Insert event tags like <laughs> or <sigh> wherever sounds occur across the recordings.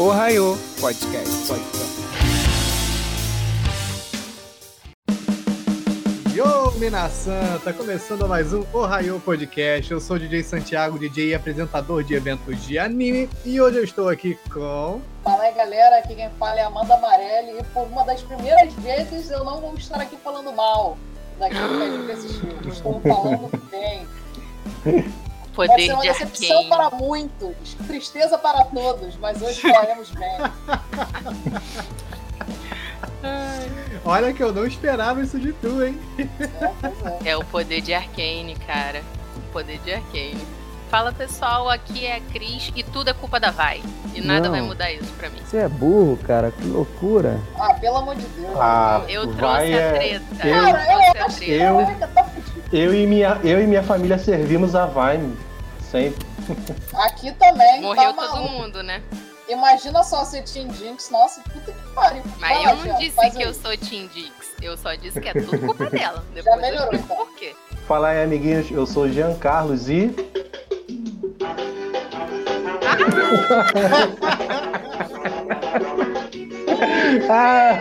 Ohio Podcast. Yo, Minasan! Tá começando mais um Ohio Podcast. Eu sou o DJ Santiago, DJ e apresentador de eventos de anime. E hoje eu estou aqui com. Fala aí, galera. Aqui quem fala é Amanda Amarelli. E por uma das primeiras vezes eu não vou estar aqui falando mal daquilo que a gente assistiu. <laughs> Estou falando bem. Poder Vai ser uma de decepção Arkane. para muitos, tristeza para todos, mas hoje falaremos bem. <laughs> Olha que eu não esperava isso de tu, hein? É, é. É o poder de Arkane, cara. O poder de Arkane. Fala pessoal, aqui é a Cris e tudo é culpa da Vai. E nada Não. vai mudar isso pra mim. Você é burro, cara, que loucura. Ah, pelo amor de Deus. Ah, Eu trouxe a é- treta. eu- Cara, eu trouxe a treta. Eu- tá. Eu e minha, eu e minha família servimos a Vine sempre. Aqui também. Morreu tá todo mundo, né? Imagina só ser Team Jinx. Nossa, puta que pariu. Mas eu não disse que eu sou Team Dix. Eu só disse que é tudo culpa <laughs> dela. Depois eu melhorou, então. por quê. Falar aí, amiguinhos, eu sou Jean Carlos e. ah,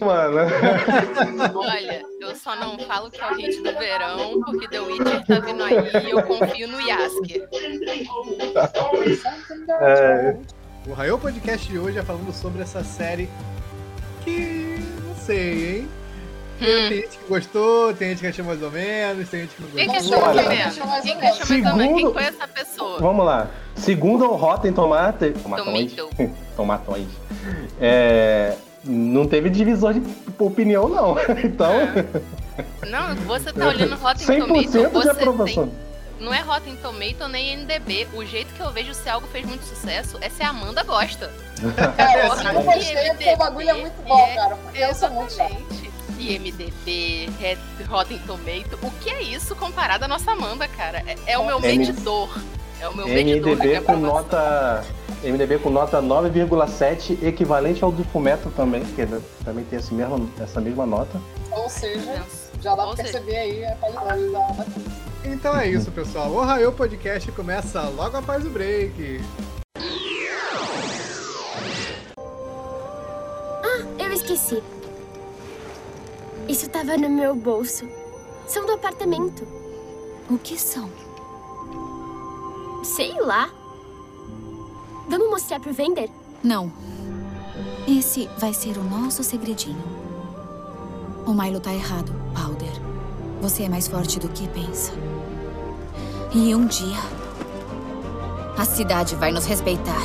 <laughs> mano, Olha, eu só não falo que é o hit do verão, porque The Witcher tá vindo aí e eu confio no Yasker. É. O Ohio Podcast de hoje é falando sobre essa série que. não sei, hein? Hum. Tem gente que gostou, tem gente que achou mais ou menos, tem gente que não Quem que gostou. achou mais ou Olha. menos? Quem que achou mais ou menos? Quem foi essa pessoa? vamos lá. Segundo o Rotten Tomate... Tomatões. <laughs> Tomato. Tomatões. É, não teve divisor de opinião, não. <laughs> Então, Não, você tá olhando Rotten 100% Tomato, de você aprovação. tem... Não é Rotten Tomato nem NDB. O jeito que eu vejo se algo fez muito sucesso é se a Amanda gosta. Se <laughs> eu gostei é porque o bagulho é muito bom, é- cara. Porque eu sou muito chato. Exatamente. IMDB, Red- Rotten Tomato. O que é isso comparado à nossa Amanda, cara? É, é o meu medidor. É o meu medidor. MDB com nota. MDB com nota 9,7, equivalente ao do Fumeto também, que também tem esse mesmo, essa mesma nota. Ou seja, já dá Ou pra seja- perceber aí a qualidade da. Então é isso, pessoal. O Ohio Podcast começa logo após o break. Eu esqueci. Isso tava no meu bolso. São do apartamento. O que são? Sei lá. Vamos mostrar pro vender? Não. Esse vai ser o nosso segredinho. O Milo tá errado, Powder. Você é mais forte do que pensa. E um dia. A cidade vai nos respeitar.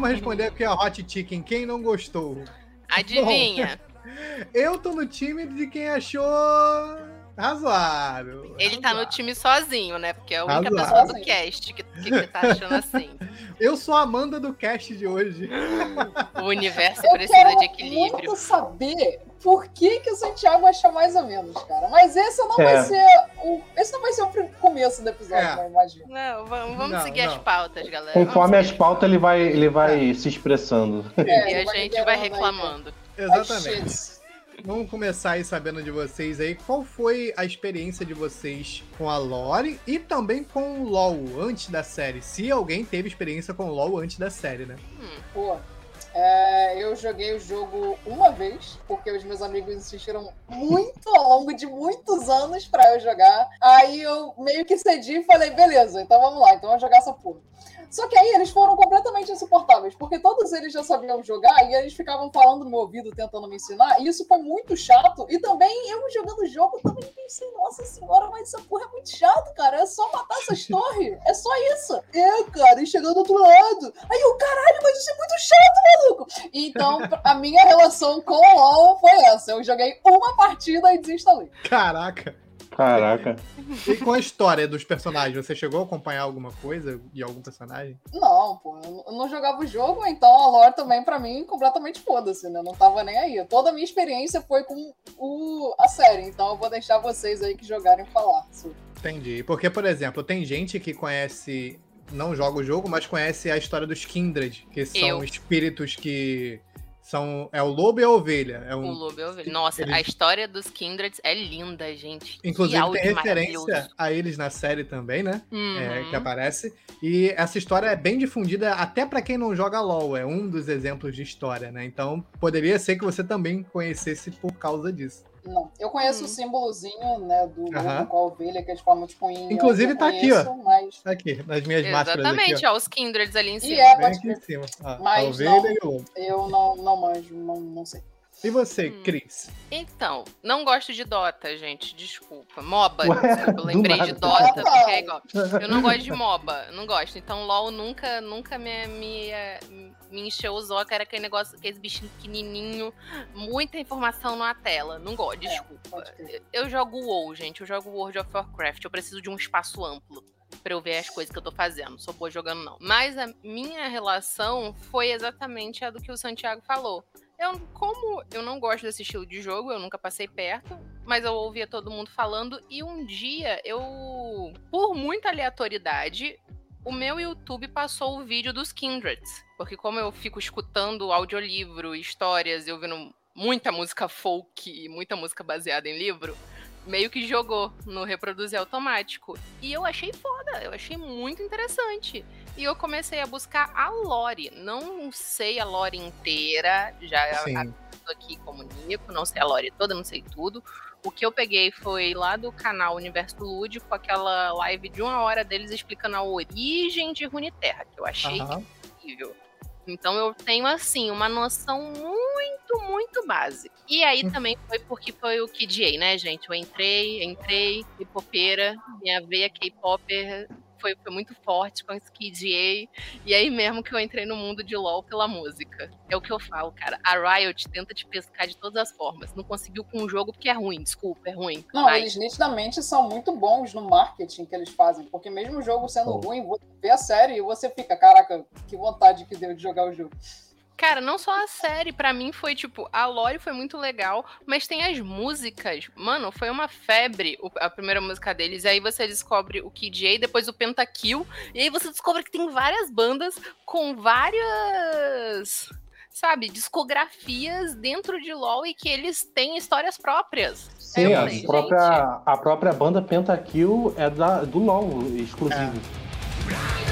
Vamos. Responder aqui a Hot Chicken. Quem não gostou? Adivinha? <laughs> Eu tô no time de quem achou razoável. Ele tá no time sozinho, né? Porque é a única Razoável. pessoa do cast que, que, que tá achando assim. <laughs> Eu sou a Amanda do cast de hoje. O universo Eu precisa quero de equilíbrio. muito saber por que, que o Santiago achou mais ou menos, cara. Mas esse não vai É. ser o. Esse não vai ser o começo do episódio, É. eu imagino. Não, vamos, vamos Não, seguir as não. pautas, galera. Conforme as pautas, ele vai, ele vai se expressando. É, E a gente vai aí, reclamando. Ai, Exatamente. Vamos começar aí sabendo de vocês aí. Qual foi a experiência de vocês com a Lore e também com o LoL antes da série? Se alguém teve experiência com o LoL antes da série, né? Pô, é, eu joguei o jogo uma vez, porque os meus amigos insistiram muito ao longo de muitos anos pra eu jogar. Aí eu meio que cedi e falei, beleza, então vamos lá, então vamos jogar essa porra. Só que aí eles foram completamente insuportáveis, porque todos eles já sabiam jogar e eles ficavam falando no meu ouvido, tentando me ensinar, e isso foi muito chato. E também eu jogando o jogo também pensei, nossa senhora, mas essa porra é muito chato, cara. É só matar essas <laughs> torres. É só isso. É, cara, e chegando do outro lado. Aí eu, caralho, mas isso é muito chato, maluco. Então, a minha relação com o LoL foi essa. Eu joguei uma partida e desinstalei. Caraca! Caraca. E com a história dos personagens, você chegou a acompanhar alguma coisa de algum personagem? Não, pô, eu não jogava o jogo, então a lore também, pra mim, completamente foda-se, né? Eu não tava nem aí. Toda a minha experiência foi com o, a série, então eu vou deixar vocês aí que jogarem falar. sobre. Entendi. Porque, por exemplo, tem gente que conhece, não joga o jogo, mas conhece a história dos Kindred, que são Eu. espíritos que são. É o lobo e a ovelha. É O um, Lobo é ovelha. Nossa, Eles- a história dos Kindreds é linda, gente. Inclusive tem referência a eles na série também, né? É, Uhum. que aparece. E essa história é bem difundida até pra quem não joga LoL. É um dos exemplos de história, né? Então poderia ser que você também conhecesse por causa disso. Não, eu conheço Hum. o símbolozinho, né, do lobo com a ovelha, que eles formam tipo em. Inclusive tá aqui, ó. conheço, Mas, Tá aqui, nas minhas máscaras Exatamente, ó. ó, os Kindreds ali em E cima. é, Bem pode aqui em cima. ó. a Mas ovelha não- e o lobo. eu não, não manjo, não, não sei. E você, Hum. Cris? Então, não gosto de Dota, gente. Desculpa. MOBA, Ué, desculpa. Eu lembrei de. Dota, porque é igual. <laughs> Eu não gosto de MOBA, não gosto. Então, LOL nunca, nunca me, me, me encheu os olhos. Era aquele negócio, aqueles bichinhos pequenininho, muita informação na tela. Não gosto, É, desculpa. Eu jogo WoW, gente. Eu jogo World of Warcraft. Eu preciso de um espaço amplo pra eu ver as coisas que eu tô fazendo. Sou boa jogando, não. Mas a minha relação foi exatamente a do que o Santiago falou. Eu, como eu não gosto desse estilo de jogo, eu nunca passei perto, mas eu ouvia todo mundo falando, e um dia eu, por muita aleatoriedade, o meu YouTube passou o vídeo dos Kindreds. Porque como eu fico escutando audiolivro, histórias e ouvindo muita música folk muita música baseada em livro, meio que jogou no reproduzir automático. E eu achei foda, eu achei muito interessante. E eu comecei a buscar a lore. Não sei a lore inteira, já Sim. aviso aqui comunico, não sei a lore toda, não sei tudo. O que eu peguei foi lá do canal Universo Lúdico, aquela live de uma hora deles explicando a origem de Runeterra, que eu achei Aham. incrível. Então eu tenho, assim, uma noção muito, muito básica. E aí Hum. também foi porque foi o KDA, né, gente? Eu entrei, entrei, K-popeira, minha veia K-popper foi, foi muito forte com esse KDA. E aí mesmo que eu entrei no mundo de LoL pela música. É o que eu falo, cara. A Riot tenta te pescar de todas as formas. Não conseguiu com o jogo porque é ruim, desculpa, é ruim. Não, Mas- eles nitidamente são muito bons no marketing que eles fazem, porque mesmo o jogo sendo Bom. ruim, você vê a série e você fica, caraca, que vontade que deu de jogar o jogo. Cara, não só a série, pra mim foi tipo, a lore foi muito legal, mas tem as músicas. Mano, foi uma febre a primeira música deles. E aí você descobre o KJ, depois o Pentakill. E aí você descobre que tem várias bandas com várias. Sabe, discografias dentro de LoL e que eles têm histórias próprias. Sim, Eu a falei, própria, a própria banda Pentakill é da, do LoL, exclusivo. É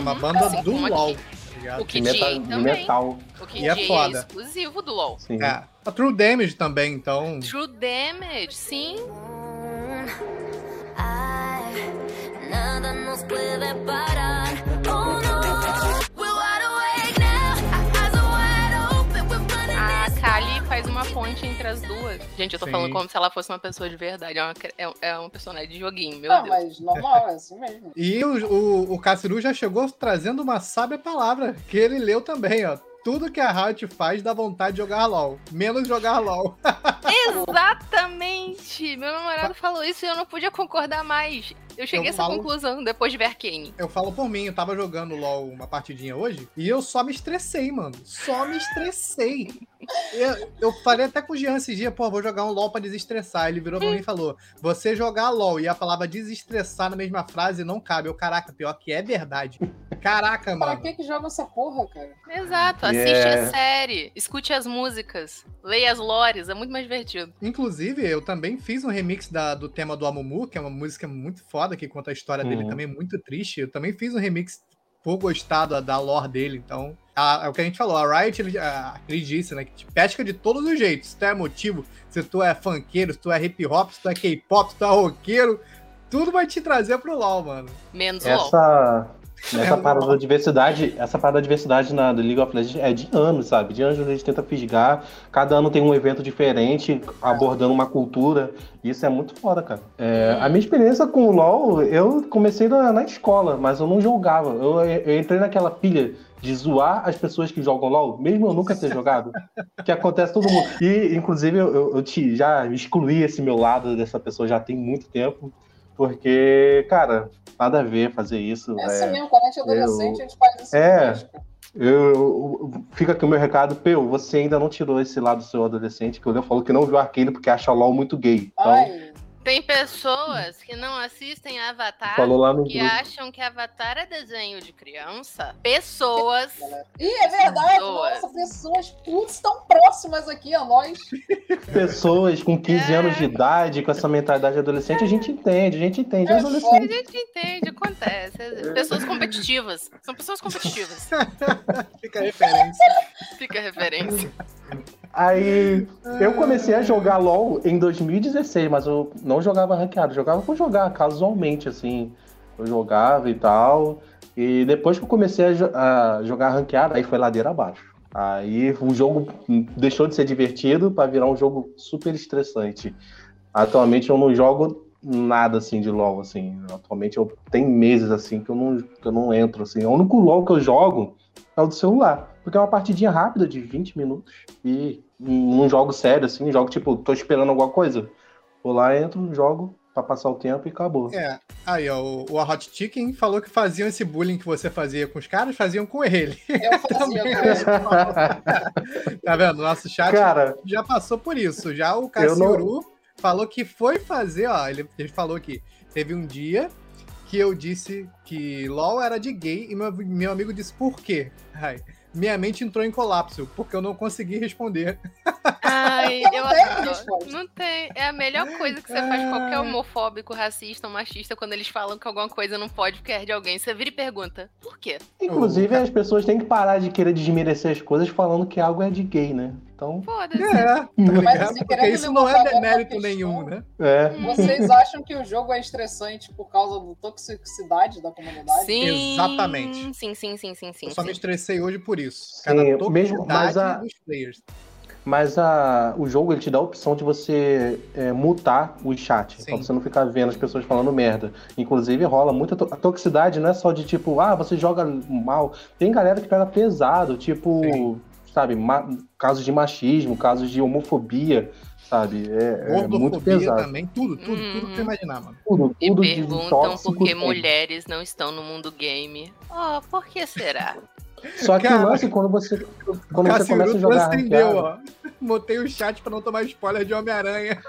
uma banda assim do LoL. aqui. tá ligado? O De, KJ meta- de também. metal. O KJ E é foda. exclusivo do LoL. Sim. É. A True Damage também, então. True Damage, sim. Nada nos puede parar. Oh no. Faz uma ponte entre as duas. Gente, eu tô Sim. falando como se ela fosse uma pessoa de verdade. É, uma, é, é um personagem de joguinho, meu ah, Deus. mas normal, é assim mesmo. E o, o, o Cassiru já chegou trazendo uma sábia palavra, que ele leu também, ó. Tudo que a Riot faz dá vontade de jogar LOL. Menos jogar LOL. <laughs> Exatamente! Meu namorado falou isso e eu não podia concordar mais. Eu cheguei Eu a essa falo- conclusão depois de ver Arcane. Eu falo por mim, eu tava jogando LOL uma partidinha hoje e eu só me estressei, mano. Só me estressei. <laughs> Eu, eu falei até com o Jean esses dias, pô, vou jogar um LOL pra desestressar. Ele virou pra mim e falou: você jogar LOL e a palavra desestressar na mesma frase não cabe. Eu, caraca, pior que é verdade. Caraca, Pra mano. que que joga essa porra, cara? Exato, assiste Yeah. a série, escute as músicas, leia as lores, é muito mais divertido. Inclusive, eu também fiz um remix da- do tema do Amumu, que é uma música muito foda, que conta a história dele Uhum. também muito triste. Eu também fiz um remix por gostar da, da lore dele, então. a- é o que a gente falou, a Riot, ele, a Cris disse, né? Que te pesca de todos os jeitos. Se tu é motivo, se tu é funkeiro, se tu é hip hop, se tu é K-pop, se tu é roqueiro, tudo vai te trazer pro LoL, mano. Menos LOL. Essa, É, parada da diversidade, essa parada da diversidade na do League of Legends é de anos, sabe? De anos a gente tenta fisgar, cada ano tem um evento diferente, abordando uma cultura. Isso é muito foda, cara. É, a minha experiência com o LoL, eu comecei na, na escola, mas eu não jogava. Eu, eu entrei naquela pilha de zoar as pessoas que jogam LoL, mesmo eu nunca ter jogado, <laughs> que acontece todo mundo. E, inclusive, eu, eu, eu te, já excluí esse meu lado dessa pessoa já tem muito tempo, porque, cara, nada a ver fazer isso. É assim é, mesmo, quando a gente é adolescente, eu- a gente faz isso. É. eu, eu- fica aqui o meu recado, Peu, você ainda não tirou esse lado seu adolescente, que o Léo falou que não viu Arcane porque acha LOL muito gay. Então, Ai, Tem pessoas que não assistem Avatar falou lá no que grupo. acham que Avatar é desenho de criança. Pessoas. Ih, é verdade, Pessoas. nossa, pessoas putz, tão próximas aqui a nós. <laughs> Pessoas com 15 É. anos de idade, com essa mentalidade adolescente, a gente entende, a gente entende. É É A gente entende, acontece. Pessoas competitivas. São pessoas competitivas. <laughs> Fica a referência. Fica a referência. <laughs> Aí <laughs> eu comecei a jogar LOL em 2016, mas eu não jogava ranqueado, jogava por jogar, casualmente, assim. Eu jogava e tal. E depois que eu comecei a, a jogar ranqueado, aí foi ladeira abaixo. Aí o jogo deixou de ser divertido para virar um jogo super estressante. Atualmente eu não jogo nada assim de LoL, assim. Atualmente eu tenho meses assim que eu não, que eu não entro assim. O único LoL que eu jogo é o do celular. Porque é uma partidinha rápida de 20 minutos. E não jogo sério, assim, jogo tipo, tô esperando alguma coisa. Vou lá, entro, jogo pra passar o tempo e acabou. É, aí, ó, o, o Hot Chicken falou que faziam esse bullying que você fazia com os caras, faziam com ele. Eu fazia <laughs> com ele. Tá vendo? Nosso chat Cara, já passou por isso. Já o Cassiuru falou que foi fazer, ó, ele, ele falou que teve um dia que eu disse que LOL era de gay e meu, meu amigo disse por quê? Ai, minha mente entrou em colapso, porque eu não consegui responder. Ai, eu adoro. Não tem. É a melhor coisa que você faz com qualquer homofóbico, racista ou machista quando eles falam que alguma coisa não pode porque é de alguém. Você vira e pergunta, por quê? inclusive as pessoas têm que parar de querer desmerecer as coisas falando que algo é de gay, né? Então, Foda-se. É, tá Mas, assim, Porque isso não é demérito nenhum, né? é. Vocês acham que o jogo é estressante por causa da toxicidade da comunidade? Sim. Exatamente. Sim, sim, sim, sim, sim. Eu só me sim. estressei hoje por isso. Sim, Cara, mesmo- mesmo, mas a- dos players. Mas a, o jogo ele te dá a opção de você é, mutar o chat, Sim. pra você não ficar vendo as pessoas falando merda. Inclusive rola muita to a toxicidade, não é só de tipo, ah, você joga mal. Tem galera que pega pesado, tipo, Sim. Sabe, ma- casos de machismo, casos de homofobia, sabe? É, é muito pesado. também, tudo, tudo, tudo que você Uhum. imaginar, mano. Tudo, E tudo de perguntam por que mulheres não estão no mundo game. Oh, por que será? Só que Cara, o lance quando você quando você começa a jogar ranqueado, ó. Botei o chat pra não tomar spoiler de Homem-Aranha.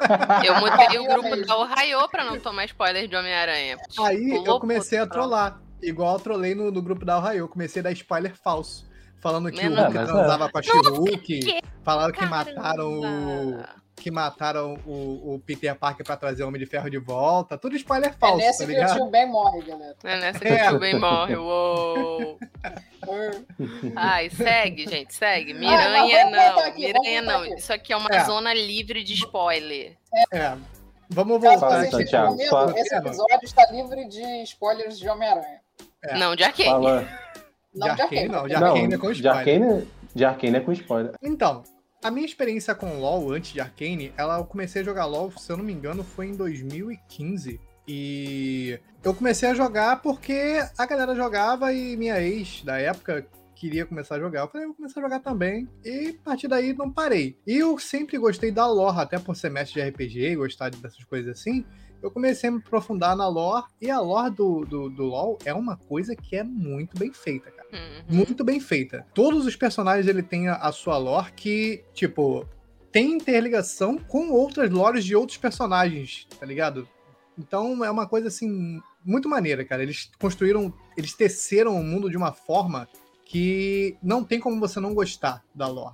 Eu mudei o <laughs> grupo da Ohio pra não tomar spoiler de Homem-Aranha. Aí Pulou eu comecei a trollar. Igual eu trolei no, no grupo da Ohio. Eu comecei a dar spoiler falso. Falando que o Menor. Hulk É, mas é. transava com a She-Hulk. que Falaram que Caramba. mataram o. Que mataram o, o Peter Parker pra trazer o Homem de Ferro de volta. Tudo spoiler É falso, nesse tá que o ligado? tio Ben morre, galera. É nessa que É. o tio Ben morre. Uou. <laughs> Ai, segue, gente, segue. Miranha não. aqui, Miranha não. aqui. Isso aqui é uma É. zona livre de spoiler. É. Vamos Caso voltar vocês só- esse episódio está livre de spoilers de Homem-Aranha. É. Não, de arcade. fala, Não De Arcane, Arcane. não, de não, Arcane é com de spoiler. Arcane, de Arcane é com spoiler. Então, a minha experiência com LoL antes de Arcane, ela eu comecei a jogar LoL, se eu não me engano, foi em 2015. E eu comecei a jogar porque a galera jogava e minha ex da época queria começar a jogar. Eu falei, eu vou começar a jogar também. E a partir daí não parei. E eu sempre gostei da lore, até por ser mestre de RPG, gostar dessas coisas assim. Eu comecei a me aprofundar na lore, e a lore do, do, do LoL é uma coisa que é muito bem feita, cara Uhum. muito bem feita. Todos os personagens ele tem a, a sua lore que, tipo, tem interligação com outras lores de outros personagens, tá ligado? Então é uma coisa assim muito maneira, cara. Eles construíram, eles teceram o mundo de uma forma que não tem como você não gostar da lore.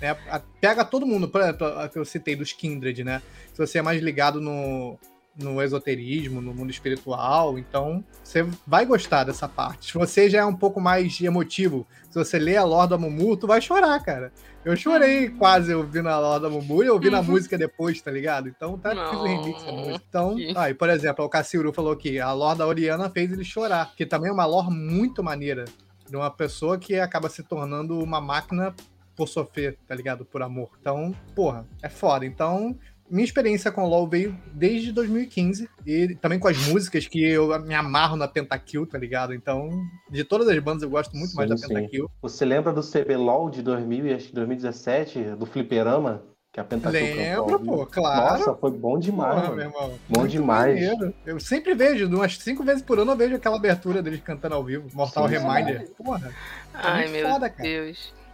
né? Pega todo mundo, por exemplo, a que eu citei dos Kindred, né? Se você é mais ligado no, no esoterismo, no mundo espiritual, então você vai gostar dessa parte. Se você já é um pouco mais emotivo, se você lê a lore da Mumu, tu vai chorar, cara. Eu chorei Uhum. quase ouvindo a lore da Mumu e ouvindo a Uhum. música depois, tá ligado? Então tá o remix Não. música. Então, aí, por exemplo, o Cassiuru falou que a lore da Oriana fez ele chorar, que também é uma lore muito maneira de uma pessoa que acaba se tornando uma máquina por sofrer, tá ligado? Por amor. Então, porra, é foda. Então, minha experiência com o LoL veio desde 2015 e também com as músicas que eu me amarro na Pentakill, tá ligado? Então, de todas as bandas eu gosto muito mais Sim, da sim. Pentakill. Você lembra do CBLOL de 2000 e acho que 2017, do Fliperama? Que a Pentakill Lembro, pô, claro. Nossa, foi bom demais, Porra, mano. meu irmão. Bom Muito demais. maneiro. Eu sempre vejo, umas cinco vezes por ano eu vejo aquela abertura deles cantando ao vivo, Mortal Sim. Reminder. Porra, Ai, muito meu foda, cara.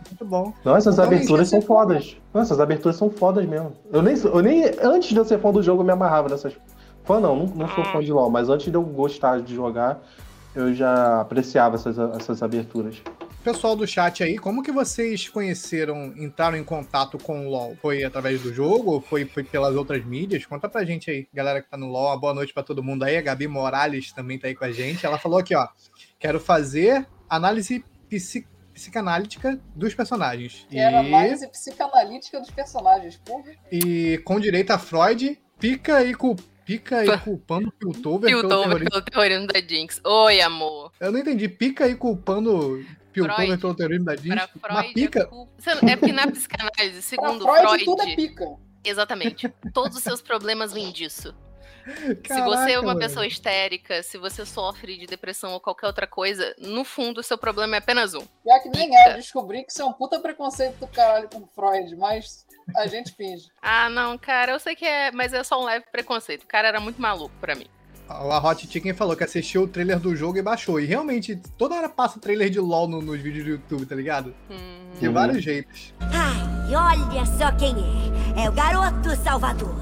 Muito bom. Não, essas Então, aberturas são é fodas. Não, essas aberturas são fodas mesmo. Eu nem, eu nem. Antes de eu ser fã do jogo, eu me amarrava nessas. Fã não, não, não sou fã de LOL, mas antes de eu gostar de jogar, eu já apreciava essas, essas aberturas. Pessoal do chat aí, como que vocês conheceram, entraram em contato com o LoL? Foi através do jogo ou foi, foi pelas outras mídias? Conta pra gente aí, galera que tá no LoL. Uma boa noite pra todo mundo aí. A Gabi Morales também tá aí com a gente. Ela falou aqui, ó. Quero fazer análise psi- psicanalítica dos personagens. Que era E, análise psicanalítica dos personagens, porra. e com direito a Freud, pica e, cul, pica e culpando Piltover pelo Piltover terrorismo. pelo terrorismo da Jinx. Oi, amor. Eu não entendi. Pica e culpando Piltover Freud. pelo terrorismo da Jinx. Pra Freud, pica... é, culpa- Você não- é porque na psicanálise, Pra segundo Freud, Freud, tudo é pica. exatamente, todos os seus problemas vêm disso. <laughs> se Caraca, você é uma mano. pessoa histérica, se você sofre de depressão ou qualquer outra coisa, no fundo, o seu problema é apenas um. Pior que nem é, eu descobri que isso é um puta preconceito do caralho com Freud, mas a gente finge. <laughs> Ah, não, cara, eu sei que é, mas é só um leve preconceito. O cara era muito maluco pra mim. A Hot Chicken falou que assistiu o trailer do jogo e baixou. E realmente, toda hora passa trailer de LOL no- nos vídeos do YouTube, tá ligado? Hum, De vários jeitos. Ai, olha só quem é. É o garoto Salvador.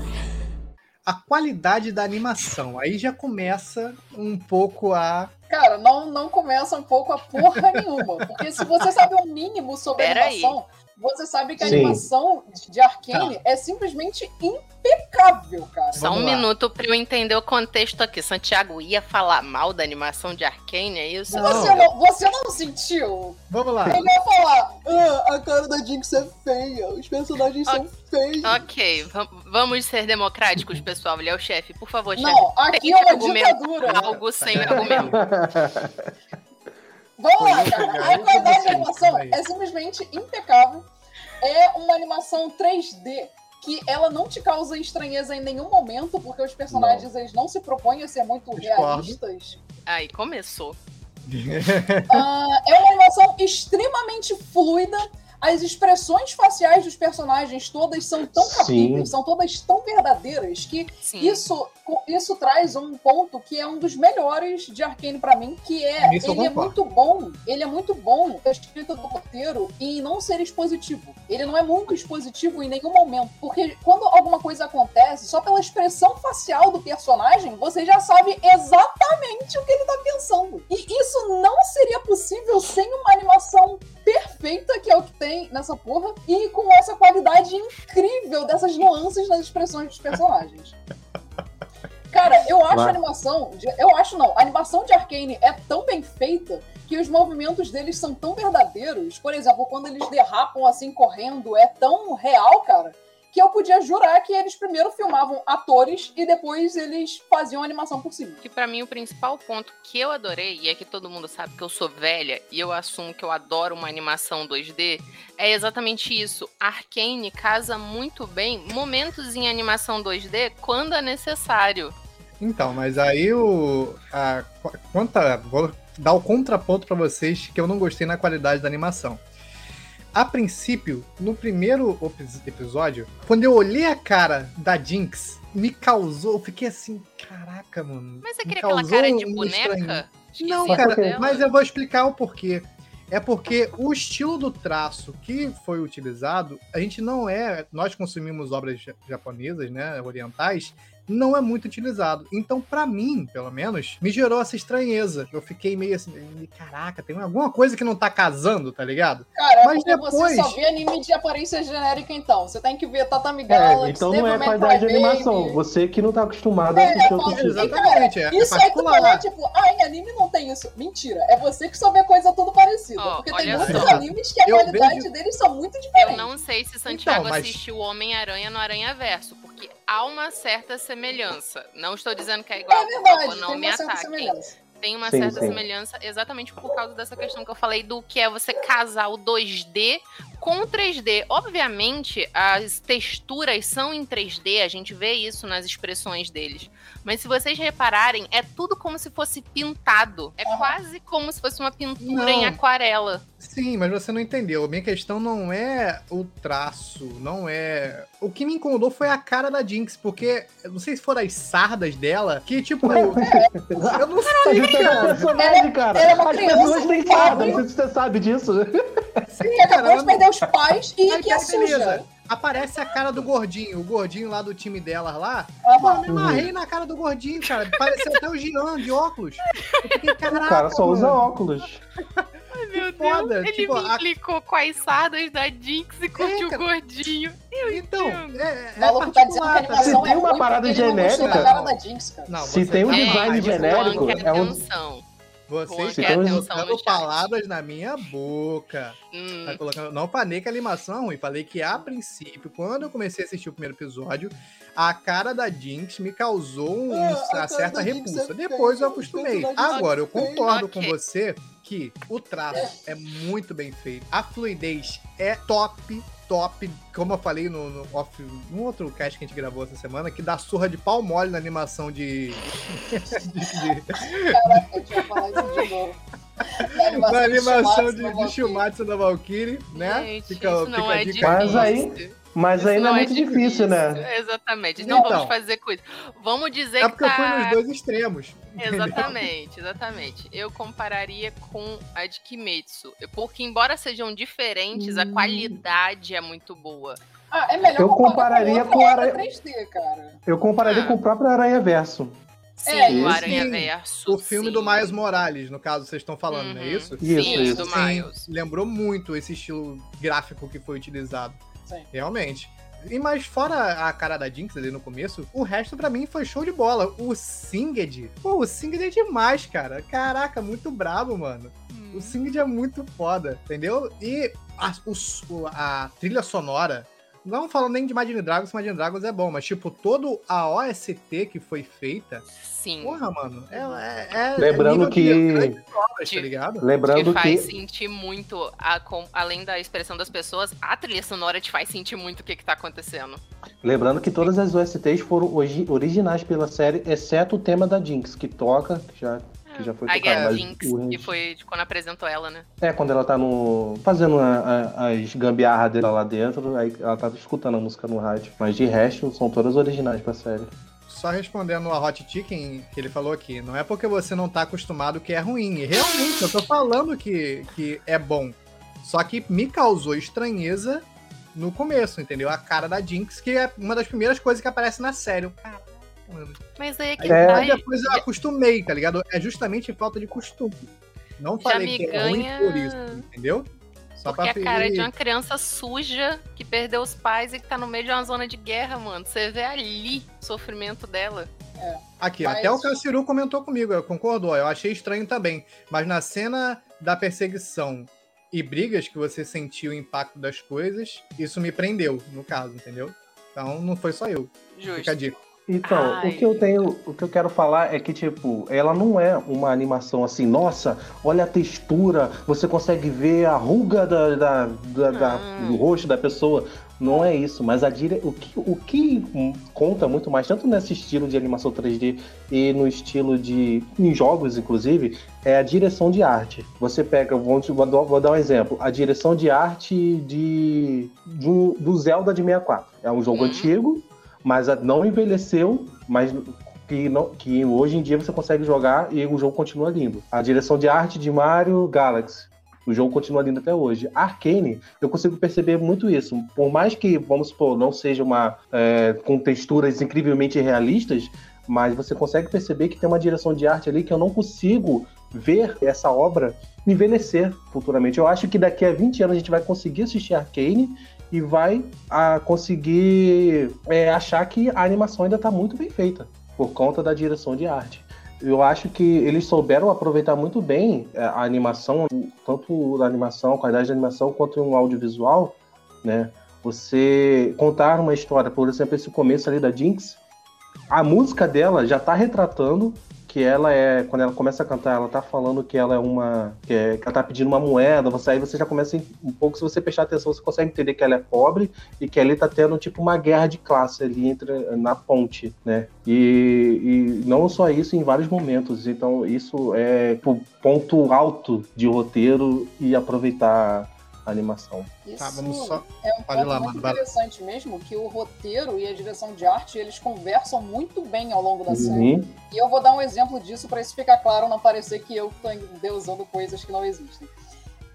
A qualidade da animação. Aí já começa um pouco a. Cara, não, não começa um pouco a porra nenhuma. Porque se você sabe o mínimo sobre Pera aí. Você sabe que a Sim. animação de- de Arcane é simplesmente impecável, cara. Só um Vamos lá. minuto pra eu entender o contexto aqui. Santiago ia falar mal da animação de Arcane, é isso? Não. Você não, você não sentiu? Vamos lá. Ele ia falar, ah, a cara da Jinx é feia, os personagens são feios. Ok, va- vamos ser democráticos, pessoal. Ele é o chefe. Por favor, chefe. Não, aqui é uma ditadura. Algo sem argumento. <laughs> Vamos lá, cara. isso, A qualidade da animação é simplesmente impecável. É uma animação 3D que ela não te causa estranheza em nenhum momento, porque os personagens eles não se propõem a ser muito Discordo. realistas. Aí, começou. Ah, é uma animação extremamente fluida. As expressões faciais dos personagens todas são tão capíveis, são todas tão verdadeiras que Sim. isso, isso traz um ponto que é um dos melhores de Arkane pra mim, que é Isso ele é muito bom, ele é muito bom a escrita do roteiro em não ser expositivo. Ele não é muito expositivo em nenhum momento, porque quando alguma coisa acontece, só pela expressão facial do personagem, você já sabe exatamente o que ele tá pensando. E isso não seria possível sem uma animação perfeita, que é o que tem nessa porra, e com essa qualidade incrível dessas nuances nas expressões dos personagens. Cara, eu acho Vai. a animação. de- eu acho não. A animação de Arcane é tão bem feita que os movimentos deles são tão verdadeiros. Por exemplo, quando eles derrapam assim correndo, é tão real, cara, que eu podia jurar que eles primeiro filmavam atores e depois eles faziam a animação por cima. Que pra mim o principal ponto que eu adorei, e é que todo mundo sabe que eu sou velha e eu assumo que eu adoro uma animação 2D, é exatamente isso. Arcane casa muito bem momentos em animação 2D quando é necessário. Então, mas aí o. A, qu- quanta, vou dar o contraponto pra vocês que eu não gostei na qualidade da animação. A princípio, no primeiro episódio, quando eu olhei a cara da Jinx, me causou. Eu fiquei assim, caraca, mano. Mas você me queria aquela cara de boneca? Não, cara, dela? mas eu vou explicar o porquê. É porque o estilo do traço que foi utilizado, a gente não é. Nós consumimos obras ja- japonesas, né? Orientais, não é muito utilizado. Então, pra mim, pelo menos, me gerou essa estranheza. Eu fiquei meio assim, caraca, tem alguma coisa que não tá casando, tá ligado? Cara, é Mas depois- você só vê anime de aparência genérica, então. Você tem que ver Tatami É, Galaxy, então não é qualidade de animação. Você que não tá acostumado a É, assistir é outro tipo. Exatamente, é, é Isso aí tu particular. falar, tipo, ah, em anime não tem isso. Mentira. É você que só vê coisa tudo parecida. Ó, porque tem muitos só. animes que a Eu qualidade vejo- deles são muito Eu diferentes. não sei se Santiago Então, mas- assistiu Homem-Aranha no Aranha Verso, porque há uma certa semelhança. Não estou dizendo que é igual, É por verdade, favor, não tem me uma certa ataquem. semelhança. Tem uma Sim, certa sim. semelhança exatamente por causa dessa questão que eu falei do que é você casar o 2D com o 3D. Obviamente, as texturas são em 3D, a gente vê isso nas expressões deles. Mas se vocês repararem, é tudo como se fosse pintado. É quase como se fosse uma pintura Não. em aquarela. Sim, mas você não entendeu. A minha questão não é o traço, não é. O que me incomodou foi a cara da Jinx, porque não sei se foram as sardas dela, que tipo. <laughs> eu não sei, é cara. personagem, cara. ela é uma As criança pessoas têm pobre. sarda, não sei se você sabe disso. Sim, Que acabou cara. de perder os pais e Aí, que é tá, suja. Aparece a cara do gordinho, o gordinho lá do time delas lá. Aham. me amarrei na cara do gordinho, cara. Pareceu até o Jean de óculos. Eu fiquei, caraca, O cara só usa mano. óculos. Meu foda, Deus. Ele tipo, me a- implicou com as sardas da Jinx e curtiu o cara. gordinho. Então, entendo. é, O é maluco tá dizendo que a animação Se é tem uma parada não genérica- da Jinx. Não, Se você tem um tá- design genérico, é um- atenção. Você Juan, está quer atenção colocando palavras na minha boca. Hum, Tá colocando... Não falei que a animação é ruim, falei que a princípio, quando eu comecei a assistir o primeiro episódio, a cara da Jinx me causou um- Ah, a uma certa repulsa. é Depois eu feia, acostumei. Agora, eu é concordo Ok. com você que o traço é muito bem feito. A fluidez é top, top. Como eu falei no, no, off, no outro cast que a gente gravou essa semana, que dá surra de pau mole na animação de. <laughs> de- de- Caraca, eu tinha falar isso de novo. Na na animação de. Shumatsu da Valkyrie, né? Gente, Fica- isso fica não é dica. Mas aí- Mas Isso não é não muito difícil, né? Exatamente. Não Então. vamos fazer coisa. Vamos dizer É porque que eu fui tá... nos dois extremos. entendeu? Exatamente, exatamente. Eu compararia com a de Kimetsu. Porque, embora sejam diferentes, a qualidade é muito boa. Ah, é melhor Eu comparar compararia com, com outra a- obra 3D, cara. Eu compararia Ah. com o próprio Aranha Verso. Sim, É, o Aranha Verso. O filme sim. do Miles Morales, no caso, vocês estão falando, não é Uhum. isso? Isso, Sim, isso. do Sim, Miles. lembrou muito esse estilo gráfico que foi utilizado. Sim. Realmente. E mas fora a cara da Jinx ali no começo, o resto pra mim foi show de bola. O Singed, pô, o Singed é demais, cara. Caraca, muito brabo, mano. O Singed é muito foda, entendeu? E a, o- a trilha sonora, não falando nem de Imagine Dragons, Imagine Dragons é bom, mas tipo, todo a OST que foi feita, Sim. porra, mano, é, é, é Lembrando que- obras, tá ligado? Te Lembrando faz que. sentir muito, a- com- além da expressão das pessoas, a trilha sonora te faz sentir muito o que, que tá acontecendo. Lembrando que todas as OSTs foram origi- originais pela série, exceto o tema da Jinx, que toca, que já, que já foi tocado. Mas Jinx, o que foi de quando apresentou ela, né? É, quando ela tá no. fazendo a- a- as gambiarras dela lá dentro, aí ela tá escutando a música no rádio. Mas de resto, são todas originais pra série. Só respondendo a Hot Chicken, que ele falou aqui, não é porque você não tá acostumado que é ruim. E realmente, eu tô falando que, que é bom. Só que me causou estranheza no começo, entendeu? A cara da Jinx, que é uma das primeiras coisas que aparece na série. Eu, Mas aí é que É. tá, Aí depois eu acostumei, tá ligado? É justamente falta de costume. Não Já falei que é ruim ganha- por isso, entendeu? Só Porque a ferir- cara de uma criança suja que perdeu os pais e que tá no meio de uma zona de guerra, mano. Você vê ali o sofrimento dela. Aqui, Mas- até o Cassiru comentou comigo, eu concordou. Eu achei estranho também. Mas na cena da perseguição e brigas que você sentiu o impacto das coisas, isso me prendeu, no caso, entendeu? Então não foi só eu. Fica a Justo. dica. Então, Ai. o que eu tenho, o que eu quero falar é que, tipo, ela não é uma animação assim, nossa, olha a textura, você consegue ver a ruga da, da- da- da- do rosto da pessoa. Não é isso, mas a dire... o, que, o que hum, conta muito mais, tanto nesse estilo de animação 3D e no estilo de. em jogos, inclusive, é a direção de arte. Você pega, vou, vou dar- um exemplo, a direção de arte de, do, do Zelda de 64. É um jogo Uhum. antigo, mas não envelheceu, mas que, não, que hoje em dia você consegue jogar e o jogo continua lindo. A direção de arte de Mario Galaxy. O jogo continua lindo até hoje. Arcane, eu consigo perceber muito isso. Por mais que, vamos supor, não seja uma. É, com texturas incrivelmente realistas, mas você consegue perceber que tem uma direção de arte ali que eu não consigo ver essa obra envelhecer futuramente. Eu acho que daqui a 20 anos a gente vai conseguir assistir Arcane e vai a, conseguir é, achar que a animação ainda está muito bem feita por conta da direção de arte. Eu acho que eles souberam aproveitar muito bem é, a animação, tanto da animação, a qualidade da animação, quanto um audiovisual, né? Você contar uma história, por exemplo, esse começo ali da Jinx, a música dela já tá retratando que ela é, quando ela começa a cantar, ela tá falando que ela é uma, que, é, que ela tá pedindo uma moeda, você aí você já começa um pouco, se você prestar atenção, você consegue entender que ela é pobre e que ali tá tendo tipo uma guerra de classe ali entre na ponte, né? E, e não só isso, em vários momentos. Então isso é o ponto alto de roteiro e aproveitar a animação. Isso Tá, vamos só- é um ponto lá, muito interessante mesmo, que o roteiro e a direção de arte, eles conversam muito bem ao longo da série. Uhum. E eu vou dar um exemplo disso para isso ficar claro, não parecer que eu tô endeusando coisas que não existem.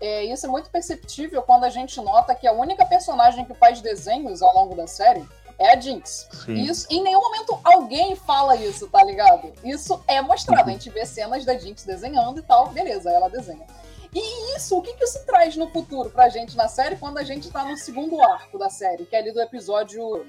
É, isso é muito perceptível quando a gente nota que a única personagem que faz desenhos ao longo da série é a Jinx. Sim. Isso, em nenhum momento alguém fala isso, tá ligado? Isso é mostrado. A gente vê cenas da Jinx desenhando e tal, beleza, ela desenha. E isso, o que, que isso traz no futuro pra gente na série quando a gente tá no segundo arco da série, que é ali do episódio.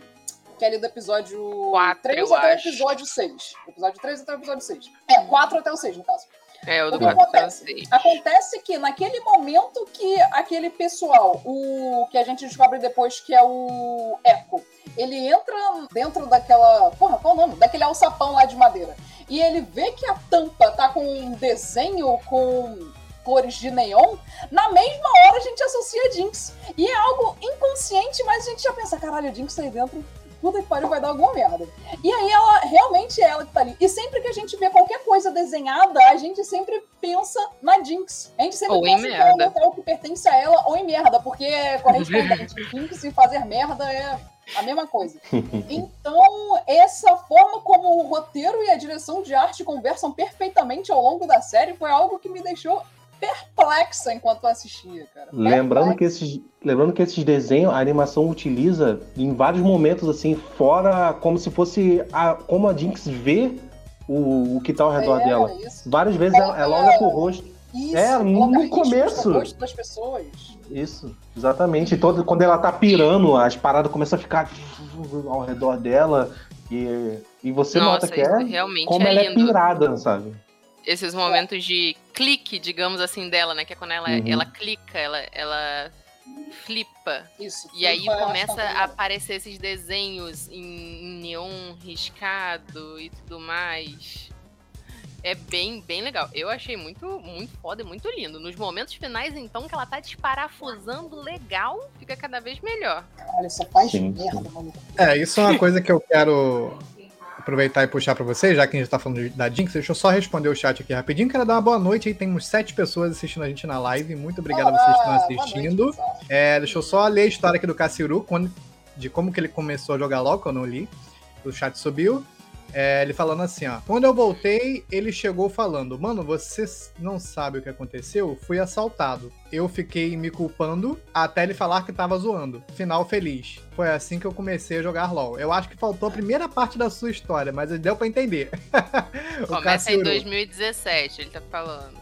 Que é ali do episódio Quatro, 3 eu até o acho. episódio 6. Episódio 3 até o episódio 6. É, 4 até o 6, no caso. É, o do O que 4 acontece? Acontece que naquele momento que aquele pessoal, o que a gente descobre depois que é o Echo, ele entra dentro daquela. Porra, qual o nome? Daquele alçapão lá de madeira. E ele vê que a tampa tá com um desenho com cores de neon, na mesma hora a gente associa a Jinx. E é algo inconsciente, mas a gente já pensa, caralho, a Jinx tá aí dentro. Puta que pariu, vai dar alguma merda. E aí ela realmente é ela que tá ali. E sempre que a gente vê qualquer coisa desenhada, a gente sempre pensa na Jinx. A gente sempre Ou em pensa é um merda. local que pertence a ela ou em merda, porque é correspondente. <laughs> Jinx e fazer merda é a mesma coisa. Então, essa forma como o roteiro e a direção de arte conversam perfeitamente ao longo da série foi algo que me deixou perplexa enquanto eu assistia, cara. Lembrando que, esses, lembrando que esses desenhos, a animação utiliza em vários momentos, assim, fora como se fosse a, como a Jinx vê o, o que tá ao redor É, dela. isso. Várias vezes ela, ela olha pro rosto. Isso, É, no começo. rosto das pessoas. Isso, exatamente. Todo, quando ela tá pirando, as paradas começam a ficar ao redor dela. E, e você Nossa, nota que é realmente como é ela é lindo. pirada, sabe? Esses momentos de clique, digamos assim, dela, né? Que é quando ela, Uhum. ela clica, ela, ela flipa. Isso. E aí começa a aparecer esses desenhos em, em neon riscado e tudo mais. É bem, bem legal. Eu achei muito, muito foda e muito lindo. Nos momentos finais, então, que ela tá desparafusando legal, fica cada vez melhor. Olha, só faz Sim, merda, mano. É, isso é uma coisa que eu quero <laughs> aproveitar e puxar pra vocês, já que a gente tá falando da Jinx. Deixa eu só responder o chat aqui rapidinho. Quero dar uma boa noite aí. Tem uns sete pessoas assistindo a gente na live. Muito obrigado a vocês que estão Ah, assistindo. noite. É, deixa eu só ler a história aqui do Cassiru, de como que ele começou a jogar LOL, que eu não li. O chat subiu. É, ele falando assim, ó. Quando eu voltei, ele chegou falando: Mano, você não sabe o que aconteceu? Fui assaltado. Eu fiquei me culpando até ele falar que tava zoando. Final feliz. Foi assim que eu comecei a jogar LOL. Eu acho que faltou a primeira parte da sua história, mas deu pra entender. <laughs> O Começa em Cassiru. 2017, ele tá falando.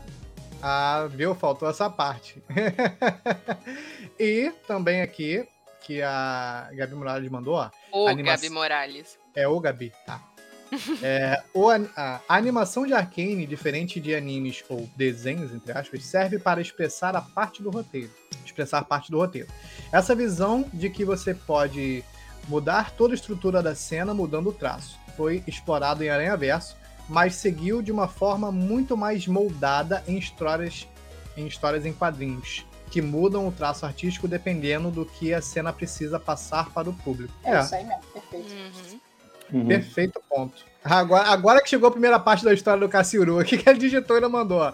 Ah, viu? Faltou essa parte. <laughs> e também aqui, que a Gabi Morales mandou, ó. Ô, Anima- Gabi Morales. É o Gabi, tá. É, o a, a animação de Arcane, diferente de animes ou desenhos, entre aspas, serve para expressar a parte do roteiro. Expressar parte do roteiro. Essa visão de que você pode mudar toda a estrutura da cena mudando o traço. Foi explorado em Aranha Verso, mas seguiu de uma forma muito mais moldada em histórias em histórias em quadrinhos, que mudam o traço artístico dependendo do que a cena precisa passar para o público. É, isso aí mesmo, perfeito. Uhum. Uhum. Perfeito ponto. Agora, agora que chegou a primeira parte da história do Cassiuru, aqui <laughs> que ele digitou e não mandou.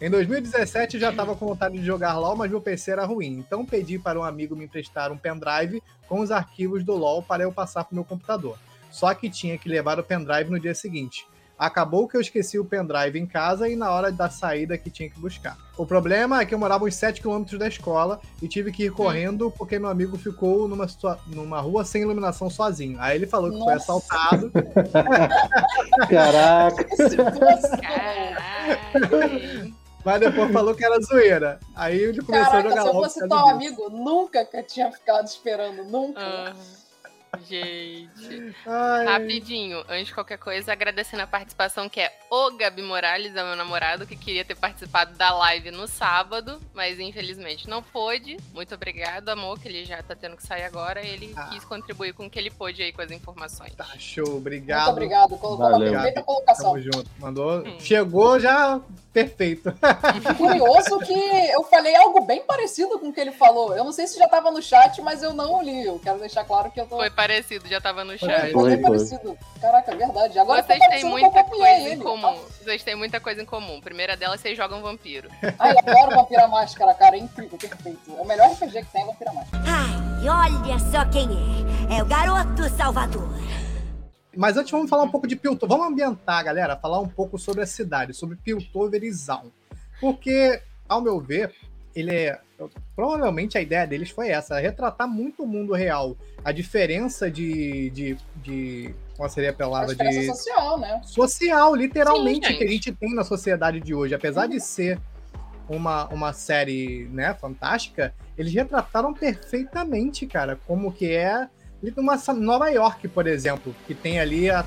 Em 2017 eu já estava com vontade de jogar LOL, mas meu PC era ruim. Então pedi para um amigo me emprestar um pendrive com os arquivos do LOL para eu passar para o meu computador. Só que tinha que levar o pendrive no dia seguinte. Acabou que eu esqueci o pendrive em casa e na hora da saída que tinha que buscar. O problema é que eu morava uns 7 km da escola e tive que ir correndo porque meu amigo ficou numa, numa rua sem iluminação sozinho. Aí ele falou que foi Nossa. assaltado. <laughs> Caraca. Caralho. Mas depois falou que era zoeira. Aí ele começou a Caraca, jogar se eu fosse teu amigo, nunca que eu tinha ficado esperando, nunca. Ah, gente. Ai, Rapidinho, antes de qualquer coisa, agradecendo a participação que é o Gabi Morales, é meu namorado, que queria ter participado da live no sábado, mas infelizmente não pôde. Muito obrigado, amor, que ele já tá tendo que sair agora. Ele Ah. quis contribuir com o que ele pôde aí com as informações. Tá, show. Obrigado. Muito obrigado. Colocou Valeu. na perfeita colocação. Tamo junto. Mandou. Hum. Chegou já perfeito. <laughs> Curioso que eu falei algo bem parecido com o que ele falou. Eu não sei se já tava no chat, mas eu não li. Eu quero deixar claro que eu tô. Foi parecido, já tava no chat. foi Foi. Caraca, é verdade. Agora Vocês tá têm muita coisa em ele. comum. Vocês têm muita coisa em comum. Primeira delas, vocês jogam vampiro. <laughs> Ai, eu adoro Vampira Máscara, cara. É incrível, perfeito. É o melhor RPG que tem é Vampira Máscara. Ai, olha só quem é. É o garoto Salvador. Mas antes vamos falar um pouco de Piltover. Vamos ambientar, galera, falar um pouco sobre a cidade, sobre Piltover e Zaun. Porque, ao meu ver, ele é. Provavelmente a ideia deles foi essa: retratar muito o mundo real. A diferença de. de, de qual seria a A palavra? diferença De, social, né? social, literalmente, Sim, gente. que a gente tem na sociedade de hoje. Apesar de ser uma, uma série né, fantástica, eles retrataram perfeitamente, cara, como que é uma Nova York, por exemplo, que tem ali a,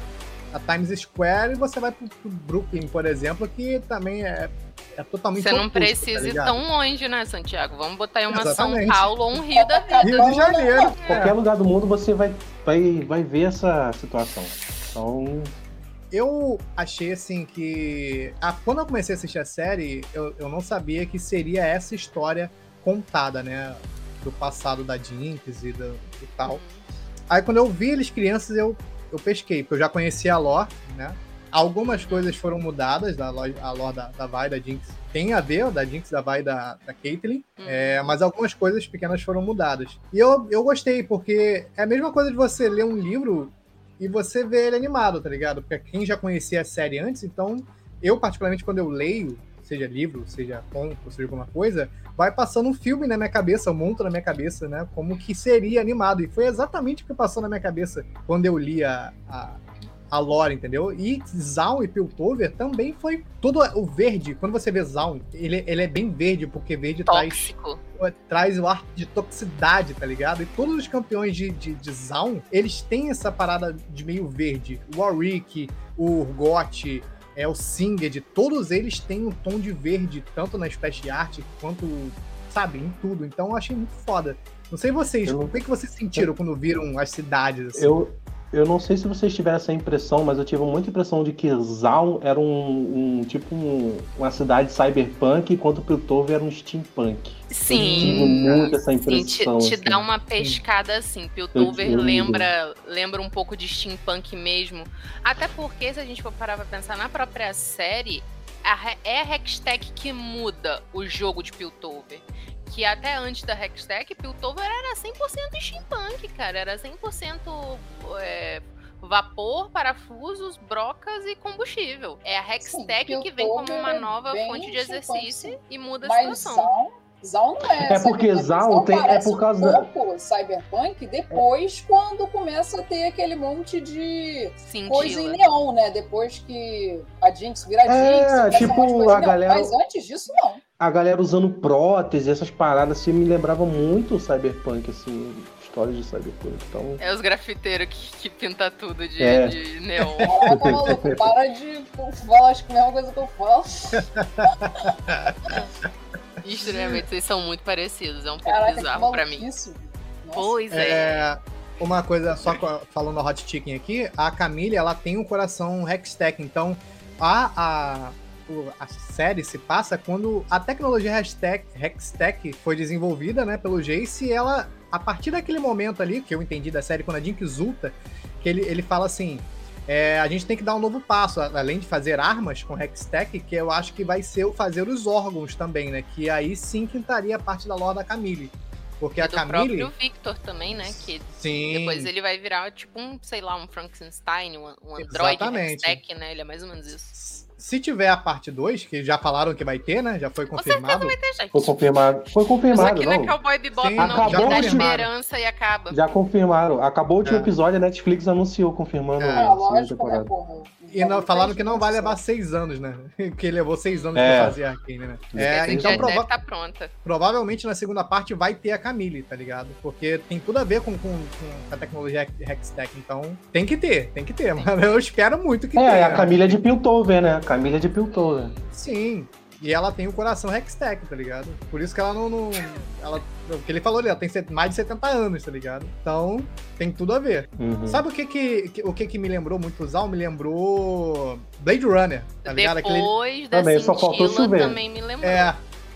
a Times Square e você vai pro, pro Brooklyn, por exemplo, que também é, é totalmente Você não oposto, tá precisa ir ligado? tão longe, né, Santiago? Vamos botar aí uma São Exatamente. Paulo ou um Rio da vida. Rio de Janeiro. Qualquer lugar do mundo você vai, vai, vai ver essa situação. Então, Eu achei assim que. Ah, quando eu comecei a assistir a série, eu, eu não sabia que seria essa história contada, né? Do passado da Jinx e, do, e tal. Aí quando eu vi eles crianças, eu, eu pesquei, porque eu já conhecia a lore, né? Algumas coisas foram mudadas, da lore, a lore da, da Vi, da Jinx. Tem a ver, da Jinx, da e da, da Caitlyn. Hum. É, mas algumas coisas pequenas foram mudadas. E eu, eu gostei, porque é a mesma coisa de você ler um livro e você ver ele animado, tá ligado? Porque quem já conhecia a série antes, então eu, particularmente, quando eu leio, seja livro, seja conto, seja alguma coisa, vai passando um filme na minha cabeça, um monto na minha cabeça, né? Como que seria animado. E foi exatamente o que passou na minha cabeça quando eu li a, a, a lore, entendeu? E Zaun e Piltover também foi todo o verde. Quando você vê Zaun, ele, ele é bem verde, porque verde traz Tóxico. traz o ar de toxicidade, tá ligado? E todos os campeões de, de, de Zaun, eles têm essa parada de meio verde. O Warwick, o Urgot, o Singed, todos eles têm um tom de verde, tanto na splash art quanto, sabe, em tudo. Então eu achei muito foda. Não sei vocês, Eu- o que, que vocês sentiram quando viram as cidades? Assim? eu, eu não sei se vocês tiveram essa impressão, mas eu tive muita impressão de que Zaun era um, um- tipo um- uma cidade cyberpunk, enquanto Piltover era um steampunk. Eu tive Sim. muito essa Sim, te, impressão. te assim. dá uma pescada assim. Piltover lembra, lembra um pouco de steampunk mesmo. Até porque, se a gente for parar pra pensar na própria série, é a Hextech que muda o jogo de Piltover. Que até antes da Hextech, Piltover era 100% steampunk, cara. Era 100% é, vapor, parafusos, brocas e combustível. É a Hextech Sim, que vem como uma é nova fonte de exercício sim. e muda a Mas situação. Zaun não é. É porque cyberpunk. Zaun tem- é por causa um pouco cyberpunk depois, quando começa a ter aquele monte de coisa em Cintila. neon, né? Depois que a Jinx vira Jinx. É, tipo, a neon. galera- Mas antes disso, não. A galera usando prótese, essas paradas, assim, me lembrava muito o cyberpunk, assim, histórias de cyberpunk. Então, É os grafiteiros que, que pinta tudo de, É. de neon. <laughs> Caraca, maluco, para de falar acho que é a mesma coisa que <laughs> eu falo. Extremamente, vocês são muito parecidos. É um pouco Caraca, bizarro pra mim. Nossa. Pois é. É, uma coisa, só falando no Hot Chicken aqui, a Camille, ela tem um coração Hextech, então a, a, o- a série se passa quando a tecnologia Hextech, Hextech foi desenvolvida, né, pelo Jace, e ela, a partir daquele momento ali, que eu entendi da série, quando a Jinx ulta, que ele, ele fala assim, é, a gente tem que dar um novo passo, além de fazer armas com Hextech, que eu acho que vai ser o fazer os órgãos também, né, que aí sim que estaria a parte da lore da Camille. Porque E a do Camille. próprio Victor também, né? Que Sim. depois ele vai virar tipo um, sei lá, um Frankenstein, um, um android Exatamente. stack, né? Ele é mais ou menos isso. Se tiver a parte 2, que já falaram que vai ter, né? Já foi Com certeza confirmado. vai ter, gente. Foi confirmado. Foi Isso confirmado, aqui não é não. Cowboy Bebop, Sim, não, acabou que dá esperança e acaba. Já confirmaram. Acabou o último É. episódio, a Netflix anunciou, confirmando É, a Ah, segunda lógico, né, temporada. porra. E não, falaram que não vai levar seis anos, né? <laughs> Que levou seis anos É. pra fazer a Arkane, né? É, então prova- deve estar pronta. provavelmente na segunda parte vai ter a Camille, tá ligado? Porque tem tudo a ver com, com, com a tecnologia Hextech, então tem que ter, tem que ter, <laughs> mano. Eu espero muito que tenha. É, a Camila é de Piltover, né? A Camila é de Piltover. Sim. E ela tem o coração Hextech, tá ligado? Por isso que ela não. não ela, o que ele falou ali, ela tem mais de 70 anos, tá ligado? Então, tem tudo a ver. Uhum. Sabe o que que, que- o que que me lembrou muito o Zal? Me lembrou Blade Runner, tá ligado? Aquele, Depois da Também, só faltou chover. também me lembrou. é,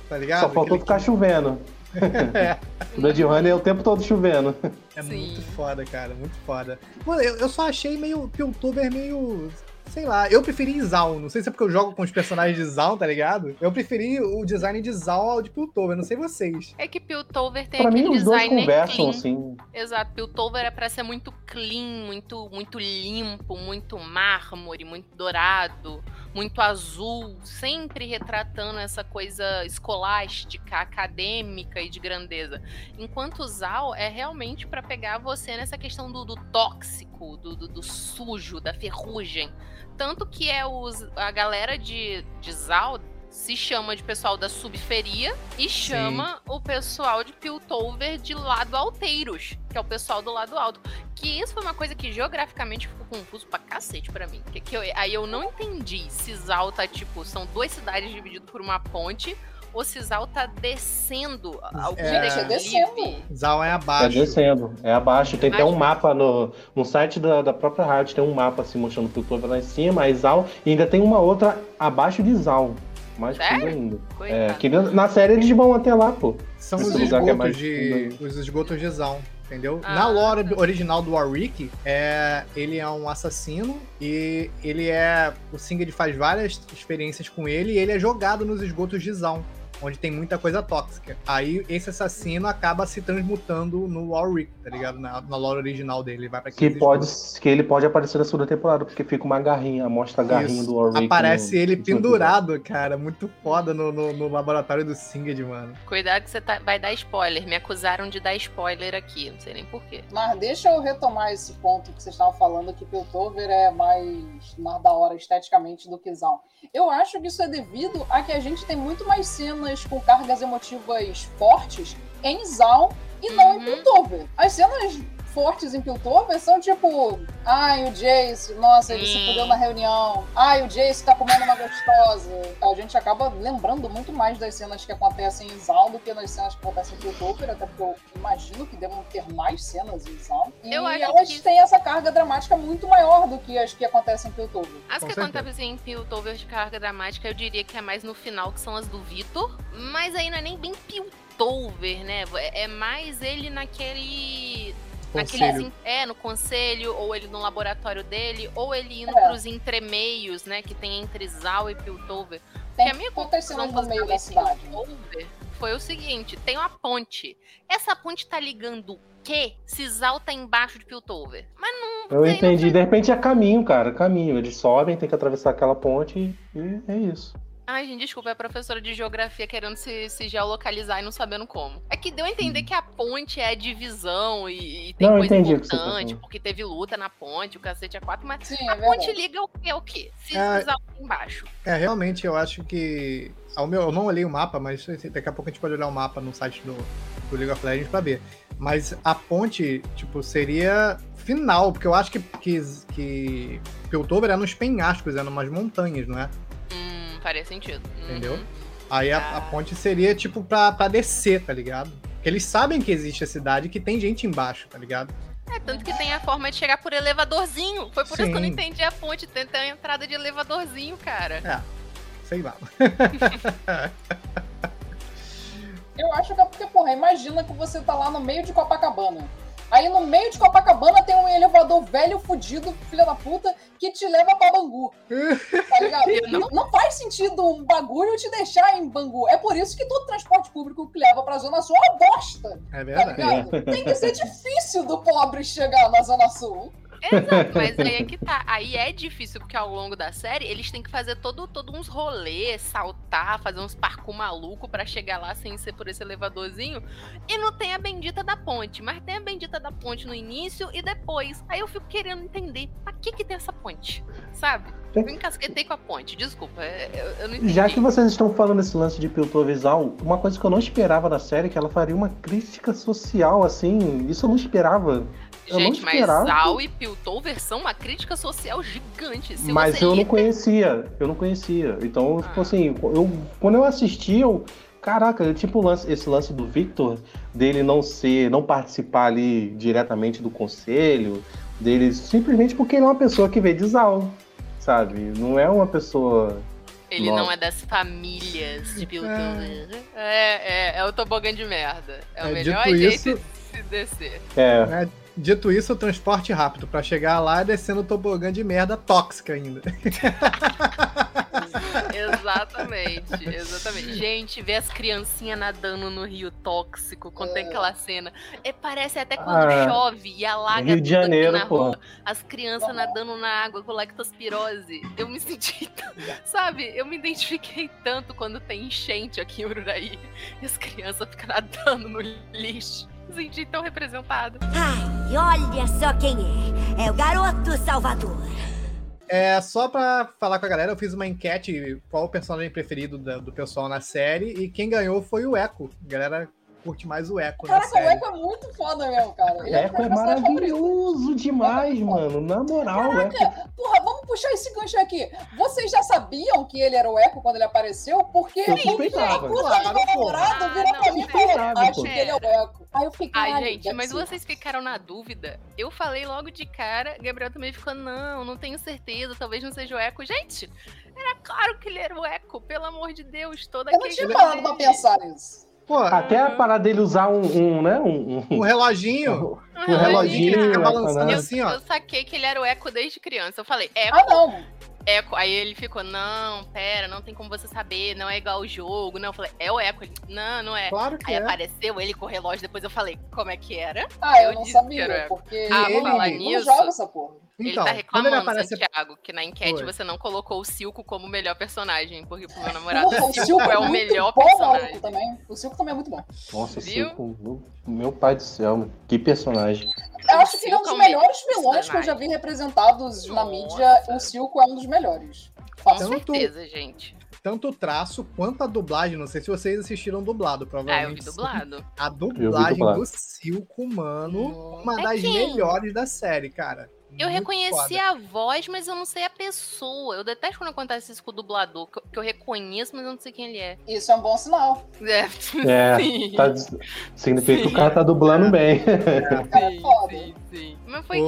tá ligado? Só faltou Aquele- ficar chovendo. <laughs> É. Blade Runner é o tempo todo chovendo. É Sim. muito foda, cara, muito foda. Mano, eu, eu só achei meio Piltover meio. Sei lá, eu preferi Zal. Não sei se é porque eu jogo com os personagens de Zal, tá ligado? Eu preferi o design de Zal ao de Piltover, não sei vocês. É que Piltover tem Pra mim, aquele os dois design conversam, clean. assim. Exato, Piltover é pra ser muito clean, muito, muito limpo, muito mármore, muito dourado, muito azul, sempre retratando essa coisa escolástica, acadêmica e de grandeza. Enquanto o Zal é realmente pra pegar você nessa questão do, do tóxico, do, do- do sujo, da ferrugem. Tanto que é os, a galera de, de Zal se chama de pessoal da subferia e chama o pessoal de Piltover de lado alteiros, que é o pessoal do lado alto. Que isso foi uma coisa que geograficamente ficou confuso pra cacete pra mim. Que, que eu- aí eu não entendi se Zal tá tipo, são duas cidades divididas por uma ponte. Ou se Zal tá descendo algum É. É declive. descendo. Zal é Tá abaixo. descendo. É abaixo. Tem até um mapa no, no site da, da própria rádio, tem um mapa assim mostrando o Piltover lá em cima, a Zal, e ainda tem uma outra abaixo de Zal. Mais fundo Sério? ainda. É, que na série eles vão até lá, pô. São os é esgotos mais de. fundo Os esgotos de Zal. Entendeu? Ah, Na lore tá. original do Warwick, é, ele é um assassino e ele é. O Singed faz várias experiências com ele e ele é jogado nos esgotos de Zal, onde tem muita coisa tóxica. Aí esse assassino acaba se transmutando no Warwick, tá ligado? Na, na lore original dele. Ele vai pra Que, pode, que ele pode aparecer na segunda temporada, porque fica uma garrinha, mostra a garrinha Isso. do Warwick. Aparece no- ele no pendurado, cara. Muito foda no, no, no laboratório do Singed, mano. Cuidado que você tá- vai dar spoiler. Me acusaram de dar spoiler aqui. Não sei nem porquê. Mas deixa eu retomar esse ponto que vocês estavam falando, que Piltover é mais, mais da hora esteticamente do que Zaun. Eu acho que isso é devido a que a gente tem muito mais cenas com cargas emotivas fortes em Zaun e não em Uhum. Piltover. As cenas fortes em Piltover são tipo, ai, o Jace, nossa, ele se Sim. fudeu na reunião. Ai, o Jace tá comendo uma gostosa. A gente acaba lembrando muito mais das cenas que acontecem em Zaun do que nas cenas que acontecem em Piltover, até porque eu imagino que devam ter mais cenas em Zaun. E Eu acho elas que- têm essa carga dramática muito maior do que as que acontecem em Piltover. As Com que certeza. acontecem em Piltover de carga dramática, eu diria que é mais no final, que são as do Vitor. Mas aí não é nem bem Piltover, né? É é mais ele naquele. Conselho. Naqueles, en- é, no conselho, ou ele no laboratório dele, ou ele indo É. pros entremeios, né? Que tem entre Zal e Piltover. Tem Porque a minha conclusão no meio com da cidade. Piltover foi o seguinte: tem uma ponte. Essa ponte tá ligando o quê? Se Zal tá embaixo de Piltover. Mas não. Eu sei, não entendi. De repente é caminho, cara. Caminho. Eles sobem, tem que atravessar aquela ponte e é isso. Ai, gente, desculpa, é a professora de geografia querendo se, se geolocalizar e não sabendo como. É que deu a entender que a ponte é a divisão e, e tem Não, coisa que tá importante, falando. porque teve luta na ponte, o cacete é quatro, mas Sim, a é ponte verdade. liga o que é o quê? Se É. embaixo. É, realmente, eu acho que. Ao meu, eu não olhei o mapa, mas daqui a pouco a gente pode olhar o mapa no site do, do League of Legends pra ver. Mas a ponte, tipo, seria final, porque eu acho que, que, que Piltover é nos penhascos, é numas montanhas, não é? Faria sentido. Uhum. Entendeu? Aí a, a Ah. ponte seria, tipo, pra, pra descer, tá ligado? Porque eles sabem que existe a cidade e que tem gente embaixo, tá ligado? É, tanto que tem a forma de chegar por elevadorzinho. Foi por isso que eu não Sim. entendi a ponte. Tem, tem a entrada de elevadorzinho, cara. Sei lá. <laughs> Eu acho que é porque, porra, imagina que você tá lá no meio de Copacabana. Aí no meio de Copacabana tem um elevador velho, fudido, filha da puta, que te leva pra Bangu. Tá ligado? <laughs> não, não faz sentido um bagulho te deixar em Bangu. É por isso que todo transporte público que leva pra Zona Sul é uma bosta. É Tá verdade. ligado? Tem que ser difícil do pobre chegar na Zona Sul. Exato, <laughs> mas aí é que tá. Aí é difícil, porque ao longo da série eles têm que fazer todo, todo uns rolês, saltar, fazer uns parkour maluco pra chegar lá sem ser por esse elevadorzinho. E não tem a bendita da ponte, mas tem a bendita da ponte no início e depois. Aí eu fico querendo entender pra que que tem essa ponte, sabe? Eu encasquetei com a ponte, desculpa, é- eu, eu não entendi. Já que vocês estão falando esse lance de Piltover visual, uma coisa que eu não esperava da série é que ela faria uma crítica social, assim. Isso eu não esperava. Eu Gente, não mas. Zal e Piltover são uma crítica social gigante. Se Mas você eu não conhecia, eu não conhecia. Então, tipo Ah. assim, eu, quando eu assisti, eu. Caraca, tipo o lance- esse lance do Victor, dele não ser, não participar ali diretamente do conselho, dele simplesmente porque ele é uma pessoa que veio de Zal, sabe? Não é uma pessoa. Ele não Nossa. é das famílias de Piltover. É, é, é o tobogã de merda. É o É, melhor dito jeito isso- de se descer. É, Dito isso, o transporte rápido pra chegar lá descendo o tobogã de merda tóxica ainda. <laughs> Exatamente, exatamente. Gente, ver as criancinhas nadando no rio tóxico, quando tem aquela cena. É, parece até quando Ah, chove e alaga Rio de Janeiro, na pô. rua. As crianças nadando na água com lactospirose. Eu me senti, <laughs> tão- sabe? Eu me identifiquei tanto quando tem enchente aqui em Ururaí. E as crianças ficam nadando no lixo. Me senti tão representada. Ai, olha só quem é. É o garoto Salvador. É, só pra falar com a galera, eu fiz uma enquete qual o personagem preferido da- do pessoal na série e quem ganhou foi o Echo. A galera curte mais o Echo na Caraca, o. Echo é muito foda mesmo, cara. Ele Eco meu é favorito. maravilhoso demais, mano. Na moral. Caraca, porra, vamos puxar esse gancho aqui. Vocês já sabiam que ele era o Echo quando ele apareceu? Porque Eu o suspeitava. puta Claro, meu namorado Ah, virou não, pra mim e falou, acho que ele é o Echo. Aí eu fiquei, Ai, gente, mas ser. vocês ficaram na dúvida. Eu falei logo de cara, Gabriel também ficou, não, não tenho certeza, talvez não seja o Eco. Gente, era claro que ele era o Eco, pelo amor de Deus, toda Eu não aquele tinha parado pra pensar nisso. Pô, Até a parada dele usar um, um, né? Um, um- um reloginho. um reloginho. <laughs> fica né, balançando falando. Eu, assim, ó. eu saquei que ele era o Eco desde criança. Eu falei, Eco, Ah, não. Eco. Aí ele ficou, não, pera, não tem como você saber, não é igual o jogo. Não, eu falei, é o Eco. Ele, não, não é. Claro que Aí é. apareceu ele com o relógio, depois eu falei, como é que era? Ah, eu, Eu não o sabia, porque Ah, ele falar não nisso, joga essa porra. Então, ele tá ele reclamando, aparece. Santiago, que na enquete Foi. você não colocou o Silco como o melhor personagem, porque pro meu <laughs> namorado Porra, o Silco é o muito melhor bom, personagem. também. O Silco também é muito bom. Nossa, Viu? Silco, meu, meu pai do céu, mano. que personagem. Eu acho que ele é um dos melhores vilões que eu já vi representados na mídia. O Silco é um dos melhores. Com. Tanto- certeza, gente. Tanto o traço quanto a dublagem. Não sei se vocês assistiram dublado, Ah, eu provavelmente. vi dublado. A dublagem dublado. do Silco, mano, uma É das quem? melhores da série, cara. Eu Muito reconheci foda. a voz, mas eu não sei a pessoa. Eu detesto quando acontece isso com o dublador, que eu, que eu reconheço, mas eu não sei quem ele é. Isso é um bom sinal. É, <laughs> É, sim. tá, significa que o cara tá dublando bem. <laughs> O cara é Sim, foda. sim, sim. Mas foi O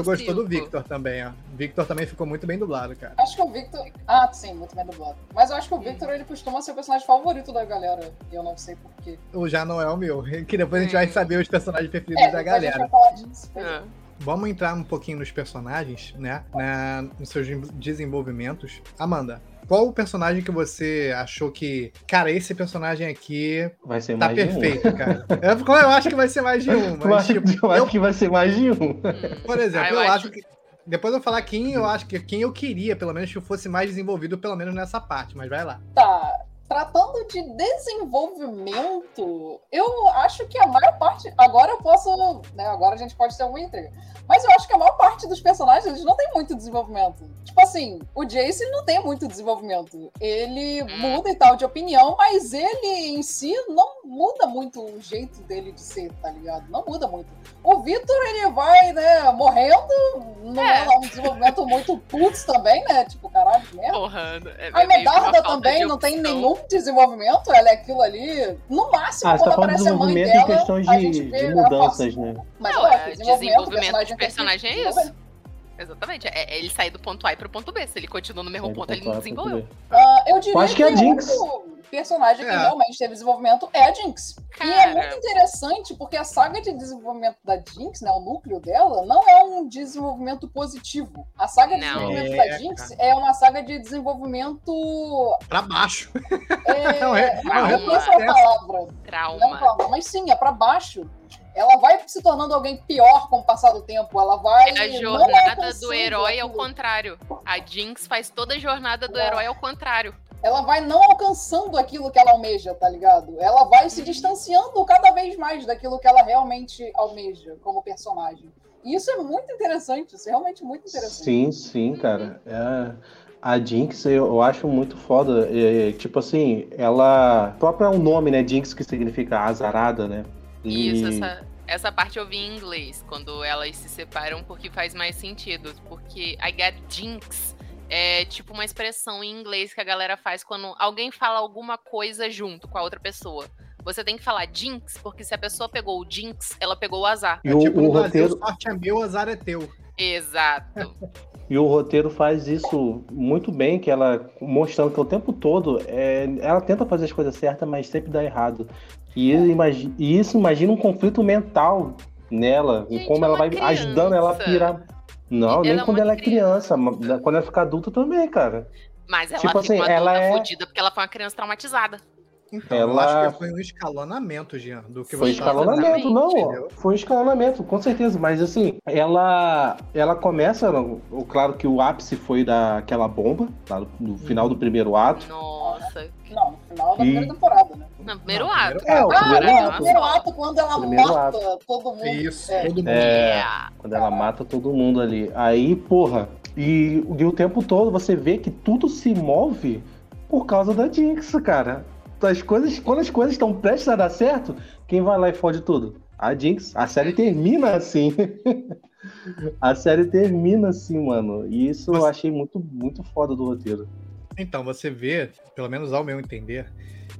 o gostou do? Victor também, ó. Victor também ficou muito bem dublado, cara. Acho que o Victor. Ah, sim, muito bem dublado. Mas eu acho que o Victor ele costuma ser o personagem favorito da galera. E eu não sei porquê. O já não é o meu. <laughs> Que depois a gente vai Hum. saber os personagens preferidos É, da depois a gente galera. vai falar disso. é. Vamos entrar um pouquinho nos personagens, né? Na, nos seus desenvolvimentos. Amanda, qual o personagem que você achou que. Cara, esse personagem aqui Vai ser tá mais de um. perfeito, cara. Eu, eu acho que vai ser mais de <laughs> um, Eu mas acho, tipo, eu acho eu, que vai ser mais de um. por exemplo, Ah, eu, acho que. Depois eu falar quem eu acho que quem eu queria, pelo menos, que fosse mais desenvolvido, pelo menos nessa parte, mas vai lá. Tá. Tratando de desenvolvimento, eu acho que a maior parte. Agora eu posso. Né, agora a gente pode ter alguma intriga. Mas eu acho que a maior parte dos personagens eles não tem muito desenvolvimento. Tipo assim, o Jace não tem muito desenvolvimento. Ele Hum. muda e tal de opinião, mas ele em si não muda muito o jeito dele de ser, tá ligado? Não muda muito. O Victor, ele vai, né, morrendo, não é, É. um desenvolvimento muito putz também, né? Tipo, caralho, merda. Porra, é, A Medarda também não tem nenhum desenvolvimento, ela é aquilo ali. No máximo, Ah, você quando tá falando de aparece a mãe desenvolvimento dela, em questões a de, gente vê de a mudanças, né? Mas Não, ué, é, desenvolvimento de tem que personagem é isso. Exatamente. É, é ele sair do ponto A e pro ponto B. Se ele continua no mesmo ponto, ele ponto não desenvolveu. Ah, eu diria acho que é a o Jinx. personagem que É. realmente teve desenvolvimento é a Jinx. E é Cara. muito interessante porque a saga de desenvolvimento da Jinx, né, o núcleo dela, não é um desenvolvimento positivo. A saga de Não. desenvolvimento É, da Jinx é uma saga de desenvolvimento. Pra baixo. <laughs> É, Não, é- não, é não essa é a retrocesso. palavra. Não, Trauma. calma, mas sim, é pra baixo. Ela vai se tornando alguém pior com o passar do tempo. Ela vai. É a não jornada do alcançando herói ao aquilo. contrário. A Jinx faz toda a jornada do É. herói ao contrário. ela vai não alcançando aquilo que ela almeja, tá ligado? Ela vai se distanciando cada vez mais daquilo que ela realmente almeja como personagem. E isso é muito interessante, isso é realmente muito interessante. Sim, sim, cara. É, a Jinx eu, acho muito foda. É, tipo assim, ela. Próprio é um nome, né? Jinx que significa azarada, né? E- Isso, essa, essa parte eu vi em inglês, quando elas se separam, porque faz mais sentido. Porque I get jinx é tipo uma expressão em inglês que a galera faz quando alguém fala alguma coisa junto com a outra pessoa. Você tem que falar jinx, porque se a pessoa pegou o jinx, ela pegou o azar. E É o, tipo o no Brasil, roteiro, sorte é meu, azar é teu. Exato. <laughs> e o roteiro faz isso muito bem, que ela mostrando que o tempo todo é, ela tenta fazer as coisas certas, mas sempre dá errado. E, imagi- e isso imagina um conflito mental nela, e Gente, como é ela vai ajudando ela a criança. pirar. Não, Ela nem é quando ela é criança, mas quando ela fica adulta também, cara. Mas ela Tipo assim, uma ela é- fodida porque ela foi uma criança traumatizada. Então, eu Ela- acho que foi um escalonamento, Jean, do que Foi você tá escalonamento, falando, não. entendeu? Foi escalonamento, com certeza. Mas assim, ela ela começa. Claro que o ápice foi daquela bomba, lá no, no final do primeiro ato. Nossa. Não, no final da E- primeira temporada, né? No primeiro Não, ato. primeiro É, o Ah, primeiro não, no ato. primeiro ato, quando ela Primeiro mata todo mundo. Isso, É. todo mundo. É, Yeah. quando ela mata todo mundo ali. Aí, porra, e, e o tempo todo você vê que tudo se move por causa da Jinx, cara. As coisas, quando as coisas estão prestes a dar certo, quem vai lá e fode tudo? A Jinx. A série termina assim. <laughs> a série termina assim, mano. E isso eu achei muito, muito foda do roteiro. Então, você vê, pelo menos ao meu entender,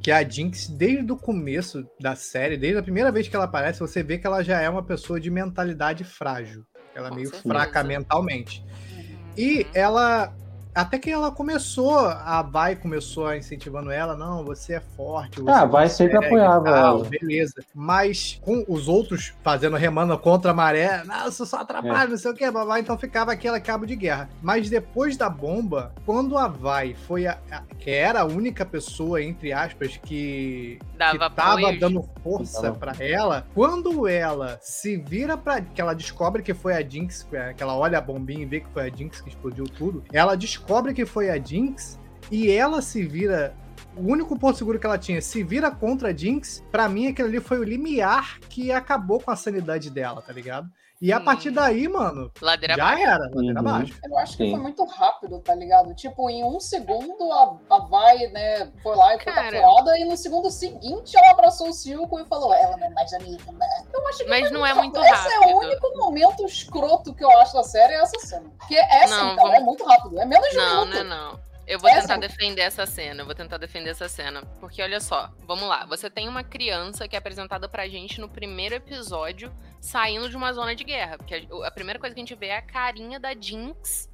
que a Jinx, desde o começo da série, desde a primeira vez que ela aparece, você vê que ela já é uma pessoa de mentalidade frágil. Ela é meio certeza. fraca mentalmente. Uhum. E ela. Até que ela começou, a Vai começou a incentivando ela, não, você é forte. Você Ah, Vai sempre apoiava ela. Beleza. Mas com os outros fazendo remando contra a maré, não, você só atrapalha, É. não sei o que, babá, então ficava aquela cabo de guerra. Mas depois da bomba, quando a Vai foi a, a- que era a única pessoa, entre aspas, que, Dava que tava dando força pra ela, quando ela se vira pra. que ela descobre que foi a Jinx, é, que ela olha a bombinha e vê que foi a Jinx que explodiu tudo, ela descobre que foi a Jinx e ela se vira. O único ponto seguro que ela tinha, se vira contra a Jinx, pra mim aquele ali foi o limiar que acabou com a sanidade dela, tá ligado? E a partir daí, mano, Ladeira já abaixo. era, ladeira Uhum. abaixo. Eu acho que Sim. foi muito rápido, tá ligado? Tipo, em um segundo a, a Vai, né, foi lá e foi capturada, e no segundo seguinte ela abraçou o Silco e falou: ela não é mais amiga, né? Eu acho que Mas foi não é muito Esse é o rápido. único momento escroto que eu acho da série, é essa cena. Porque essa, Não, então, vamos- é muito rápido. É menos de um Não, minuto. não é não. Eu vou tentar defender essa cena, eu vou tentar defender essa cena. Porque olha só, vamos lá. Você tem uma criança que é apresentada pra gente no primeiro episódio, saindo de uma zona de guerra. Porque a, primeira coisa que a gente vê é a carinha da Jinx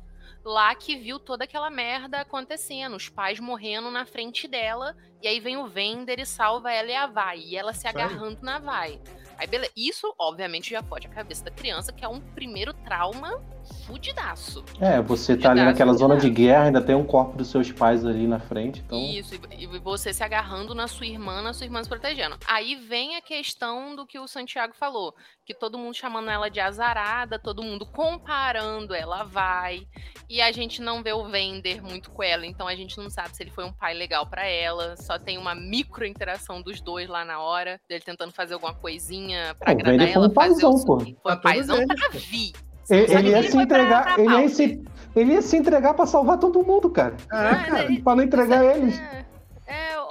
lá que viu toda aquela merda acontecendo, os pais morrendo na frente dela, e aí vem o Vender e salva ela e a Vai, e ela se agarrando na Vai. Aí, beleza. Isso, obviamente, já fode a cabeça da criança, que é um primeiro trauma fudidaço. É, você tá ali naquela de zona de guerra, ainda tem um corpo dos seus pais ali na frente. Então, Isso, e você se agarrando na sua irmã, na sua irmã se protegendo. Aí vem a questão do que o Santiago falou, que todo mundo chamando ela de azarada, todo mundo comparando ela vai, e a gente não vê o Vender muito com ela, então a gente não sabe se ele foi um pai legal pra ela, só tem uma micro interação dos dois lá na hora, dele tentando fazer alguma coisinha pra É, o agradar Vender foi ela, um paizão, o pô. Foi Pra um paizão pra. Vi. Ele, ia se entregar, pra ele ia se, ele ia se entregar pra salvar todo mundo, cara. É, cara. Pra não entregar eles. É,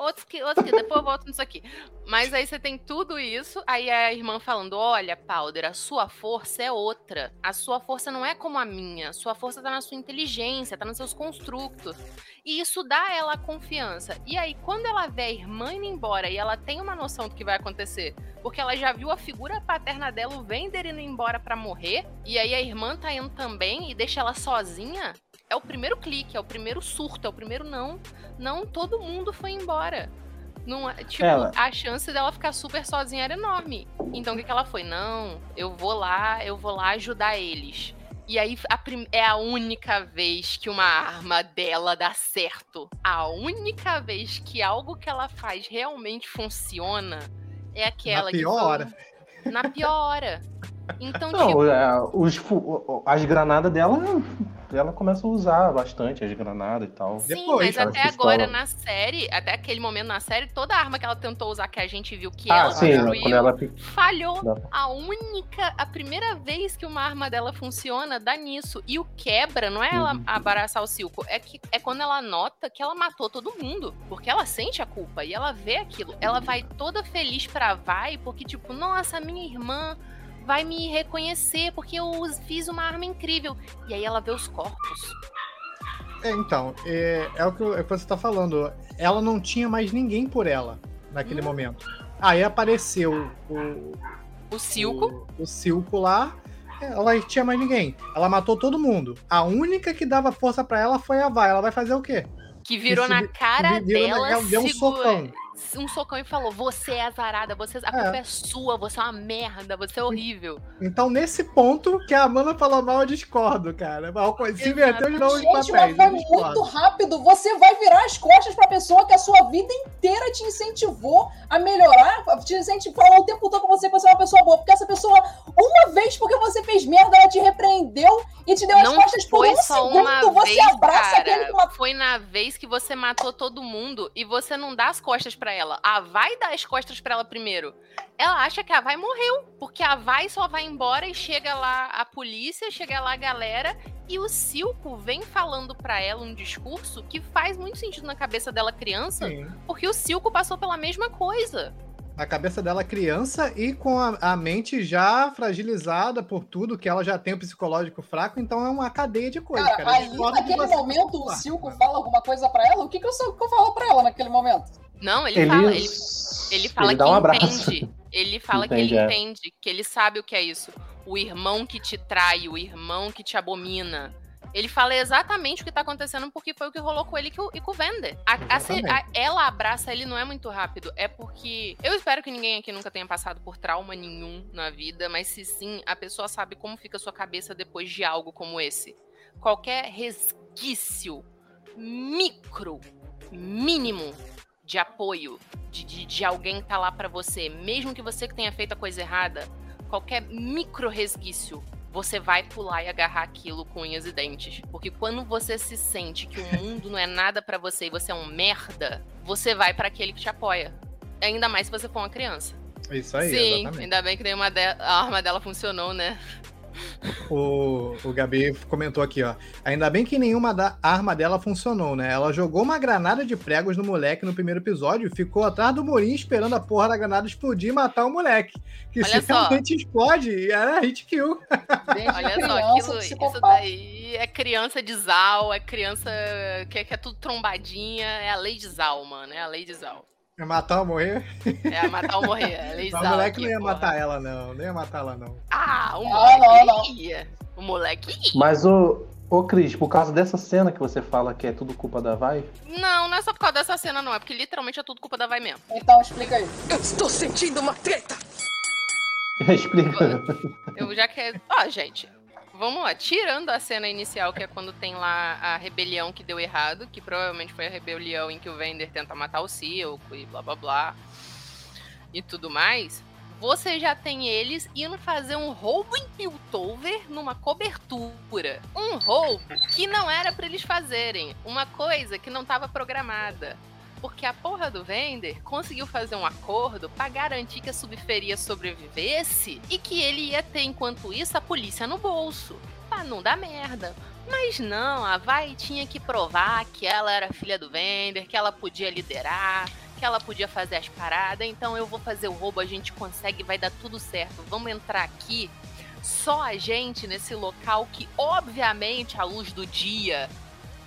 outros que, outros que, depois eu volto nisso aqui. Mas aí você tem tudo isso, aí a irmã falando: olha, Powder, a sua força é outra. A sua força não é como a minha. A sua força tá na sua inteligência, tá nos seus construtos. E isso dá a ela confiança. E aí, quando ela vê a irmã indo embora e ela tem uma noção do que vai acontecer, porque ela já viu a figura paterna dela, o Vender indo embora para morrer, e aí a irmã tá indo também e deixa ela sozinha, é o primeiro clique, é o primeiro surto, é o primeiro não. Não, todo mundo foi embora. Não, é- tipo, Ela- a chance dela ficar super sozinha era enorme. Então o que, que ela foi? Não, eu vou lá, eu vou lá ajudar eles. E aí a prim- é a única vez que uma arma dela dá certo. A única vez que algo que ela faz realmente funciona é aquela Na que pior foi- hora. Na pior hora. Então, Não, tipo, é, as granadas dela, ela começa a usar bastante as granadas e tal. Sim, Depois, mas até pistola. agora na série, até aquele momento na série, toda arma que ela tentou usar que a gente viu que Ah, ela sim, ela falhou. Dá. A única, a primeira vez que uma arma dela funciona, dá nisso. E o quebra, não é ela Uhum. abraçar o Silco, é, que, é quando ela nota que ela matou todo mundo. Porque ela sente a culpa e ela vê aquilo. Ela vai toda feliz pra Vai, porque, tipo, nossa, minha irmã vai me reconhecer porque eu fiz uma arma incrível. E aí ela vê os corpos. É, então, é, é o que, é o que você tá falando. Ela não tinha mais ninguém por ela naquele Hum. momento. Aí apareceu o, O Silco. o, o Silco lá. Ela não tinha mais ninguém. Ela matou todo mundo. A única que dava força pra ela foi a Vai. Ela vai fazer o quê? Que virou Esse na cara virou na- dela, deu um segura- socão. Um socão e falou: Você é azarada, você, a culpa é sua, você é uma merda, você é horrível. Então, nesse ponto que a Amanda falou mal, eu discordo, cara. Mas Se inverteu de novo os Gente, mas papéis. foi muito rápido. Você vai virar as costas pra pessoa que a sua vida inteira te incentivou a melhorar, te incentivou o tempo todo que você fosse uma pessoa boa. Porque essa pessoa, uma vez porque você fez merda, ela te repreendeu e te deu as Não costas por um segundo. você vez, abraça aquele que cara. matou. Foi na vez que você matou todo mundo e você não dá as costas pra ela. A Vai dá as costas pra ela primeiro. Ela acha que a Vai morreu, porque a Vai só vai embora e chega lá a polícia, chega lá a galera e o Silco vem falando pra ela um discurso que faz muito sentido na cabeça dela criança, Sim. porque o Silco passou pela mesma coisa. Na cabeça dela, criança, e com a, a mente já fragilizada por tudo, que ela já tem o psicológico fraco, então é uma cadeia de coisas, Cara, cara. Ali naquele momento o Silco fala alguma coisa pra ela. O que, que o Silco fala pra ela naquele momento? Não, ele, Ele, fala, ele, ele fala ele dá que um entende. Ele fala Entende, que ele é. entende, que ele sabe o que é isso. O irmão que te trai, o irmão que te abomina. Ele fala exatamente o que tá acontecendo porque foi o que rolou com ele e com, o Vender. A- a a- ela abraça ele não é muito rápido. É porque. Eu espero que ninguém aqui nunca tenha passado por trauma nenhum na vida, mas se sim, a pessoa sabe como fica a sua cabeça depois de algo como esse. Qualquer resquício micro, mínimo de apoio, de, de, de alguém que tá lá pra você, mesmo que você que tenha feito a coisa errada, qualquer micro resquício, você vai pular e agarrar aquilo com unhas e dentes. Porque quando você se sente que o <laughs> mundo não é nada pra você e você é um merda, você vai pra aquele que te apoia. Ainda mais se você for uma criança. Isso aí, Sim, exatamente. ainda bem que nenhuma de- a arma dela funcionou, né? O, o Gabi comentou aqui, ó. Ainda bem que nenhuma da arma dela funcionou, né? Ela jogou uma granada de pregos no moleque no primeiro episódio e ficou atrás do murinho esperando a porra da granada explodir e matar o moleque. Que Olha se só. realmente explode, era hit kill. Olha só, aquilo, isso daí é criança de Zal, é criança que, que é tudo trombadinha, é a lei de Zal, mano, é a lei de Zal. É matar ou morrer? É matar ou morrer, é a lei de Mas Zal. o moleque aqui, não ia porra. matar ela, não. Não ia matar ela, não. Ah, o moleque ia. O moleque ia. Mas, ô, ô Cris, por causa dessa cena que você fala que é tudo culpa da Vai, Não, não é só por causa dessa cena, não. É porque literalmente é tudo culpa da Vai mesmo. Então explica aí. Eu estou sentindo uma treta. <laughs> explica. Eu já quero. Ó, gente. Vamos lá. Tirando a cena inicial, que é quando tem lá a rebelião que deu errado, que provavelmente foi a rebelião em que o Vender tenta matar o Silco e blá blá blá. E tudo mais. Você já tem eles indo fazer um roubo em Piltover numa cobertura. Um roubo que não era pra eles fazerem. Uma coisa que não estava programada. Porque a porra do Vender conseguiu fazer um acordo pra garantir que a subferia sobrevivesse e que ele ia ter, enquanto isso, a polícia no bolso. Pra não dar merda. Mas não, a Vai tinha que provar que ela era filha do Vender, que ela podia liderar, que ela podia fazer as paradas, então eu vou fazer o roubo, a gente consegue, vai dar tudo certo. Vamos entrar aqui, só a gente nesse local que, obviamente, à luz do dia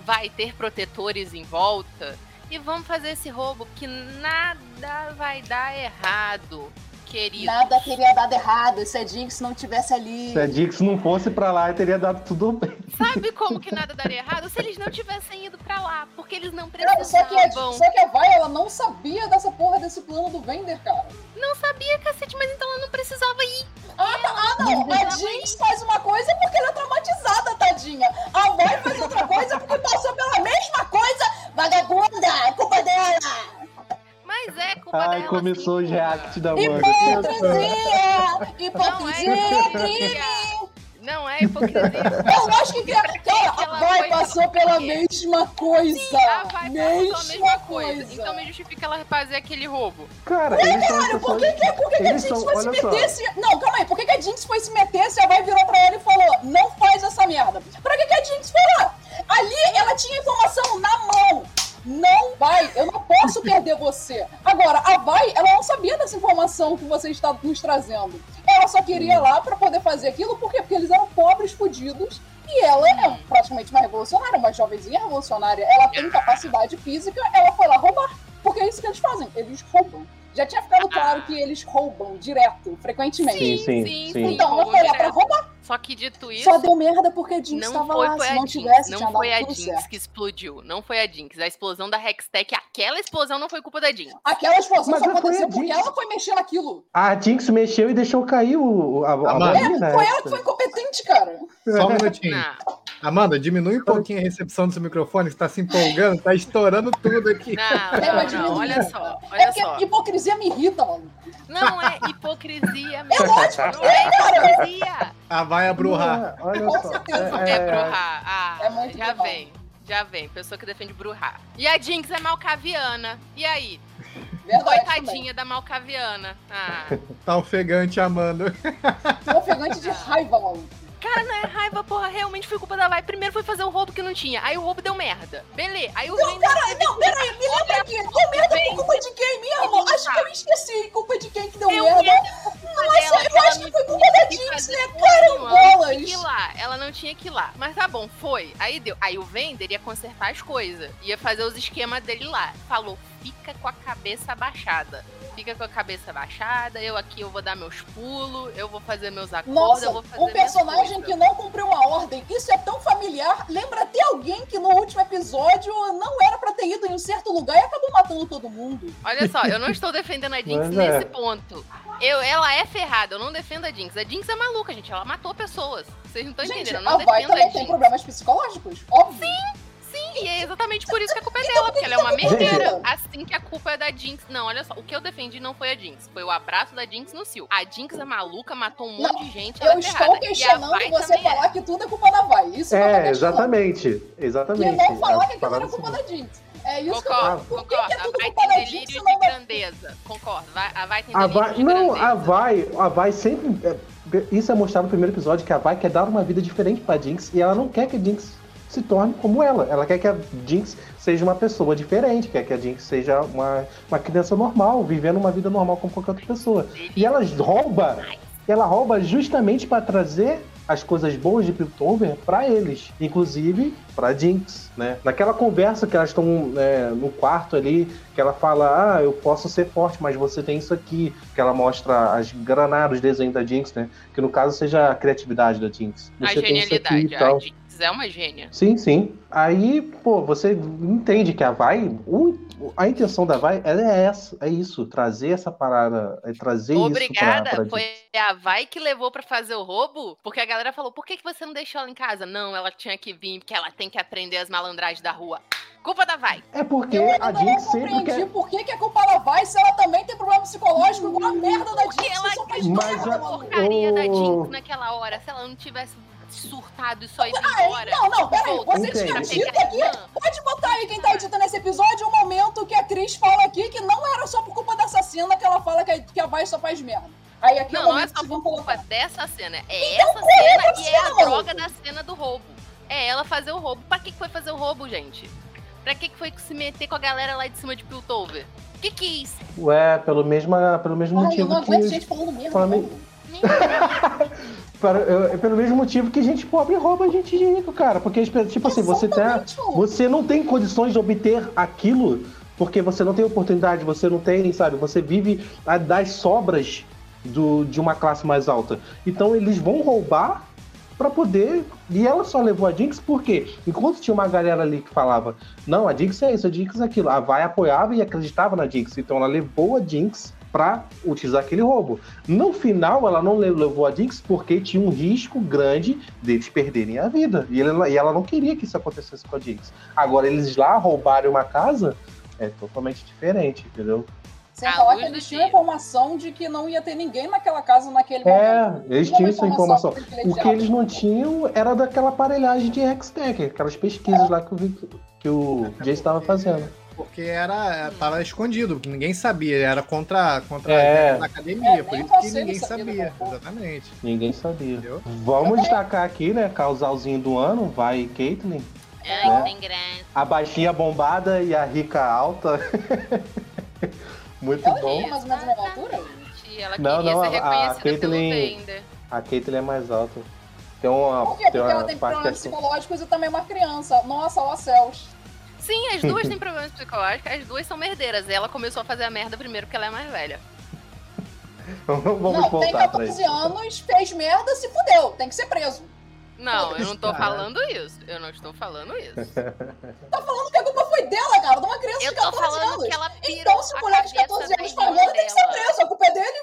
vai ter protetores em volta. E vamos fazer esse roubo, que nada vai dar errado, querido. Nada teria dado errado se a Jinx não tivesse ali. Se a Dix não fosse pra lá, teria dado tudo bem. Sabe como que nada daria errado? Se eles não tivessem ido pra lá, porque eles não Não, só, que a, precisavam. só que a Vai, ela não sabia dessa porra desse plano do Vender, cara. Não sabia, cacete, mas então ela não precisava ir. Ah, não, ah, não. A Jinx faz uma coisa porque ela é traumatizada, tadinha. A Vai faz outra coisa porque passou pela mesma coisa. Vagabunda, é culpa dela. Mas é culpa Ai, dela. começou os react da Amanda. Hipocrisia! Hipocrisia é crime! Não é hipocrisia. Eu lógico que, a foi passou pela por mesma coisa. A Vai mesma, passou a mesma coisa. coisa. Então me justifica ela fazer aquele roubo. Cara, Ué, eles são caralho, por pessoas- que, que, por que, que a Jinx são- foi se olha só. meter se... Não, calma aí, por que, que a Jinx foi se meter se a Vai virou pra ela e falou, não faz essa merda? Pra que, que a Jinx foi lá? Ali ela tinha informação na mão. Não vai, eu não posso perder você. Agora, a Vai, ela não sabia dessa informação que você está nos trazendo. Ela só queria ir lá pra poder fazer aquilo, por quê? Porque eles eram pobres, fudidos, e ela é praticamente uma revolucionária, uma jovenzinha revolucionária. Ela tem capacidade física, ela foi lá roubar. Porque é isso que eles fazem, eles roubam. Já tinha ficado claro que eles roubam direto, frequentemente. Sim, sim, sim, sim. Então, ela foi lá pra roubar. Só que dito isso. Só deu merda porque a Jinx não tava foi, lá. foi Se a não Jinx, tivesse, não foi a Jinx certo. que explodiu. Não foi a Jinx. A explosão da Hextech, aquela explosão não foi culpa da Jinx. Aquela explosão Mas só foi a aconteceu porque Jinx. ela foi mexer naquilo. A Jinx mexeu e deixou cair o, a, a bolinha, né? Foi ela que foi incompetente, cara. Só um minutinho. Não, Amanda, diminui um pouquinho a recepção do seu microfone, que tá se empolgando, tá estourando tudo aqui. não, É, não, mas não, diminui. olha só, É olha porque só. hipocrisia me irrita, mano. Não é hipocrisia É mesmo. lógico Não que é é, hipocrisia. Ah, vai abruhar. Não, Olha só. É É, Bruhá. Ah, É muito já Bruhá. vem. Já vem. Pessoa que defende Bruhá. E a Jinx é malcaviana. E aí? Verdade Coitadinha da malcaviana. Ah. Tá ofegante, também. Tô ofegante de raiva, mano. Cara, não é raiva, porra. Realmente foi culpa da Vai. Primeiro foi fazer o roubo que não tinha. Aí o roubo deu merda. Beleza. Aí o Não, teve- não, peraí, me lembra aqui. Ô, merda por culpa de quem mesmo? Acho que eu esqueci. Culpa de quem que deu Deu merda? merda Nossa, dela, eu acho que foi culpa da Jinx, né? nenhuma. Ela não tinha que ir Carambolas. lá. Ela não tinha que ir lá. Mas tá bom, foi. Aí deu. Aí o Vender ia consertar as coisas. Ia fazer os esquemas dele lá. Falou, fica com a cabeça baixada. Fica com a cabeça baixada, eu aqui eu vou dar meus pulos, eu vou fazer meus acordos, Nossa, eu vou fazer um personagem que não cumpriu uma ordem. Isso é tão familiar. Lembra até alguém que no último episódio não era pra ter ido em um certo lugar e acabou matando todo mundo. Olha só, eu não estou defendendo a Jinx é. nesse ponto. Eu, ela é ferrada, eu não defendo a Jinx. A Jinx é maluca, gente. Ela matou pessoas. Vocês não estão Gente, entendendo. Eu a não Vai defendo a também tem Jinx. problemas psicológicos, óbvio. Sim, e é exatamente por isso que a culpa é dela, porque ela é uma merdeira. Assim que a culpa é da Jinx. Não, olha só, o que eu defendi não foi a Jinx, foi o abraço da Jinx no Sil. A Jinx é maluca, matou um monte Não, de gente, ela Eu é estou ferrada. E a questionando você é. falar que tudo é culpa da Vai. Isso que eu tô É, questionando. exatamente. E Exatamente. não falar que aquilo era culpa da Jinx. É isso Concordo, que eu concordo. que é A tudo Vai culpa tem da Jinx delírio e de não grandeza. Concordo. Vai- A Vai tem A delírio Vai, de não, grandeza. a Vai, a Vai sempre. é, Isso é mostrado no primeiro episódio, que a Vai quer dar uma vida diferente pra Jinx e ela não quer que a Jinx se torne como ela. Ela quer que a Jinx seja uma pessoa diferente, quer que a Jinx seja uma, uma criança normal, vivendo uma vida normal como qualquer outra pessoa. E ela rouba, ela rouba justamente pra trazer as coisas boas de Piltover pra eles, inclusive pra Jinx, né? Naquela conversa que elas estão é, no quarto ali, que ela fala, ah, eu posso ser forte, mas você tem isso aqui, que ela mostra as granadas, os desenhos da Jinx, né? Que no caso seja a criatividade da Jinx. A Você tem isso aqui genialidade. e tal. É uma gênia. Sim, sim. Aí, pô, você entende que a Vai, a intenção da Vai, ela é essa, é isso, trazer essa parada, é trazer Obrigada. isso pra, pra Foi a Vai que levou pra fazer o roubo? Porque a galera falou: por que, que você não deixou ela em casa? Não, ela tinha que vir, porque ela tem que aprender as malandragens da rua. Culpa da Vai. É porque Eu a Jinx sempre compreendi quer. por que, que a culpa da Vai se ela também tem problema psicológico igual a merda da Jinx. ela que só faz Mas merda, a-. Porcaria da. Jinx naquela hora. Se ela não tivesse surtado e só ido Ah, embora. não, não, peraí, voltado você tinha dito aqui? Pode botar aí quem tá editando esse episódio um momento que a Cris fala aqui que não era só por culpa dessa cena que ela fala que a, que a Vai só faz merda. Aí aqui é o Não, não é momento só que por culpa colocar. dessa cena. É Então, essa é cena essa e é a cena, droga da cena do roubo. É ela fazer o roubo. Pra que, que foi fazer o roubo, gente? Pra que, que foi se meter com a galera lá de cima de Piltover? Que quis. Ué, pelo mesmo, pelo mesmo Ai, eu motivo não que. aguento gente falando. Fala- não. <laughs> Para- eu- pelo mesmo motivo que gente pobre rouba gente de rico, cara. Porque, tipo assim, você, tem, Exatamente, mano. você não tem condições de obter aquilo porque você não tem oportunidade, você não tem, sabe? Você vive das sobras do, de uma classe mais alta. Então eles vão roubar pra poder. E ela só levou a Jinx porque, enquanto tinha uma galera ali que falava, não, a Jinx é isso, a Jinx é aquilo, a Vai apoiava e acreditava na Jinx. Então ela levou a Jinx pra utilizar aquele roubo. No final, ela não le- levou a Jinx porque tinha um risco grande deles perderem a vida. E, ele- e ela não queria que isso acontecesse com a Jinx. Agora, eles lá roubarem uma casa é totalmente diferente, entendeu? Sem À falar que eles tinham a informação de que não ia ter ninguém naquela casa naquele É, momento. eles Uma tinham essa informação. O que eles não tinham era daquela aparelhagem de Hextech, aquelas pesquisas lá que o, que o Jay estava fazendo. Porque era, tava escondido, ninguém sabia, era contra, contra É. a academia, É, por isso que ninguém sabia. Exatamente. Ninguém sabia. Entendeu? Vamos destacar aqui, né? Casalzinho do ano, vai Caitlyn. Ai, Né? tem graça. A baixinha bombada e a rica alta. <laughs> Muito Ela bom. tinha mais ou menos a mesma altura? Ela Não, queria não, ser a- a reconhecida pelo Caitlyn-. A Caitlyn é mais alta. Tem uma, Por quê? tem Porque uma ela tem parte problemas assim. psicológicos e também é uma criança. Nossa, ó céus. Sim, as duas têm <laughs> problemas psicológicos, as duas são merdeiras. Ela começou a fazer a merda primeiro porque ela é mais velha. Vamos não, tem voltar pra 14 isso. anos, fez merda, se fudeu. Tem que ser preso. Não, eu não tô falando isso. Eu não estou falando isso. <laughs> Tá falando que a culpa foi dela, cara, de uma criança Eu de tô 14 falando anos. que ela pirou Então, se a o moleque de cabeça 14 da anos faz merda, tem que ser preso. A culpa é dele.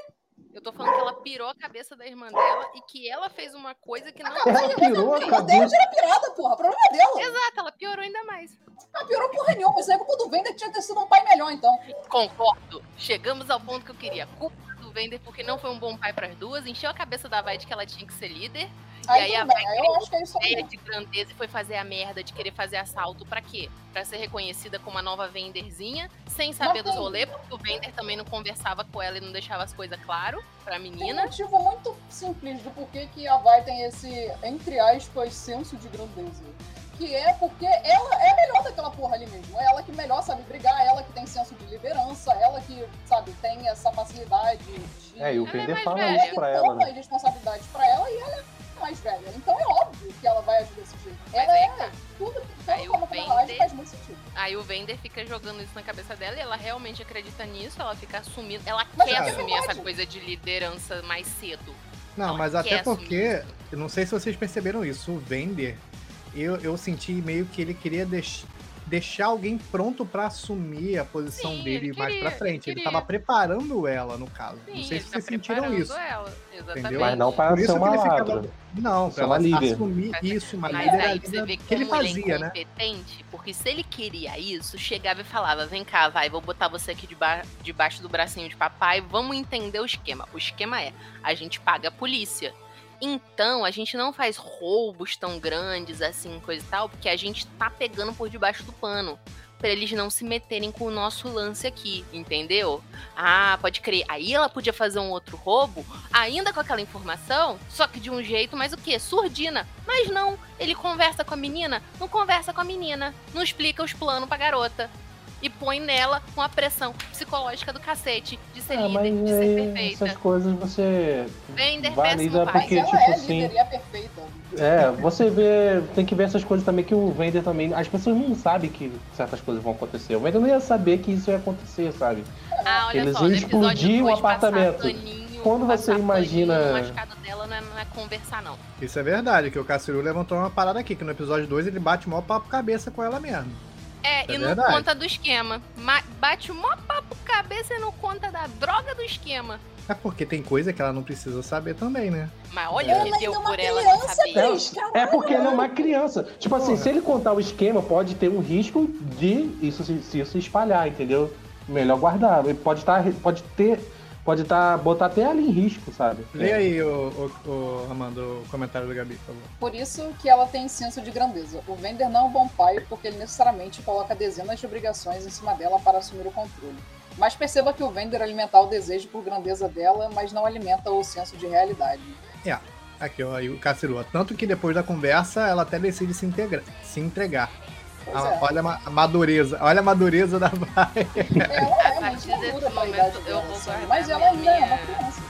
Eu tô falando que ela pirou a cabeça da irmã dela e que ela fez uma coisa que não. Ela pirou a cabeça. era pirada, porra. O problema é dela. Exato, ela piorou ainda mais. Ela piorou porra nenhuma. Isso aí é culpa do Vender tinha que ter sido um pai melhor, então. Concordo. Chegamos ao ponto que eu queria. Culpa do Vender porque não foi um bom pai pras duas. Encheu a cabeça da Vai de que ela tinha que ser líder. Aí, e aí a Vai bem. Eu acho que é isso ideia aí. de grandeza e foi fazer a merda de querer fazer assalto pra quê? Pra ser reconhecida como a nova venderzinha, sem saber Mas dos tem- rolês, porque o vender também não conversava com ela e não deixava as coisas claro pra Tem um menina. motivo muito simples do porquê que a Vai tem esse, entre aspas, senso de grandeza. Que é porque ela é melhor daquela porra ali mesmo. É ela que melhor sabe brigar, ela que tem senso de liderança, ela que, sabe, tem essa facilidade de. É, e o é Vender fala velha. isso pra ela, né? responsabilidade pra ela e ela é mais velha. Então é óbvio que ela vai agir desse jeito. Mas Ela aí é tá. tudo, Aí tudo o como ela age Vender- faz muito sentido. Aí o Vender fica jogando isso na cabeça dela e ela realmente acredita nisso, ela fica assumindo. Ela Mas quer assumir essa pode. coisa de liderança mais cedo. Não, Ela mas até porque, eu não sei se vocês perceberam isso, o Vender, eu, eu senti meio que ele queria deix- deixar alguém pronto pra assumir a posição Sim, dele ele mais queria, pra frente. ele Ele queria. tava preparando ela, no caso. Sim, não sei se tá vocês sentiram isso. Ela. Entendeu? Mas não para Por ser isso que uma ele ficava- ladra. Não, uma ela líder. assumir isso, uma Mas líder aí você vê que ele como ele fazia, é né? incompetente, porque se ele queria isso, chegava e falava, vem cá, vai, vou botar você aqui deba- debaixo do bracinho de papai, vamos entender o esquema. O esquema é, a gente paga a polícia. Então, a gente não faz roubos tão grandes assim, coisa e tal, porque a gente tá pegando por debaixo do pano. Pra eles não se meterem com o nosso lance aqui, entendeu? Ah, pode crer. Aí ela podia fazer um outro roubo, ainda com aquela informação, só que de um jeito, mas o quê? Surdina. Mas não, ele conversa com a menina, não conversa com a menina, não explica os planos pra garota. E põe nela com a pressão psicológica do cacete de ser Ah, líder, mas de ser aí, perfeita. essas coisas você Vender valida péssimo pai. porque, Mas ela tipo é assim. líder e é perfeita. É, você vê, tem que ver essas coisas também que o Vender também. As pessoas não sabem que certas coisas vão acontecer. O Vender não ia saber que isso ia acontecer, sabe? Ah, olha Eles só, iam explodir o apartamento. Quando você imagina- dela não é, não é conversar, não. Isso é verdade, que o Cassiru levantou uma parada aqui, que no episódio 2 ele bate mó papo cabeça com ela mesmo. É, É e não verdade. conta do esquema. Ma- bate o maior papo cabeça e não conta da droga do esquema. É porque tem coisa que ela não precisa saber também, né? Mas olha Ela o que deu é uma por ela não criança, saber. Cris, É, é porque ela é uma criança. Tipo assim, Porra. se ele contar o esquema, pode ter um risco de isso se, se isso espalhar, entendeu? Melhor guardar. Ele pode estar. pode ter. Pode estar. botar até ela em risco, sabe? Lê aí, o, o, o Amanda, o comentário do Gabi, por favor. Por isso que ela tem senso de grandeza. O Vender não é um bom pai porque ele necessariamente coloca dezenas de obrigações em cima dela para assumir o controle. Mas perceba que o Vender alimenta o desejo por grandeza dela, mas não alimenta o senso de realidade. Aqui, ó, aí o Cassiru. Tanto que depois da conversa, ela até decide se, integra, se entregar. Ah, é. Olha a ma- a madureza, olha a madureza da <laughs> Vai. Ela é partir muito desse momento, eu vou guardar Mas ela ainda é uma minha- criança.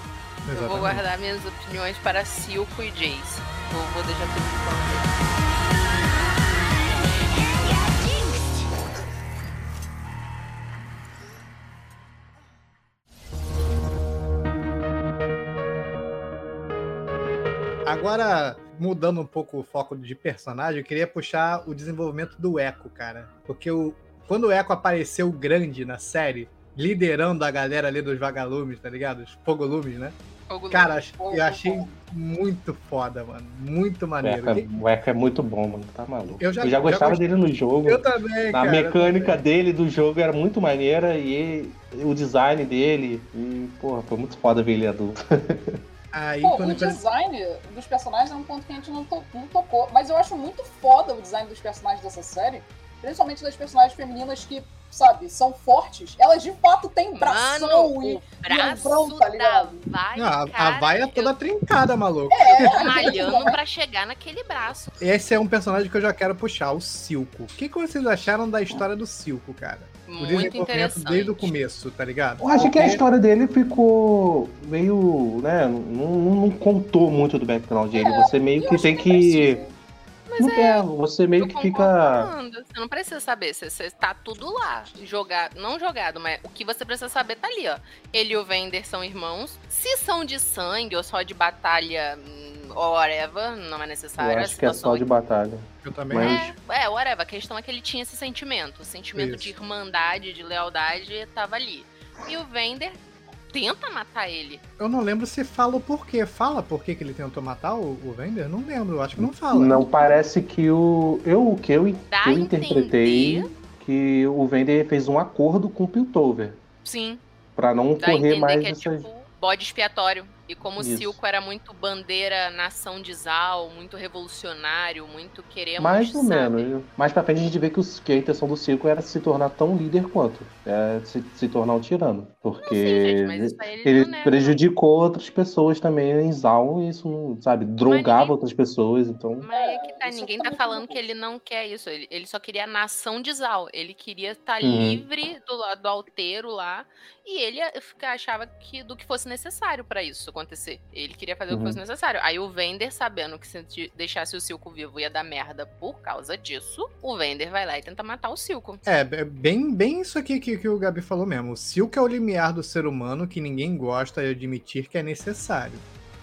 Eu vou guardar minhas opiniões para Silco e Jace. Vou, vou deixar tudo de fora. Agora, mudando um pouco o foco de personagem, eu queria puxar o desenvolvimento do Echo, cara. Porque o, quando o Echo apareceu grande na série, liderando a galera ali dos vagalumes, tá ligado? Os fogolumes, né? Fogo Cara, eu achei muito foda, mano. Muito O maneiro. Echo, é- o Echo é muito bom, mano. Tá maluco. Eu Eu já- já, já gostava gost- dele no jogo. Eu também, A cara. mecânica dele do jogo era muito maneira e o design dele. E, porra, foi muito foda ver ele adulto. <laughs> Aí, Pô, o design dos personagens é um ponto que a gente não, to- não tocou. Mas eu acho muito foda o design dos personagens dessa série. Principalmente das personagens femininas que, sabe, são fortes. Elas de fato têm bração Mano, e, o e braço ombrão, tá ligado? Vai, Não, a, a cara, vai é toda trincada, maluco. É, malhando pra chegar naquele braço. Esse é um personagem que eu já quero puxar, o Silco. O que, que vocês acharam da história do Silco, cara? o Muito desenvolvimento interessante. desde o começo, tá ligado? Eu acho que a história dele ficou meio. né? Não, não- contou muito do background dele. É, Você meio que tem que que. Mas Não é, é, você meio que fica. Você não precisa saber. Você, você tá tudo lá. Jogado. Não jogado, mas o que você precisa saber tá ali, ó. Ele e o Vender são irmãos. Se são de sangue ou só de batalha, hum, whatever, não é necessário. Eu acho que é só de batalha. Eu também Mas- acho. É, é, whatever. A questão é que ele tinha esse sentimento. O sentimento Isso. de irmandade, de lealdade, tava ali. E o Vender tenta matar ele. Eu não lembro se fala o porquê. Fala por que ele tentou matar o, o Vender? Não lembro, eu acho que não fala. Não parece que o. Eu, o que eu, Dá eu interpretei entender. que o Vender fez um acordo com o Piltover. Sim. Pra não Dá correr mais que é essas. tipo bode expiatório. E como o Isso. Silco era muito bandeira nação de Zal, muito revolucionário, muito queremos. Mais ou sabe? menos. Mais pra frente a gente vê que, os- que a intenção do Circo era se tornar tão líder quanto. É, se, se tornar um tirano. Porque Sim, gente, ele ele nega. prejudicou outras pessoas também em Zal e isso, não, sabe, drogava ninguém- outras pessoas, então. Mas é que tá, Isso ninguém tá tá falando que ele não quer isso. Ele, ele só queria a nação de Zal. Ele queria estar Uhum. livre do lado do alteiro lá. E ele achava que do que fosse necessário pra isso acontecer. Ele queria fazer o que Uhum. fosse necessário. Aí o Vender, sabendo que se de- deixasse o Silco vivo ia dar merda por causa disso, o Vender vai lá e tenta matar o Silco. É, é bem, bem isso aqui que, que o Gabi falou mesmo. O Silco é o limiar do ser humano que ninguém gosta de admitir que é necessário.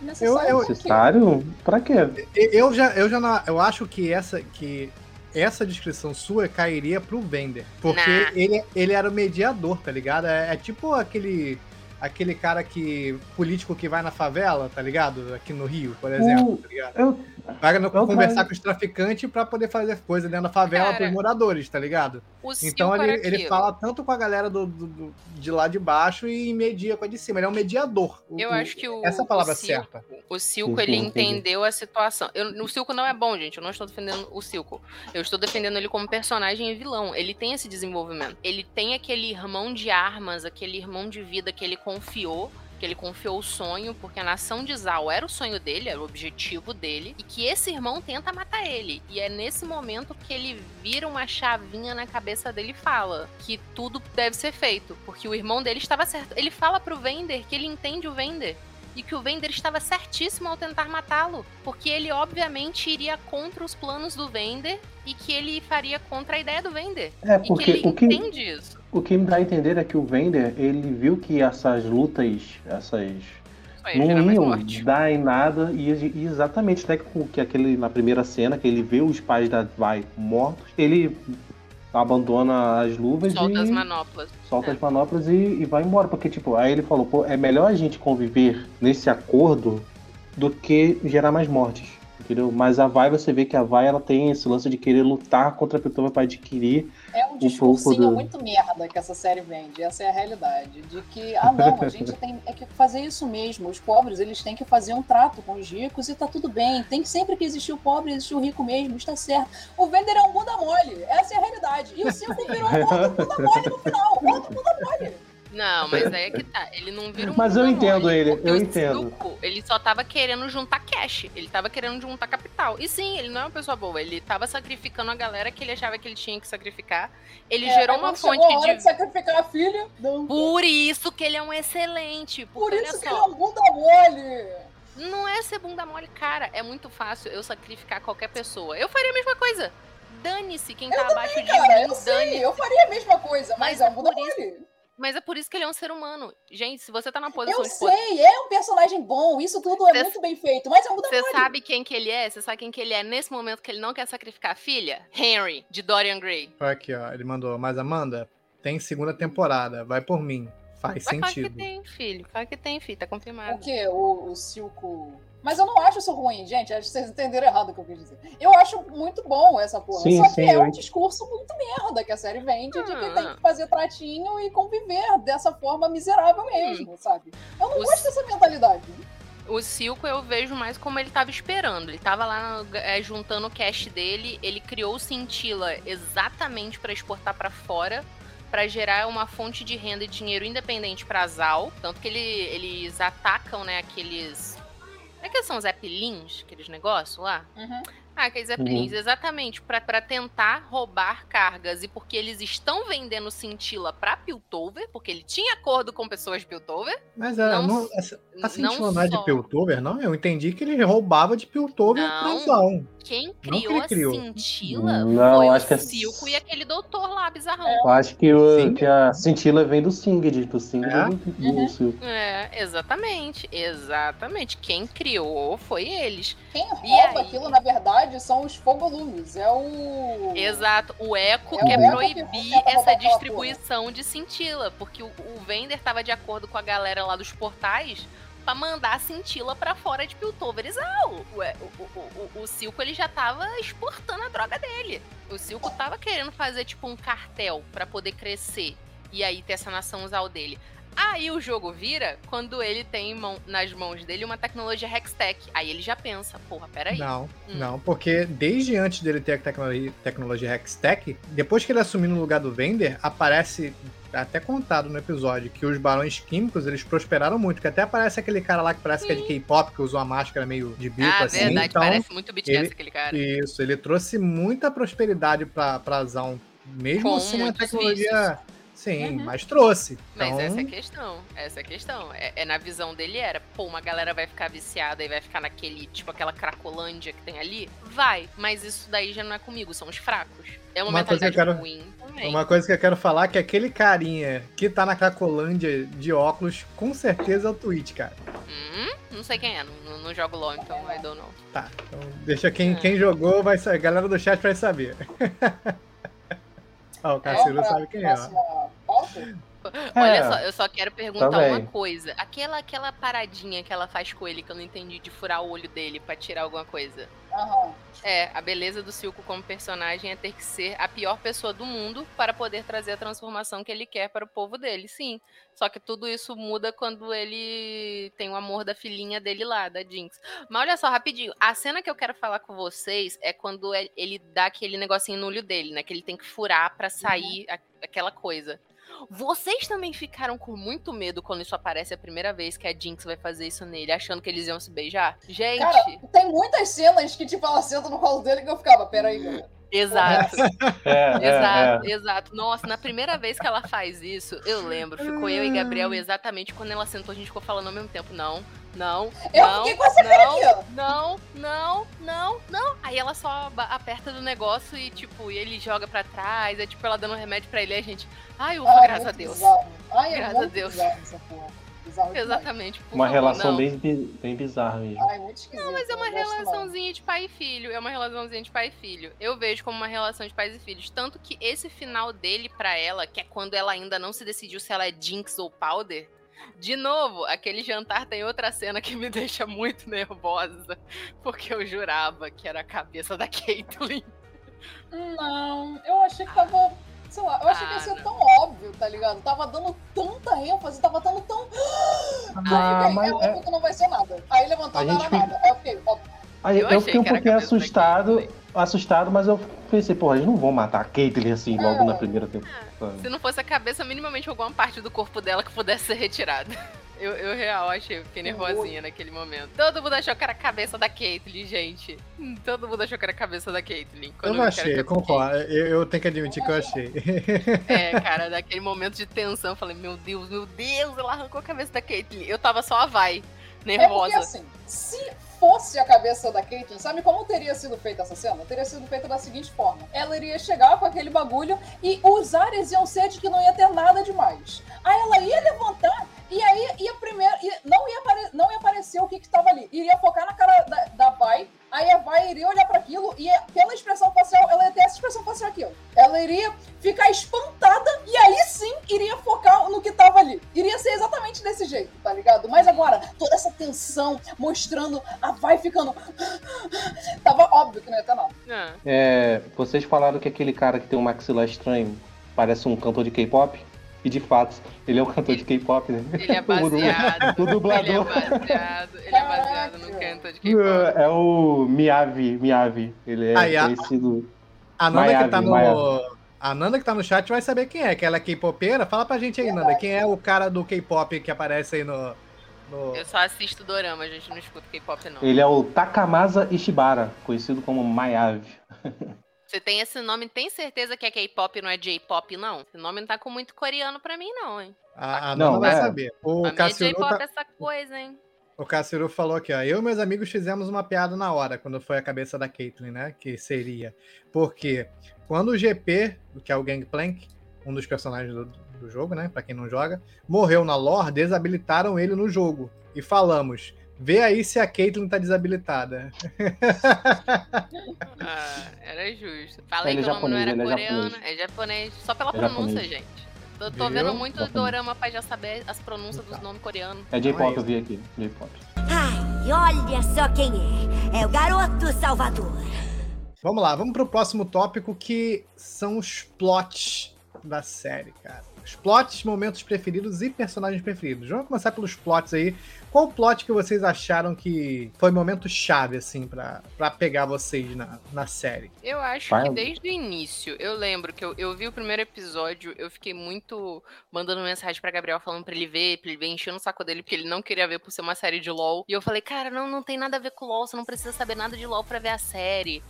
Necessário eu- quê? Necessário? Pra quê? Eu já, eu já não, eu acho que essa, que essa descrição sua cairia pro Vender. Porque Nah. ele, ele era o mediador, tá ligado? É, é tipo aquele, aquele cara que. político que vai na favela, tá ligado? Aqui no Rio, por exemplo, O- tá ligado? Eu, Vai no- eu conversar com os traficantes pra poder fazer coisa dentro da favela Cara. pros moradores, tá ligado? Então ele, ele fala tanto com a galera do, do- do- de lá de baixo e media com a de cima. Ele é um mediador. Eu o- acho que o. Essa é a palavra o Silco, certa. O Silco, ele entendeu a situação. Eu- o Silco não é bom, gente. Eu não estou defendendo o Silco. Eu estou defendendo ele como personagem e vilão. Ele tem esse desenvolvimento. Ele tem aquele irmão de armas, aquele irmão de vida que ele confiou. Que ele confiou o sonho, porque a nação de Zal era o sonho dele, era o objetivo dele, e que esse irmão tenta matar ele. E é nesse momento que ele vira uma chavinha na cabeça dele e fala que tudo deve ser feito, porque o irmão dele estava certo. Ele fala pro Vender que ele entende o Vender e que o Vender estava certíssimo ao tentar matá-lo, porque ele obviamente iria contra os planos do Vender e que ele faria contra a ideia do Vender. É, E que porque ele o que, entende isso. O que me dá a entender é que o Vender, ele viu que essas lutas, essas aí, não iam dar em nada e, e exatamente até com que aquele na primeira cena que ele vê os pais da Vai mortos, ele abandona as luvas Solta e as manoplas. solta É. as manoplas e, e vai embora porque tipo aí ele falou pô é melhor a gente conviver nesse acordo do que gerar mais mortes entendeu mas a Vai você vê que a Vai ela tem esse lance de querer lutar contra a pessoa para adquirir É um discursinho do- muito merda que essa série vende. Essa é a realidade. De que, ah não, a gente <laughs> tem é que fazer isso mesmo. Os pobres, eles têm que fazer um trato com os ricos e tá tudo bem. Tem que sempre que existir o pobre, existir o rico mesmo, está certo. O Vender é um bunda mole. Essa é a realidade. E o Silco <laughs> virou outro bunda mole no final. Outro bunda mole. Não, mas aí é que tá. Ele não vira um Mas eu entendo mole, ele, porque eu o entendo. Ele só tava querendo juntar cash. Ele tava querendo juntar capital. E sim, ele não é uma pessoa boa. Ele tava sacrificando a galera que ele achava que ele tinha que sacrificar. Ele É, gerou uma fonte a hora de. de sacrificar a filha. Não. Por isso que ele é um excelente. Por isso que ele é um bunda mole. não é ser bunda mole, cara. É muito fácil eu sacrificar qualquer pessoa. Eu faria a mesma coisa. Dane-se quem tá abaixo de Cara, mim, eu sei, dane-se. eu faria a mesma coisa, mas, Mas é é um bunda por isso- mole. Mas é por isso que ele é um ser humano. Gente, se você tá na posição Eu de poder. sei, é um personagem bom, isso tudo é Cê- muito bem feito, mas é um Você sabe quem que ele é? Você sabe quem que ele é nesse momento que ele não quer sacrificar a filha? Henry, de Dorian Gray. Olha Aqui, ó. Ele mandou, mas Amanda, tem segunda temporada. Vai por mim. Faz Mas claro que sentido. tem, filho. Claro que tem, filho. Tá confirmado. O quê? O, o Silco. Mas eu não acho isso ruim, gente. Acho que vocês entenderam errado o que eu quis dizer. Eu acho muito bom essa porra. Sim, Só que sim, é um discurso muito merda que a série vende de que Ah. tem que fazer tratinho e conviver dessa forma miserável mesmo, sabe? Eu não Os- gosto dessa mentalidade. O Silco eu vejo mais como ele tava esperando. Ele tava lá é, juntando o cash dele. Ele criou o Cintila exatamente pra exportar pra fora. Pra gerar uma fonte de renda e dinheiro independente pra Zal. Tanto que ele- eles atacam, né, aqueles. É que são os Zeppelins? Aqueles negócios lá? Uhum. Ah, aqueles Zeppelins, exatamente, pra pra tentar roubar cargas. E porque eles estão vendendo cintila pra Piltover, porque ele tinha acordo com pessoas de Piltover. Mas a, Não não, s- essa, não a Cintilana não é de Piltover, não? Eu entendi que ele roubava de Piltover Não. pra Zão. Quem Não que criou criou. a cintila Não, foi acho o que é- Silco e aquele doutor lá, bizarrão. Eu acho que, o, que a cintila vem do Singed, do Singed É? do, do Uhum. Silco. É, exatamente, exatamente. Quem criou foi eles. Quem E rouba aí? aquilo, na verdade, são os fogolumes. É o. Exato. O Eco É quer que proibir tenta roubar essa distribuição de cintila, porque o, o Vender tava de acordo com a galera lá dos portais pra mandar a cintila pra fora de Piltover Zal. O, é, o, o, o, o Silco ele já tava exportando a droga dele. O Silco tava querendo fazer tipo um cartel pra poder crescer e aí ter essa nação Zal dele. Aí o jogo vira quando ele tem em mão- nas mãos dele uma tecnologia Hextech. Aí ele já pensa, porra, peraí. Não, Hum. não, porque desde antes dele ter a tecnologia, tecnologia Hextech, depois que ele assumir no lugar do Vender, aparece até contado no episódio que os barões químicos eles prosperaram muito, que até aparece aquele cara lá que parece que é de K-pop, que usou a máscara meio de bico ah, assim. verdade, então, parece muito BTS ele- aquele cara. Isso, ele trouxe muita prosperidade pra, pra Zaun, mesmo Com sem a tecnologia. Sim, Uhum. mas trouxe. Mas Então, essa é a questão, essa é a questão. É, é na visão dele era, pô, uma galera vai ficar viciada e vai ficar naquele, tipo, aquela cracolândia que tem ali? Vai, mas isso daí já não é comigo, são os fracos. É uma, Uma coisa que mentalidade eu quero- ruim também. Uma coisa que eu quero falar é que aquele carinha que tá na Cracolândia de óculos, com certeza é o Twitch, cara. Hum, não sei quem é, não, não, não jogo LOL, então I don't know. Tá, então deixa quem, É. quem jogou, vai saber. A galera do chat vai saber. <laughs> Ó, o Vamos pra sabe quem é, ó. Pauta? <laughs> Olha É, só, eu só quero perguntar também. uma coisa. Aquela, aquela paradinha que ela faz com ele, que eu não entendi, de furar o olho dele pra tirar alguma coisa. Aham. É, a beleza do Silco como personagem é ter que ser a pior pessoa do mundo para poder trazer a transformação que ele quer para o povo dele, sim. Só que tudo isso muda quando ele tem o amor da filhinha dele lá, da Jinx. Mas olha só, rapidinho, a cena que eu quero falar com vocês é quando ele- ele dá aquele negocinho no olho dele, né? Que ele tem que furar para sair a- aquela coisa. Vocês também ficaram com muito medo quando isso aparece a primeira vez que a Jinx vai fazer isso nele, achando que eles iam se beijar? Gente, Cara, tem muitas cenas que, tipo, ela senta no colo dele que eu ficava, peraí, galera. <laughs> exato. <laughs> É, é, Exato, é. exato. Nossa, na primeira vez que ela faz isso, eu lembro, ficou eu e Gabriel exatamente quando ela sentou, a gente ficou falando ao mesmo tempo, não, não, Eu não, fiquei com essa não, não, não, não, não. Aí ela só aperta do negócio e, tipo, e ele joga pra trás, é tipo ela dando remédio pra ele, e a gente, ai, ufa, Ai, graças a Deus. bizarro. Ai, é Graças a Deus. bizarro essa porra. Bizarro. Exatamente. por Uma favor, relação não. bem, bem bizarra mesmo. Ai, muito esquisito. Não, mas é uma não gosto, não. relaçãozinha de pai e filho. É uma relaçãozinha de pai e filho. Eu vejo como uma relação de pais e filhos. Tanto que esse final dele pra ela, que é quando ela ainda não se decidiu se ela é Jinx ou Powder. De novo, aquele jantar tem outra cena que me <laughs> deixa muito nervosa. Porque eu jurava que era a cabeça da <laughs> Caitlyn. Não, eu achei que tava. Sei lá, eu achei que ia Ah, ser não. tão óbvio, tá ligado? Tava dando tanta ênfase, tava dando tão. <gasps> Ah, Aí eu mas fiquei, é óbvio que não vai ser nada. Aí levantou, não era fica- nada. Aí eu fiquei, óbvio. Aí Eu eu, fiquei um pouquinho assustado. Assustado, mas eu pensei, porra, eles não vão matar a Caitlyn assim logo na primeira temporada. Se não fosse a cabeça, minimamente alguma parte do corpo dela que pudesse ser retirada. <laughs> Eu, eu real achei, fiquei nervosinha naquele momento. Todo mundo achou que era a cabeça da Caitlyn, gente. Hum, Todo mundo achou que era a cabeça da Caitlyn. Eu não achei, eu concordo. Eu, eu tenho que admitir que eu achei. É, <laughs> cara, naquele momento de tensão, eu falei, meu Deus, meu Deus, ela arrancou a cabeça da Caitlyn. Eu tava só a vai, É nervosa. porque assim, se fosse a cabeça da Caitlyn, sabe como teria sido feita essa cena? Teria sido feita da seguinte forma: ela iria chegar com aquele bagulho e os ares iam ser de que não ia ter nada demais. Aí ela ia levantar e aí ia primeiro. ia- não, ia apare- não ia aparecer o que que tava ali. Iria focar na cara da, da Vai. Aí a Vai iria olhar para aquilo e pela expressão facial, ela ia ter essa expressão facial aqui, ó. Ela iria ficar espantada e aí sim iria focar no que tava ali. Iria ser exatamente desse jeito, tá ligado? Mas agora, toda essa tensão mostrando a Vai ficando. <laughs> tava óbvio que não ia ter nada. Ah, É, vocês falaram que aquele cara que tem um maxilar estranho parece um cantor de K-pop? E de fato, ele é um cantor de K-pop, né? Ele é <laughs> baseado. O dublador. Ele é baseado, ele é baseado no canto de K-pop. É o Miyavi, Miyavi. Ele é Aí, conhecido. A Nanda que tá no. Miyavi. A Nanda que tá no chat vai saber quem é, que ela é K-popeira. Fala pra gente aí, Nanda, quem é o cara do K-pop que aparece aí no. no- Eu só assisto dorama, a gente não escuta K-pop, não. Ele é o Takamasa Ishibara, conhecido como Miyavi. <laughs> Você tem esse nome, tem certeza que é K-pop não é J-pop, não? Esse nome não tá com muito coreano pra mim, não, hein? A, a Não, Nanda vai é. saber. O mim é Cassiru, J-pop tá- essa coisa, hein? o Cassiru falou aqui, ó. Eu e meus amigos fizemos uma piada na hora, quando foi a cabeça da Caitlyn, né? Que seria. Porque quando o GP, que é o Gangplank, um dos personagens do, do jogo, né? Pra quem não joga, morreu na lore, desabilitaram ele no jogo. E falamos. Vê aí se a Caitlyn tá desabilitada. <laughs> Ah, era justo. Falei Ele é que o nome não era ele é coreano. japonês. É japonês. Só pela É pronúncia, japonês. gente. Tô, tô vendo muito Japonês. dorama pra já saber as pronúncias dos nomes coreanos. É é J-pop, isso. eu vi aqui. J-pop. Ai, olha só quem é. É o garoto Salvador. Vamos lá, vamos pro próximo tópico que são os plots da série, cara. Os plots, momentos preferidos e personagens preferidos. Vamos começar pelos plots aí. Qual plot que vocês acharam que foi momento chave, assim, pra, pra pegar vocês na, na série? Eu acho que desde o início, eu lembro que eu, eu vi o primeiro episódio, eu fiquei muito mandando mensagem pra Gabriel falando pra ele ver, pra ele ver, enchendo o saco dele, porque ele não queria ver por ser uma série de LOL. E eu falei, cara, não, não tem nada a ver com LOL, você não precisa saber nada de LOL pra ver a série.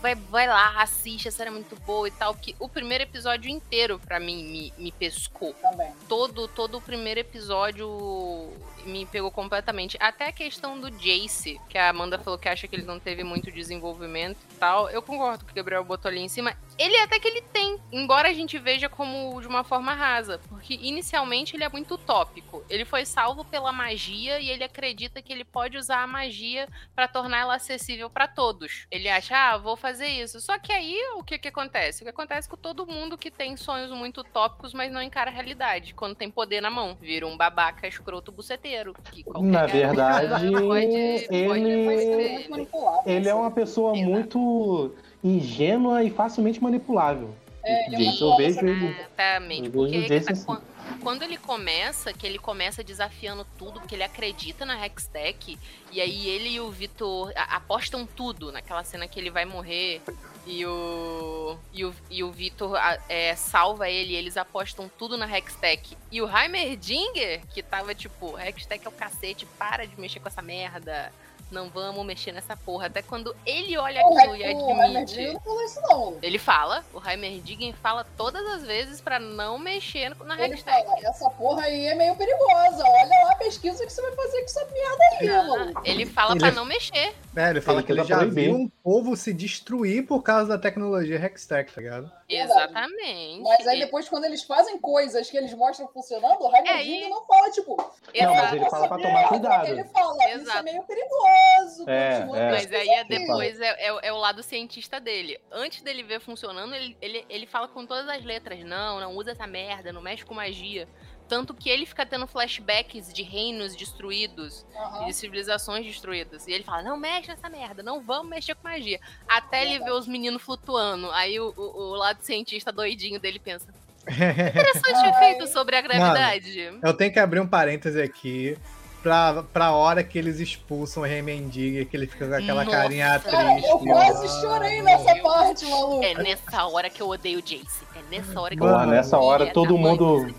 Vai, vai lá, assiste, a série é muito boa e tal. Que o primeiro episódio inteiro, pra mim, me, me pescou. Também. todo, todo o primeiro episódio me pegou completamente. Até a questão do Jace, que a Amanda falou que acha que ele não teve muito desenvolvimento e tal. Eu concordo que o Gabriel botou ali em cima. Ele até que ele tem, embora a gente veja como de uma forma rasa. Porque inicialmente ele é muito utópico. Ele foi salvo pela magia e ele acredita que ele pode usar a magia pra tornar ela acessível pra todos. Ele acha, ah, vou fazer isso. Só que aí o que que acontece? O que acontece com todo mundo que tem sonhos muito utópicos, mas não encara a realidade. Quando tem poder na mão, vira um babaca escroto buceteiro. Na verdade, <laughs> pode, pode ele- ele. é uma pessoa muito ingênua e facilmente manipulável. É, ele é Jason, eu uma vejo ele. Exatamente. Porque Jason tá, quan- quando ele começa, que ele começa desafiando tudo, porque ele acredita na Hextech, e aí ele e o Vitor apostam tudo naquela cena que ele vai morrer. E o, e o, e o Vitor é, salva ele, e eles apostam tudo na Hextech. E o Heimerdinger, que tava tipo, Hextech é o cacete, para de mexer com essa merda. Não vamos mexer nessa porra. Até quando ele olha O aquilo e Heimerdinger admite. não falou isso, não. Ele fala, o Heimerdinger fala todas as vezes pra não mexer na Ele Hextech. fala, essa porra aí é meio perigosa. Olha lá, pesquisa o que você vai fazer com essa merda aí, mano. Ele fala Ele pra é- não mexer. É, ele fala Ele que ele já proibir. viu um povo se destruir por causa da tecnologia Hextech, tá ligado? Exatamente. Mas aí depois, quando eles fazem coisas que eles mostram funcionando, o É, e- não fala, tipo... Não, mas Exato. ele fala pra "Essa tomar merda", cuidado. Ele fala, isso é Exato. meio perigoso. É, é. Mas aí é depois é, é- é o lado cientista dele. Antes dele ver funcionando, ele, ele, ele fala com todas as letras: não, não usa essa merda, não mexe com magia. Tanto que ele fica tendo flashbacks de reinos destruídos, Aham. de civilizações destruídas. E ele fala: não mexe nessa merda, não vamos mexer com magia. Até ele ver os meninos flutuando. Aí o, o- o lado cientista doidinho dele pensa: <laughs> interessante efeito sobre a gravidade. Eu tenho que abrir um parêntese aqui. pra, pra hora que eles expulsam o Rei Mendiga, que ele fica com aquela Nossa. carinha Cara, triste. eu quase chorei nessa parte, maluco. É nessa hora que eu odeio o Jace. É nessa hora que Porra, eu nessa hora odeio todo mãe mundo-.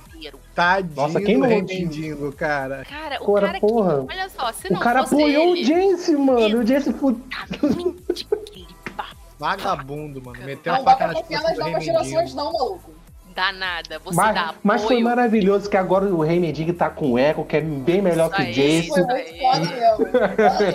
Tadinho Nossa, quem do não? Mendigo, cara. Cara, o Porra, cara porra. que. Olha só, se O não cara fosse apoiou ele, o Jace, mano. O Jace foi. <laughs> Vagabundo, mano. Meteu Não a dá faca nas costas do Rei novas gerações, Mendigo. não, maluco. danada. Você Mas, dá mas foi apoio. maravilhoso que agora o Rei Mendigo tá com o Echo, que é bem melhor que o Isso aí. Jace. Foi muito foda mesmo.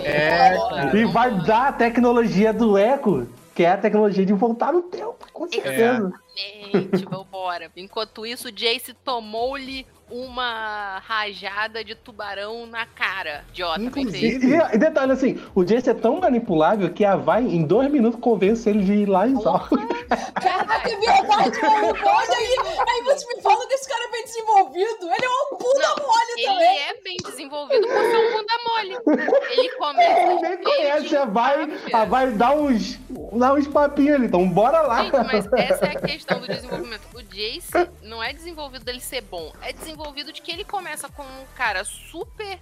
<laughs> É, Foda. E vai dar a tecnologia do Echo, que é a tecnologia de voltar no tempo, com certeza. Gente, vambora. Enquanto isso, Jace tomou-lhe uma rajada de tubarão na cara. Idiota, Inclusive- pensei. E, e detalhe assim, o Jace é tão manipulável que a Vai, em dois minutos, convence ele de ir lá em Zal. Caraca, <laughs> é verdade, maluco. Olha aí. Aí você me fala desse cara bem desenvolvido. Ele é um puta Não, mole Ele também. é bem desenvolvido por ser um bunda mole. Ele começa. Ele nem conhece a Vai, a Vai dá uns, dá uns papinhos ali, então bora lá. Gente, mas essa é a <laughs> questão do desenvolvimento. O Jace não é desenvolvido dele ser bom, é desenvolvido de que ele começa com um cara super.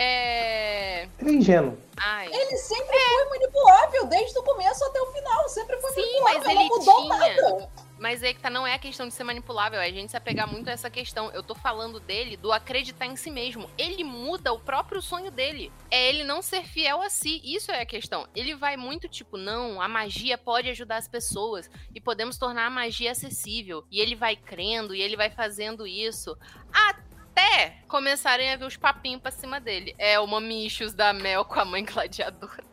É. Ele é ingênuo. Ai. Ele sempre foi manipulável, desde o começo até o final. Sempre foi Sim, manipulável. mas não ele mudou tinha. nada. Mas é que tá, não é a questão de ser manipulável, é a gente se apegar muito a essa questão. Eu tô falando dele, do acreditar em si mesmo. Ele muda o próprio sonho dele. É ele não ser fiel a si. Isso é a questão. Ele vai muito tipo, não, a magia pode ajudar as pessoas e podemos tornar a magia acessível. E ele vai crendo e ele vai fazendo isso. Até começarem a ver os papinhos pra cima dele. É o mamichos da Mel com a mãe gladiadora.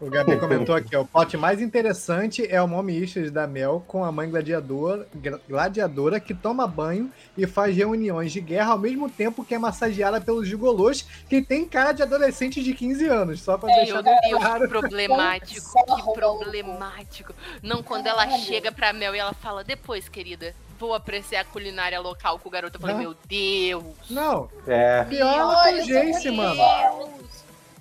O Gabi comentou aqui, ó. O plot mais interessante é o Mommy Issues da Mel com a mãe gladiador, gladiadora que toma banho e faz reuniões de guerra ao mesmo tempo que é massageada pelos gigolôs que tem cara de adolescente de 15 anos. Só pra É, deixar Meu bem Deus, claro. que problemático, <laughs> que problemático. Não, quando ela chega pra Mel e ela fala, depois, querida, vou apreciar a culinária local com o garoto. Eu falei, Ah. meu Deus. Não, É. pior ela com Olha, o Jace, mano. é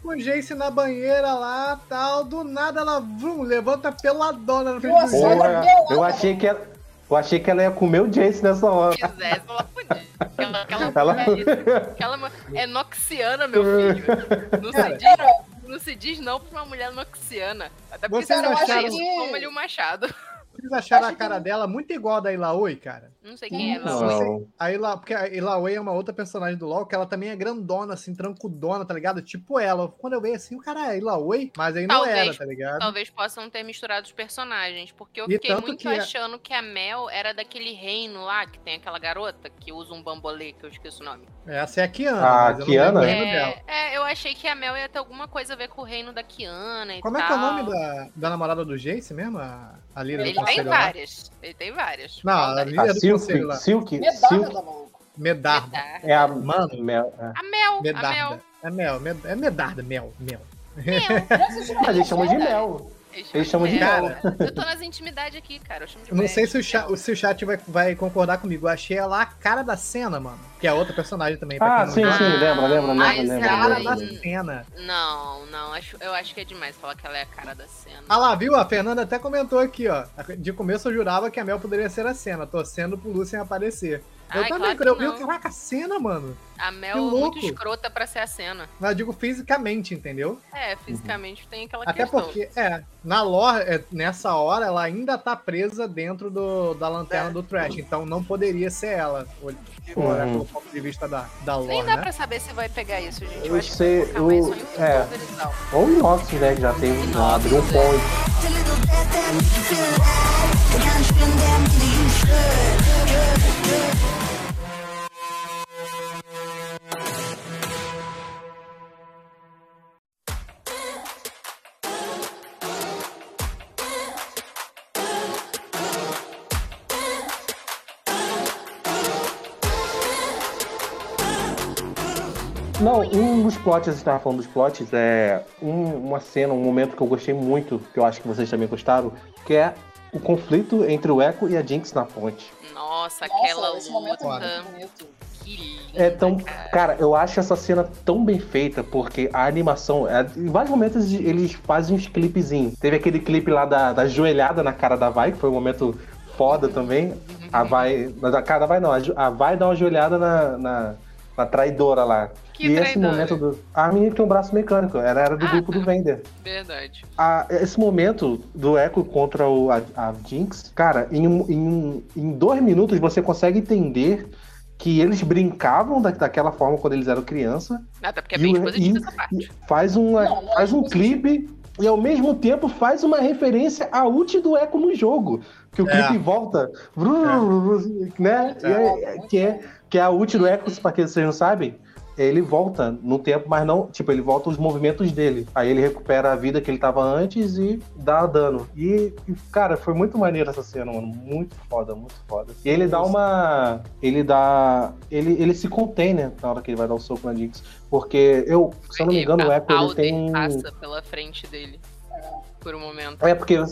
Com o Jace na banheira lá, tal. Do nada ela vrum, levanta peladona na frente do Jace. Porra, eu achei que ela, eu achei que ela ia comer o Jace nessa hora. Se quisesse, ela podia. Aquela, aquela, Ela- mulher- aquela é noxiana, meu <laughs> filho. Não se, diz, não se diz não pra uma mulher noxiana. Até porque Vocês se ela acharam- isso, toma-lhe o machado. Vocês acharam a cara dela muito igual a da Ilaoi, cara? Não sei quem é. Não. A Ila, porque a Ilaoi é uma outra personagem do LoL, que ela também é grandona, assim, trancudona, tá ligado? Tipo ela. Quando eu vejo assim, o cara é Ilaoi, mas aí não Talvez- era, tá ligado? Talvez possam ter misturado os personagens, porque eu E fiquei muito que a- achando que a Mel era daquele reino lá, que tem aquela garota que usa um bambolê, que eu esqueço o nome. Essa é a Kiana. A mas eu não Kiana? lembro o reino dela. É, é, eu achei que a Mel ia ter alguma coisa a ver com o reino da Kiana e Como tal. é que é o nome da, da namorada do Jace mesmo? A, a líder Ele do tem várias. Ele tem várias. Não, a das? líder A do Silk. Silk, medalha Silk. Medarda. Medarda. é a Mano. Mel. é. A Mel, a Mel. Medarda. É Mel, Med- é Medarda, Mel, Mel. <laughs> A gente chama de Mel. Eles chamam de. Mel. Eu tô nas <laughs> intimidades aqui, cara. Eu chamo de não Mel. sei se o, chat, se o chat vai, vai concordar comigo. Eu achei ela a cara da cena, mano. Que é outra personagem também. pra Ah, quem não sim, sim, lembra, lembra, Mas lembra, lembra. Cara lembra, da lembra. cena. Não, não. Acho, eu acho que é demais falar que ela é a cara da cena. Ah lá, viu? A Fernanda até comentou aqui, ó. De começo eu jurava que a Mel poderia ser a cena, torcendo pro Lucien aparecer. Eu Ai, também, claro quando eu vi, eu, não. caraca, a cena, mano. A Mel é muito escrota pra ser a cena. Mas eu digo fisicamente, entendeu? É, fisicamente tem aquela Até questão. porque, é, na lore, é, nessa hora, ela ainda tá presa dentro do, da lanterna do Trash. Então não poderia ser ela. ol- Tipo, Uhum. pelo ponto de vista da, da lore, Nem dá né? pra saber se vai pegar isso, gente. Eu, Eu acho sei, que em é. Ou o Inox, né? Que já tem, já abriu um point. Não, um dos plots, você estava falando dos plots, é um- uma cena, um momento que eu gostei muito, que eu acho que vocês também gostaram, que é o conflito entre o Echo e a Jinx na ponte. Nossa, aquela Nossa, esse momento é luta. muito bonito. Que linda, É tão. cara. Cara, eu acho essa cena tão bem feita, porque a animação. é- em vários momentos eles fazem uns clipezinhos. Teve aquele clipe lá da, da joelhada na cara da Vai, que foi um momento foda também. A Vai. Na cara da Vai não, a, a Vai dá uma joelhada na, na, a traidora lá. Que e esse traidora? momento do. A menina tem um braço mecânico, ela era do Ah, grupo tá. do Vender. Verdade. A- esse momento do Echo contra o, a, a Jinx, cara, em, um- em, um- em dois minutos você consegue entender que eles brincavam da, daquela forma quando eles eram criança. Até porque é bem o- expositiva e- essa parte. Faz, uma, Não, não é faz um clipe e ao mesmo tempo faz uma referência à ult do Echo no jogo. Que o É. clipe volta. Né? E é- que, é, que é a ult do Echo, pra quem vocês não sabem. Ele volta no tempo, mas não. Tipo, ele volta os movimentos dele. Aí ele recupera a vida que ele tava antes e dá dano. E, e, cara, foi muito maneiro essa cena, mano. Muito foda, muito foda. E ele dá uma. Ele dá. Ele, ele se contém, né? Na hora que ele vai dar o soco na Jinx. Porque eu, se eu não me engano, o Echo ele tem. passa pela frente dele. Por um momento. É, porque,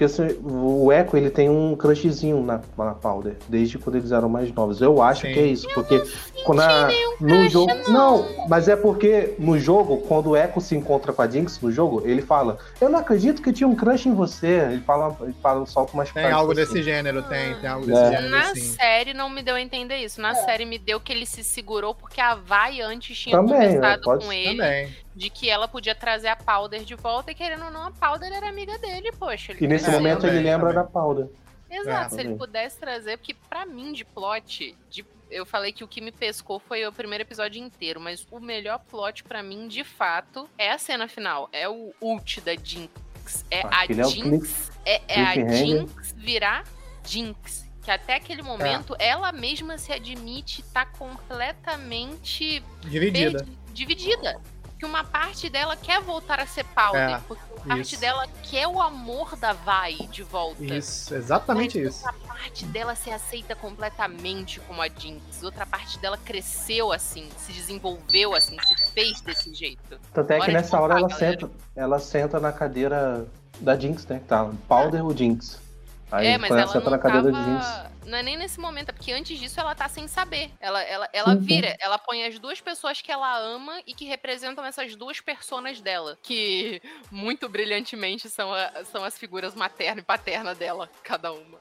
porque assim, o Echo ele tem um crushzinho na, na Powder, desde quando eles eram mais novos. Eu acho Sim. que é isso, porque quando a- no jogo. Não, mas é porque no jogo, quando o Echo se encontra com a Jinx no jogo, ele fala: Eu não acredito que tinha um crush em você. Ele fala, ele fala solta umas Tem algo assim. desse gênero, tem, tem algo desse É. gênero, Na sim. série não me deu a entender isso. Na É. série me deu que ele se segurou porque a Vai antes tinha Também, conversado é, pode com ele Também. De que ela podia trazer a Powder de volta e querendo ou não, a Powder era amiga dele, poxa. Ele E nesse É, momento também, ele lembra também. da Powder. Exato, É, se ele pudesse trazer, porque pra mim, de plot, de- eu falei que o que me pescou foi o primeiro episódio inteiro, mas o melhor plot pra mim, de fato, é a cena final. É o ult da Jinx. É é a o Jinx. É, é a cliffhanger. Jinx virar Jinx. Que até aquele momento, ela mesma se admite tá completamente Dividida. dividida. Que uma parte dela quer voltar a ser Powder, É, porque uma parte dela quer o amor da Vai de volta. Isso, exatamente Mas isso. Outra parte dela se aceita completamente como a Jinx. Outra parte dela cresceu assim, se desenvolveu assim, se fez desse jeito. Tanto é que Hora de nessa hora contar, ela galera. senta, ela senta na cadeira da Jinx, né? que Tá, Powder ou Jinx. Aí é, mas quando ela senta não na cadeira da Jinx. Não é nem nesse momento, é porque antes disso ela tá sem saber. Ela, ela, ela sim. vira, ela põe as duas pessoas que ela ama e que representam essas duas personas dela. Que <laughs> muito brilhantemente são, a- são as figuras materna e paterna dela, cada uma.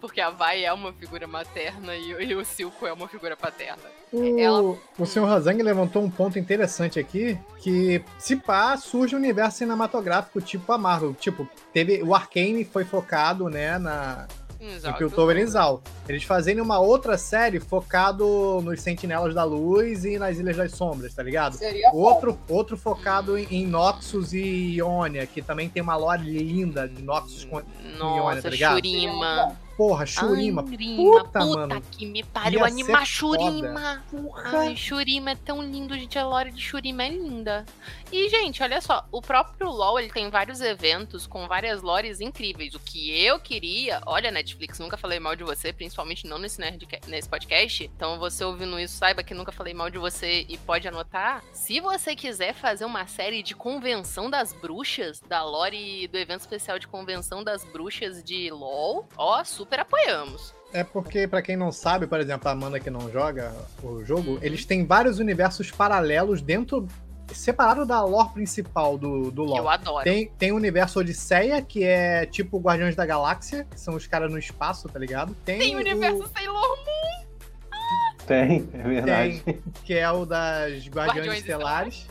Porque a Vai é uma figura materna e, e o Silco é uma figura paterna. Ela- O, o Sr. Razang levantou um ponto interessante aqui, que se pá, surge um universo cinematográfico tipo a Marvel. Tipo, teve o Arcane foi focado, né, na Exato. Piltover e Zal. Eles fazendo uma outra série focado nos Sentinelas da Luz e nas Ilhas das Sombras, tá ligado? Seria Outro, outro focado em, em Noxus e Ionia, que também tem uma lore linda de Noxus com Ionia, tá Nossa, ligado? Shurima. Porra, Shurima. Shurima, puta, mano. que me pariu, ser Shurima. Porra. Ai, Shurima é tão lindo, gente. A lore de Shurima é linda. E, gente, olha só, o próprio LoL, ele tem vários eventos com várias lores incríveis. O que eu queria, olha, Netflix, nunca falei mal de você, principalmente não nesse, nerdca- nesse podcast. Então, você ouvindo isso, saiba que nunca falei mal de você e pode anotar. Se você quiser fazer uma série de Convenção das Bruxas, da lore do evento especial de Convenção das Bruxas de LoL, ó, super apoiamos. É porque, pra quem não sabe, por exemplo, a Amanda que não joga o jogo, Uhum. eles têm vários universos paralelos dentro. separado da lore principal do, do LoL. eu adoro. Tem, tem o universo Odisseia, que é tipo Guardiões da Galáxia, que são os caras no espaço, tá ligado? Tem, Tem o universo Sailor Tem, é verdade. tem, que é o das Guardiões, Guardiões Estelares.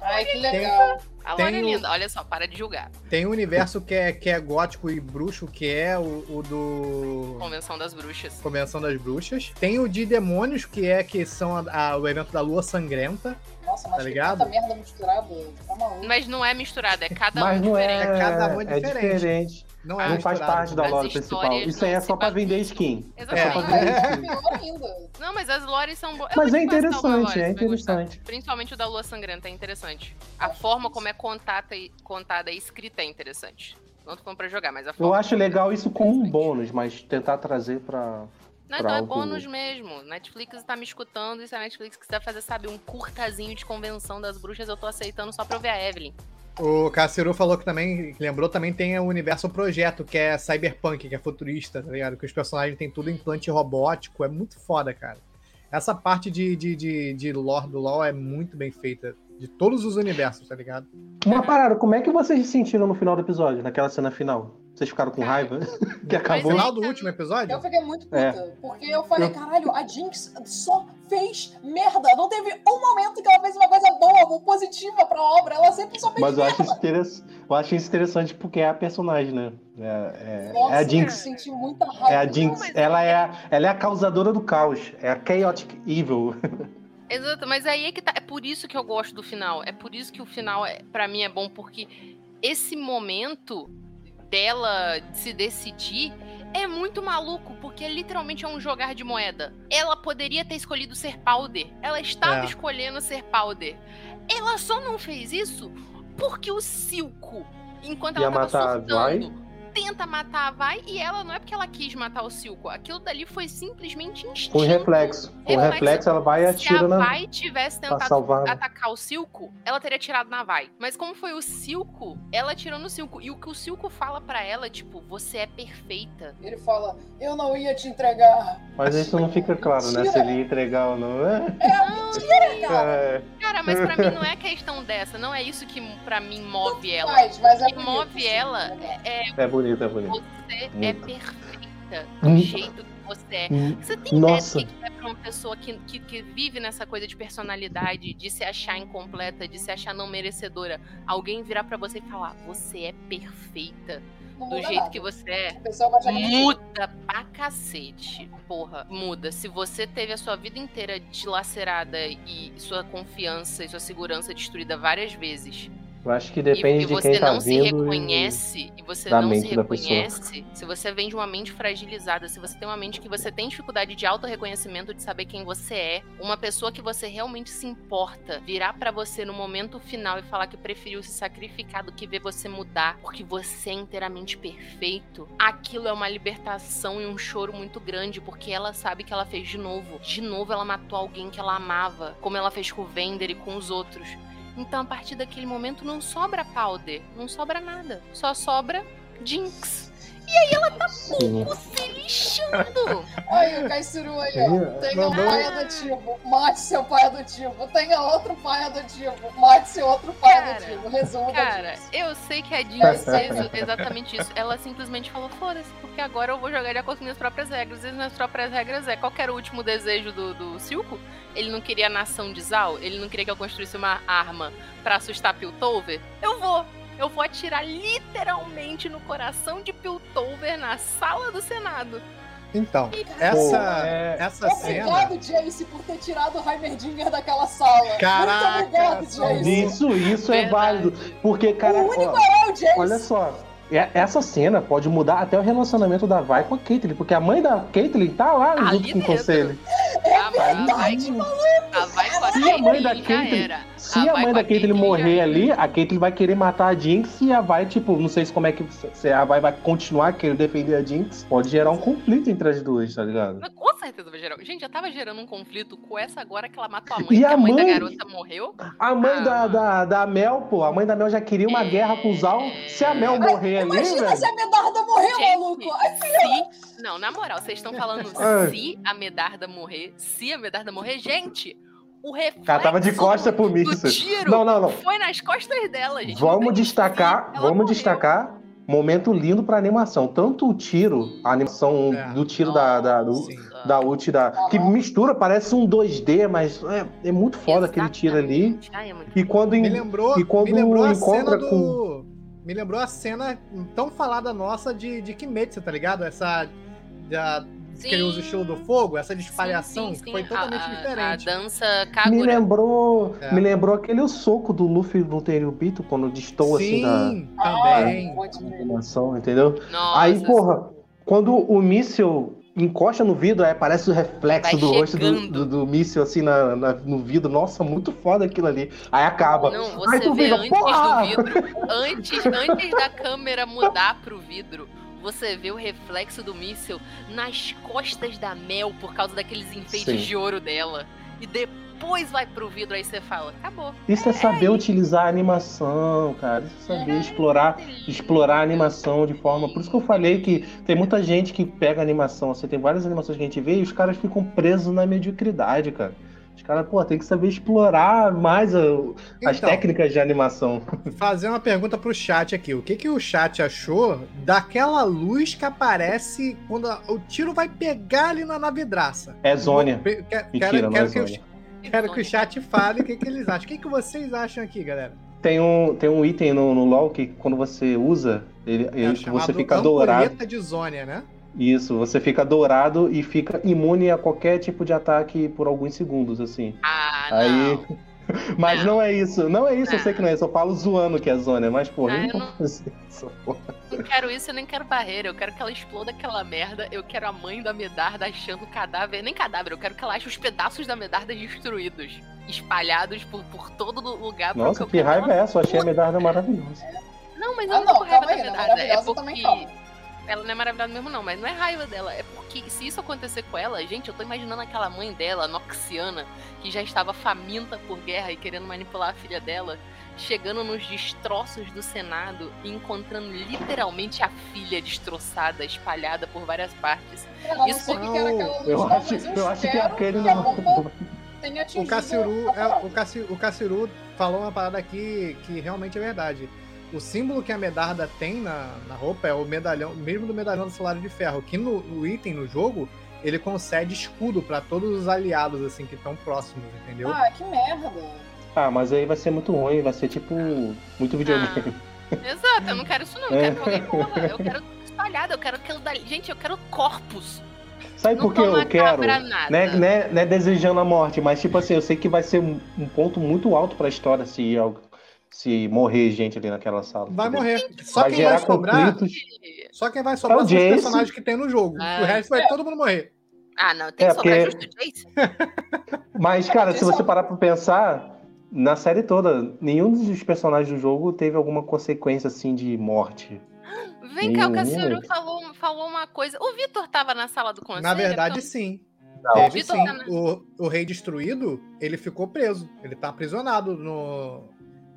Ai, que legal. A Tem lore é linda. Olha só, para de julgar. Tem o universo que é, que é gótico e bruxo, que é o, o do Convenção das Bruxas. Convenção das Bruxas. Tem o de demônios, que é que são a- a- o evento da Lua Sangrenta. Nossa, mas Tá que ligado? tanta merda misturada. Tá. Mas não é misturado, é cada Mas um não diferente. é. É cada um é é diferente. diferente. Não é não faz parte da lore principal. Isso aí é só pra vender skin. É só pra Exatamente. vender Ah, skin. <laughs> Não, mas as lores são boas. Mas é fácil salvar interessante, é interessante. Principalmente o da Lua Sangrenta é interessante. A forma como é contada e, contada e escrita é interessante. Não tô falando pra jogar, mas a forma. Eu acho legal isso como um bônus, mas tentar trazer pra. Não, pra então é bônus mesmo. Netflix tá me escutando e se a Netflix quiser fazer, sabe, um curtazinho de convenção das bruxas, eu tô aceitando só pra eu ver a Evelyn. O Cassiru falou que também, lembrou, também tem o universo projeto, que é cyberpunk, que é futurista, tá ligado? Que os personagens têm tudo implante robótico, é muito foda, cara. Essa parte de, de, de, de lore do LoL é muito bem feita, de todos os universos, tá ligado? Uma parada, como é que vocês se sentiram no final do episódio, naquela cena final? Vocês ficaram com raiva? <laughs> <laughs> que No acabou. final do último episódio? Eu fiquei muito puta, É. porque eu falei, Eu- caralho, a Jinx só fez merda. Não teve um momento que ela fez uma coisa boa ou positiva pra obra. Ela sempre só fez Mas eu merda. acho, isso interess- eu acho isso interessante porque é a personagem, né? É, é- Nossa, é a eu Jinx. senti muita raiva. É a Jinx. Ela é, a, ela é a causadora do caos. É a Chaotic Evil. <laughs> Exato, mas aí é que tá. É por isso que eu gosto do final. É por isso que o final, é, para mim, é bom, porque esse momento dela se decidir é muito maluco, porque literalmente é um jogar de moeda. Ela poderia ter escolhido ser Powder. Ela estava É. escolhendo ser Powder. Ela só não fez isso porque o Silco, enquanto Ia ela tava matar surtando, tenta matar a Vai e ela não é porque ela quis matar o Silco. Aquilo dali foi simplesmente instinto. Com reflexo. Com Reflexo. reflexo, ela vai e Se a atira na. Vai tivesse tentado atacar o Silco, ela teria tirado na Vai. Mas como foi o Silco, ela atirou no Silco. E o que o Silco fala pra ela, tipo, você é perfeita. Ele fala, eu não ia te entregar. Mas isso não fica claro, né? Se ele ia entregar ou não. É. Mentira, cara. É. Cara, mas pra mim não é <laughs> questão dessa. Não é isso que pra mim move ela. Faz, mas é O que bonito, move sim, ela legal. é É bonito, é bonito. você é perfeita Hum. do jeito que você é. Hum. Você tem Nossa. ideia do que é pra uma pessoa que, que, que vive nessa coisa de personalidade, de se achar incompleta, de se achar não merecedora? Alguém virar pra você e falar: Você é perfeita do muda jeito nada. que você é. Que é mentira. Muda pra cacete. Porra, muda. Se você teve a sua vida inteira dilacerada e sua confiança e sua segurança destruída várias vezes. Eu acho que depende e de você quem tá não se vindo. e- reconhece e você não se reconhece, se você vem de uma mente fragilizada, se você tem uma mente que você tem dificuldade de autorreconhecimento, de saber quem você é, uma pessoa que você realmente se importa, virar pra você no momento final e falar que preferiu se sacrificar do que ver você mudar, porque você é inteiramente perfeito, aquilo é uma libertação e um choro muito grande, porque ela sabe que ela fez de novo. De novo ela matou alguém que ela amava, como ela fez com o Vender e com os outros. Então, a partir daquele momento, não sobra Powder, não sobra nada. Só sobra Jinx. E aí ela tá Sim. pouco se lixando. <laughs> Aí, o Caissuru aí, ó. Tenha um pai adotivo, mate seu pai adotivo. Tenha outro pai adotivo, mate seu outro pai Cara, adotivo. Resumo Cara, Jinx. eu sei que a Jinx fez exatamente isso. Ela simplesmente falou: foda-se, porque agora eu vou jogar de acordo com minhas próprias regras. E as minhas próprias regras é qual que era o último desejo do, do Silco? Ele não queria a nação de Zal? Ele não queria que eu construísse uma arma pra assustar Piltover? Eu vou! Eu vou atirar literalmente no coração de Piltover na sala do Senado. Então, Pô, essa, é- essa cena. Obrigado, Jace, por ter tirado o Heimerdinger daquela sala. Caraca, Muito obrigado. Jace. Isso, isso é Verdade. válido. Porque, cara, o único ó, herói é o Jace. olha só. é- Essa cena pode mudar até o relacionamento da Vai com a Caitlyn, porque a mãe da Caitlyn tá lá Tá junto ali com o conselho. a, a vai, verdade, a vai com a Se a mãe da Caitlyn Caitlyn-. Se A a Vai mãe da Caitlyn já morrer era. ali, a Caitlyn vai querer matar a Jinx e a Vai, tipo, não sei se como é que se a Vai vai continuar querendo defender a Jinx. Pode gerar um conflito entre as duas, tá ligado? Mas Com certeza vai gerar. Gente, já tava gerando um conflito com essa agora que ela matou a mãe, E a a mãe, da garota morreu. A mãe Ah, da, da, da Mel, pô, a mãe da Mel já queria uma É. guerra com o Zal. Se a Mel morrer ali, Imagina velho. se a Medarda morrer, Gente, maluco. se... <laughs> Não, na moral, vocês estão falando <laughs> Ai. se a Medarda morrer, se a Medarda morrer, gente, o reflexo Ela tava de costa pro míssil. tiro Não, não, não. foi nas costas dela, gente. Vamos destacar, vamos morreu. destacar. Momento lindo pra animação. Tanto o tiro, a animação É. do tiro da, da, do- da ult da. Que mistura, parece um 2D, mas é, é muito foda aquele tiro ali. Exatamente. Ai, é E quando. Me em- lembrou, E quando me lembrou a encontra cena do. Me lembrou a cena tão falada nossa de, de Kimetsu, tá ligado? Essa. Da, que ele usa o estilo do fogo, essa espalhação, Sim, sim, que sim. foi totalmente a, diferente. A dança Me Kagura. lembrou. É. Me lembrou aquele soco do Luffy no Tenryubito, quando destoa assim da Sim, também. Animação, entendeu? Nossa, Aí, porra, quando o míssil encosta no vidro, aí aparece o reflexo Vai do rosto do, do, do míssil assim na, na- no vidro. Nossa, muito foda aquilo ali. Aí acaba. Não, Aí você tu vê fica, antes porra! do vidro, antes, antes da câmera mudar pro vidro, você vê o reflexo do míssil nas costas da Mel por causa daqueles enfeites Sim. de ouro dela. E depois vai pro vidro, aí você fala, acabou. Isso é saber utilizar a animação, cara. Isso é saber explorar, explorar a animação de forma. Por isso que eu falei que tem muita gente que pega animação. Você tem várias animações que a gente vê e os caras ficam presos na mediocridade, cara. Os caras, pô, tem que saber explorar mais o- as Então. técnicas de animação. <laughs> Fazer uma pergunta pro chat aqui. O que, que o chat achou daquela luz que aparece quando a- o tiro vai pegar ali na navidraça? É Zônia. Quero, é quero que, Zônia. o, quero que o chat fale o que, que eles acham. O que, que vocês acham aqui, galera? Tem um, tem um item no, no LoL que quando você usa, ele, É ele- você fica dourado. de Zônia, né? Isso, você fica dourado e fica imune a qualquer tipo de ataque por alguns segundos, assim. Ah, Aí. <laughs> não. Mas não. é isso. Não é isso, eu Não. sei que não é isso. Eu falo zoando que é Zônia, mas, porra, Ah, eu eu não não- vou fazer isso, porra. Não quero isso, eu nem quero barreira. Eu quero que ela exploda aquela merda. Eu quero a mãe da Medarda achando o cadáver. Nem cadáver, eu quero que ela ache os pedaços da Medarda destruídos. Espalhados por, por todo lugar. Nossa, eu que raiva é essa? Eu achei a medalha maravilhosa. Não, mas Ah, eu não não, tô com raiva da na Medarda. É porque. Ela não é maravilhosa mesmo, não, mas não é raiva dela. É porque se isso acontecer com ela, gente, eu tô imaginando aquela mãe dela, Noxiana, que já estava faminta por guerra e querendo manipular a filha dela, chegando nos destroços do Senado e encontrando literalmente a filha destroçada, espalhada por várias partes. Eu não Isso sei o que que era aquela luz, Eu não, acho, mas eu acho que não. O Cassiru, é, o, Cassi, o Cassiru falou uma parada aqui que realmente é verdade. O símbolo que a Medarda tem na, na roupa é o medalhão, mesmo do medalhão do salário de ferro, que no, no item no jogo ele concede escudo pra todos os aliados assim que estão próximos, entendeu? Ah, que merda. Ah, mas aí vai ser muito ruim, vai ser tipo muito videogame. Exato, eu não quero isso não, eu quero que alguém morra, eu quero espalhada, eu quero aquilo dali. Gente, eu quero corpos. Sabe por que eu quero? Né, né, né desejando a morte, mas tipo assim, eu sei que vai ser um, um ponto muito alto pra história se, algo- se morrer gente ali naquela sala. Vai entendeu? morrer. Só Vai quem vai sobrar, conflitos. só quem vai sobrar É o são os personagens que tem no jogo. Ah. O resto vai todo mundo morrer. Ah, não, tem É, que sobrar porque- justo Jace. <laughs> Mas, cara, se é você o- parar pra pensar, na série toda, nenhum dos personagens do jogo teve alguma consequência assim de morte. Vem cá, o Nenhum, Cassiuru nenhum. falou, falou uma coisa. O Vitor tava na sala do conselho? Na verdade, Porque sim. Não. Teve Vitor sim. tá na- O, o rei destruído, ele ficou preso. Ele tá aprisionado no,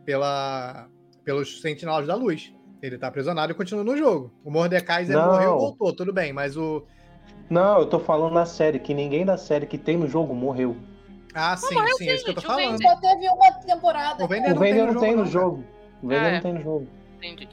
pela, pelos sentinelas da luz. Ele tá aprisionado e continua no jogo. O Mordekaiser Não. morreu e voltou, tudo bem, mas o. Não, eu tô falando na série, que ninguém da série que tem no jogo morreu. Ah, sim, morreu sim, é isso que eu tô falando. Só teve uma temporada. O Vender O não tem no jogo, não, jogo. O Vender É. não tem no jogo. Entendi.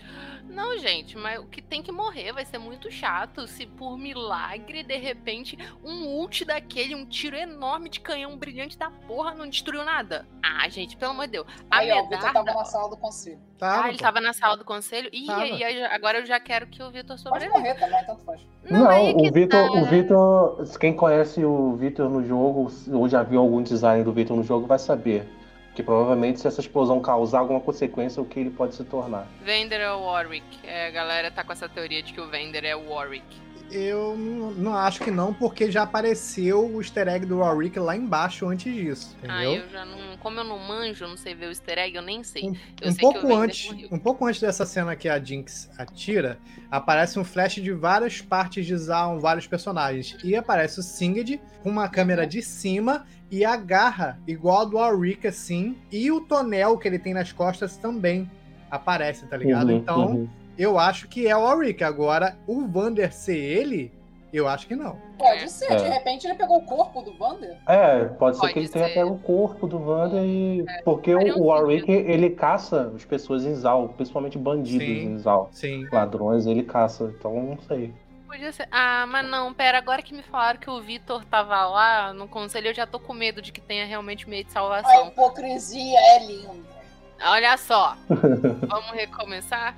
Não, gente, mas o que tem que morrer vai ser muito chato se por milagre, de repente, um ult daquele, um tiro enorme de canhão brilhante da porra não destruiu nada. Ah, gente, pelo amor de Deus. A Aí, ó, o Vitor Medarda... tava na sala do conselho. Tava, Ah, ele pô. tava na sala do conselho. Ih, e aí, agora eu já quero que o Vitor Pode sobreviva. morrer também, tanto faz. Não, que o Vitor, tá. o Vitor, quem conhece o Vitor no jogo, ou já viu algum design do Vitor no jogo, vai saber. Que provavelmente se essa explosão causar alguma consequência, o que ele pode se tornar. Vender é o Warwick. É, a galera tá com essa teoria de que o Vender é o Warwick. Eu não, não acho que não, porque já apareceu o easter egg do Warwick lá embaixo antes disso, Ah, entendeu? eu já não. Como eu não manjo, eu não sei ver o easter egg, eu nem sei. Um, Eu um sei que o pouco antes, um pouco antes dessa cena que a Jinx atira, aparece um flash de várias partes de Zaun, vários personagens. E aparece o Singed com uma câmera de cima e a garra igual a do Warwick, assim. E o tonel que ele tem nas costas também aparece, tá ligado? Uhum, então, uhum. Eu acho que é o Warwick. Agora, o Vander ser ele, eu acho que não. Pode ser, de É. repente ele pegou o corpo do Vander. É, pode, ser Pode que ele tenha ser. pego o corpo do Wander e. Porque faria o, um Warwick, ele caça as pessoas em Zal, principalmente bandidos Sim. em Zal. Sim. Ladrões, ele caça, então não sei. Podia ser. Ah, mas não, pera, agora que me falaram que o Vitor tava lá no conselho, eu já tô com medo de que tenha realmente meio de A salvação. hipocrisia é linda. Olha só. <laughs> Vamos recomeçar?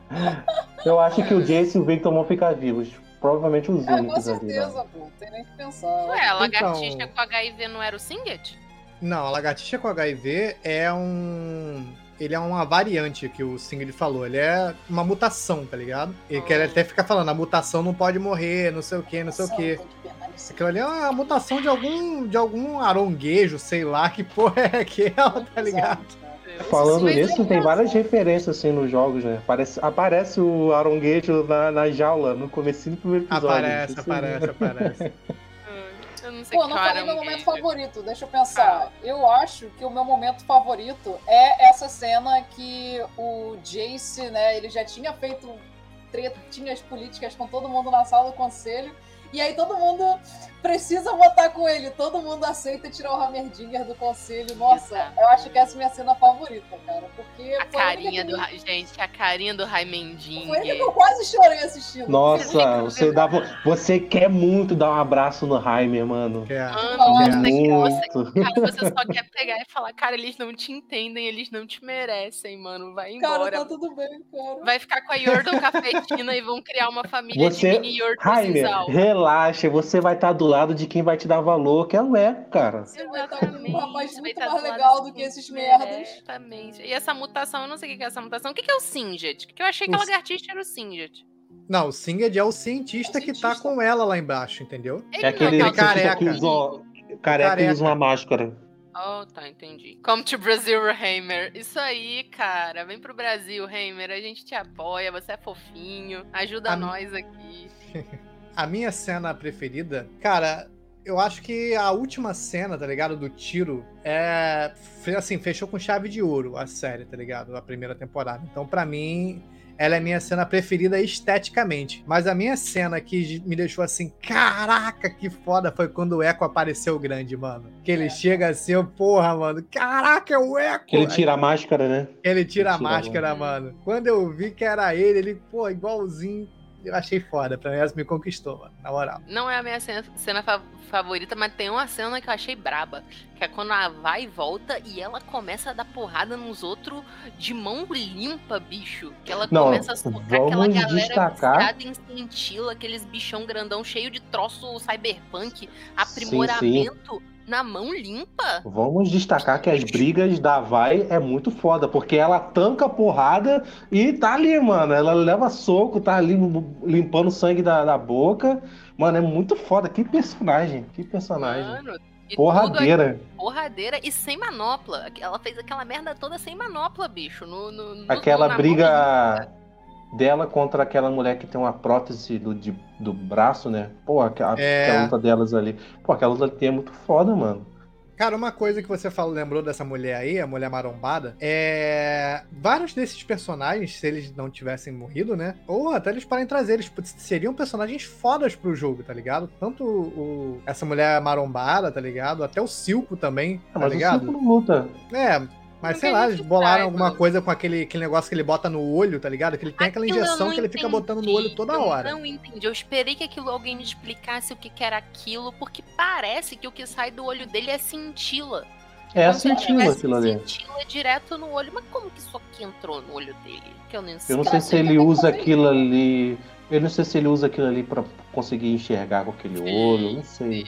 Eu acho que o Jace e o Victor vão ficar vivos. Provavelmente os É, com únicos ali. né? certeza, pô. Não tem nem que pensar. Ué, a lagartixa Então- com HIV não era o Singet? Não, a lagartixa com HIV é um. Ele é uma variante que o Singed falou. Ele é uma mutação, tá ligado? Ele quer até ficar falando, a mutação não pode morrer, não sei o que, não sei o permanecer. Aquilo ali é uma mutação de algum, de algum aronguejo, sei lá, que porra é aquela, tá ligado? Falando nisso, tem várias referências assim nos jogos, né? Aparece, aparece o aronguejo na, na jaula no começo do primeiro episódio. Aparece, aparece, aparece. <laughs> Eu não sei Pô, que não falei meu momento favorito, deixa eu pensar. Eu acho que o meu momento favorito é essa cena que o Jace, né, ele já tinha feito tretinhas políticas com todo mundo na sala do conselho, E aí todo mundo precisa votar com ele. Todo mundo aceita tirar o Hammerdinger do conselho. Nossa, eu acho que essa é a minha cena favorita, cara. Porque A carinha que do. Gente, a carinha do Raimendinho. Foi única que eu quase chorei assistindo. Nossa, <laughs> você, dá, vo- você quer muito dar um abraço no Heimer, mano. É. Mano, você, Muito. você, cara, você só quer pegar e falar, cara, eles não te entendem, eles não te merecem, mano. Vai Cara, embora. tá tudo bem, cara. Vai ficar com a Yordle Cafetina e vão criar uma família Você, de mini Yordle Heimer, Sisal. Relaxa, você vai estar do lado de quem vai te dar valor, que é o Eco, cara. Você vai estar com um rapaz muito mais legal do que esses merdas. Exatamente. E essa mutação, eu não sei o que é essa mutação. O que é o Singed? Que eu achei que a O- lagartixa era o Singed. Não, o Singed é o cientista que tá com ela lá embaixo, entendeu? Ele É aquele fica careca. que usa, careca e Careca. usa uma máscara. Oh, tá, entendi. Come to Brazil, Heimer. Isso aí, cara. Vem pro Brasil, Heimer. A gente te apoia, você é fofinho. Ajuda A- nós aqui. <laughs> A minha cena preferida, cara, eu acho que a última cena, tá ligado? Do tiro é. Assim, fechou com chave de ouro a série, tá ligado? A primeira temporada. Então, pra mim, ela é a minha cena preferida esteticamente. Mas a minha cena que me deixou assim, caraca, que foda, foi quando o Echo apareceu grande, mano. Que ele chega assim, eu, porra, mano, caraca, é o Echo! Que ele Aí- tira a máscara, né? Ele tira a Tira, máscara, mano. Quando eu vi que era ele, ele, pô, igualzinho. Eu achei foda. Pra mim, essa me conquistou, mano. Na moral. Não é a minha cena, cena fa- favorita, mas tem uma cena que eu achei braba. Que é quando ela vai e volta e ela começa a dar porrada nos outros de mão limpa, bicho. Que ela Não, começa a socar aquela galera destacar- em cintila, aqueles bichão grandão cheio de troço cyberpunk, aprimoramento na mão limpa. Vamos destacar que as brigas da Vai é muito foda, porque ela tanca a porrada e tá ali, mano. Ela leva soco, tá ali limpando o sangue da, da boca. Mano, é muito foda. Que personagem, que personagem. Mano, e Porradeira. porradeira e sem manopla. Ela fez aquela merda toda sem manopla, bicho. No, no- no- Aquela na mão briga dela contra aquela mulher que tem uma prótese do, de- do braço, né? Pô, aquela, É. aquela luta delas ali. Pô, aquela luta ali é muito foda, mano. Cara, uma coisa que você falou, lembrou dessa mulher aí, a mulher marombada, é. Vários desses personagens, se eles não tivessem morrido, né? Ou até eles podem trazer, eles seriam personagens fodas pro jogo, tá ligado? Tanto o, essa mulher marombada, tá ligado? Até o Silco também, Ah, tá mas o ligado? Silco não luta. É, mas sei lá, eles bolaram que alguma saiba. coisa com aquele, aquele negócio que ele bota no olho, tá ligado? Que ele tem aquela Aquilo eu injeção que ele fica entendi. botando no olho toda hora. Eu não entendi. Eu esperei que aquilo alguém me explicasse o que, que era aquilo, porque parece que o que sai do olho dele é cintila. É se ele cintila aquilo ali. Cintila direto no olho. Mas como que isso aqui entrou no olho dele? Que eu não Eu não sei se ele eu usa aquilo ali. Eu não sei se ele usa aquilo ali pra conseguir enxergar com aquele olho. Não sei.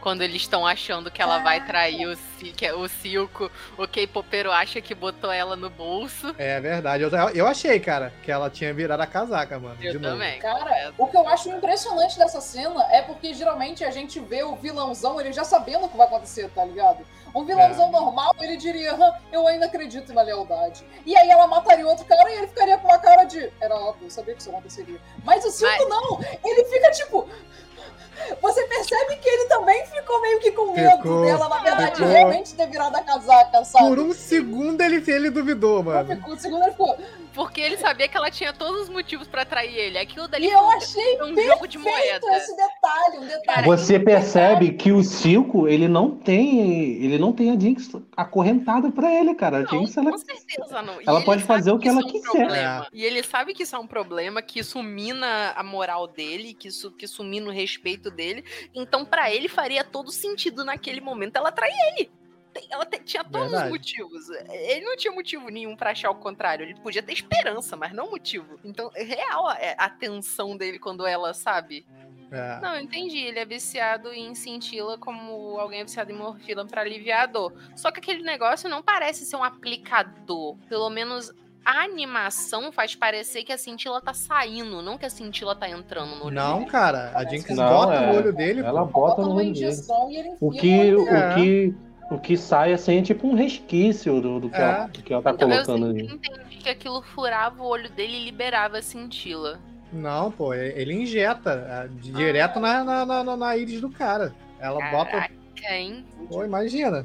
Quando eles estão achando que ela vai trair o, Ci- que é o Silco, o K-Popero acha que botou ela no bolso. É verdade. Eu, eu achei, cara, que ela tinha virado a casaca, mano. Eu de novo. também. Cara, o que eu acho impressionante dessa cena é porque geralmente a gente vê o vilãozão, ele já sabendo o que vai acontecer, tá ligado? Um vilãozão É. normal, ele diria, "Hã, eu ainda acredito na lealdade. E aí ela mataria outro cara e ele ficaria com uma cara de. Era óbvio, eu sabia que isso aconteceria. Mas o Silco Mas- não! Ele fica tipo. Você percebe que ele também ficou meio que com medo Ficou, dela, na verdade, ficou. realmente ter virado a casaca, sabe? Por um segundo ele, ele duvidou, mano. ficou, o segundo ele ficou. Porque ele sabia que ela tinha todos os motivos pra trair ele. Aquilo dali E eu achei um jogo de moeda. esse detalhe, um detalhe. Cara, Você percebe que o Silco, ele não tem. Ele não tem a Jinx acorrentada pra ele, cara. A Não, Jinx, ela. com certeza não. E ela pode fazer o que ela é um quiser. problema. E ele sabe que isso é um problema, que isso mina a moral dele, que isso, que isso mina o respeito dele. Então, pra ele, faria todo sentido naquele momento ela trair ele. Tem- Ela te- tinha todos Verdade. os motivos. Ele não tinha motivo nenhum pra achar o contrário. Ele podia ter esperança, mas não motivo. Então, é real a, a tensão dele quando ela, sabe? É. Não, eu entendi. Ele é viciado em cintila como alguém é viciado em morfina pra aliviar a dor. Só que aquele negócio não parece ser um aplicador. Pelo menos a animação faz parecer que a cintila tá saindo, não que a cintila tá entrando no olho Não, dele. cara, a Jinx Não, bota é. no olho dele. Ela pô. bota no olho dele. O que, olho o dele. É. que, o que sai assim é tipo um resquício do, do que, É. ela, do que ela tá Então, eu colocando sempre ali. entendi que aquilo furava o olho dele e liberava a cintila. Não, pô, ele injeta é, direto na, na, na, na- na íris do cara. Ela bota. Caraca, hein? Pô, imagina.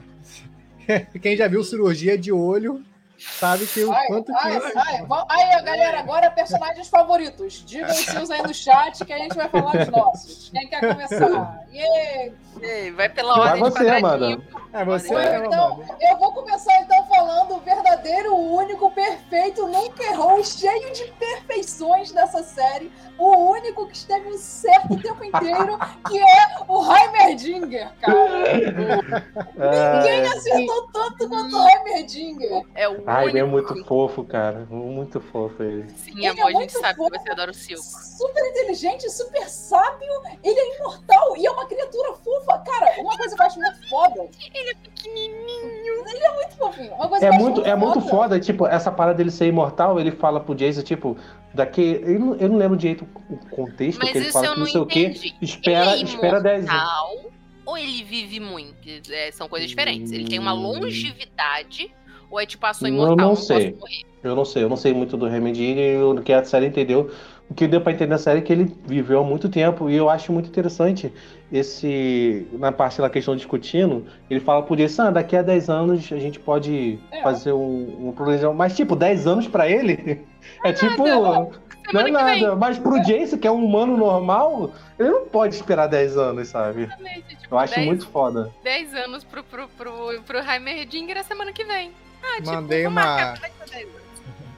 <laughs> Quem já viu cirurgia de olho sabe que o Ai, quanto que ai, isso. ai, aí, galera, agora personagens favoritos. Digam os seus aí no chat que a gente vai falar dos nossos. Quem quer começar? Yeah. Ei, Vai pela Vai ordem de você, quadradinho. Amanda. É você, Ou é, então, eu vou começar então falando o verdadeiro, o único, perfeito, nunca errou, cheio de perfeições dessa série. O único que esteve certo o tempo inteiro, <laughs> que é o Heimerdinger, cara. <laughs> Ninguém É... acertou tanto quanto o Heimerdinger. É o Ai, ele é muito fofo, cara. Muito fofo ele. Sim, Ele amor, é a gente muito sabe fofo. que você adora o Silco. Super inteligente, super sábio, ele é imortal e é uma criatura fofa. Cara, uma coisa que eu acho muito foda. Ele é pequenininho. Ele é muito fofinho. Uma coisa É eu acho muito, é muito foda, tipo, essa parada dele ser imortal, ele fala pro Jason, tipo, daqui. Eu não, eu não lembro direito o contexto Mas que ele fala eu não não sei o quê. Espera, ele é espera 10 anos. imortal ou ele vive muito? É, são coisas diferentes. Ele tem uma longevidade ou é tipo a sua Eu imortal? não posso sei. morrer. Eu não sei, eu não sei muito do Remedy e o que a série entendeu. O que deu pra entender na série é que ele viveu há muito tempo e eu acho muito interessante esse. Na parte da questão discutindo, ele fala por isso, ah, daqui a 10 anos a gente pode É. fazer um, um. Mas, tipo, 10 anos pra ele é tipo. Não é nada, mas pro Jason, que é um humano normal, ele não pode esperar 10 anos, sabe? Exatamente, tipo, Eu acho 10 muito foda. 10 anos pro, pro, pro, pro Heimerdinger a semana que vem. Ah, tipo, Mandei vou uma- marcar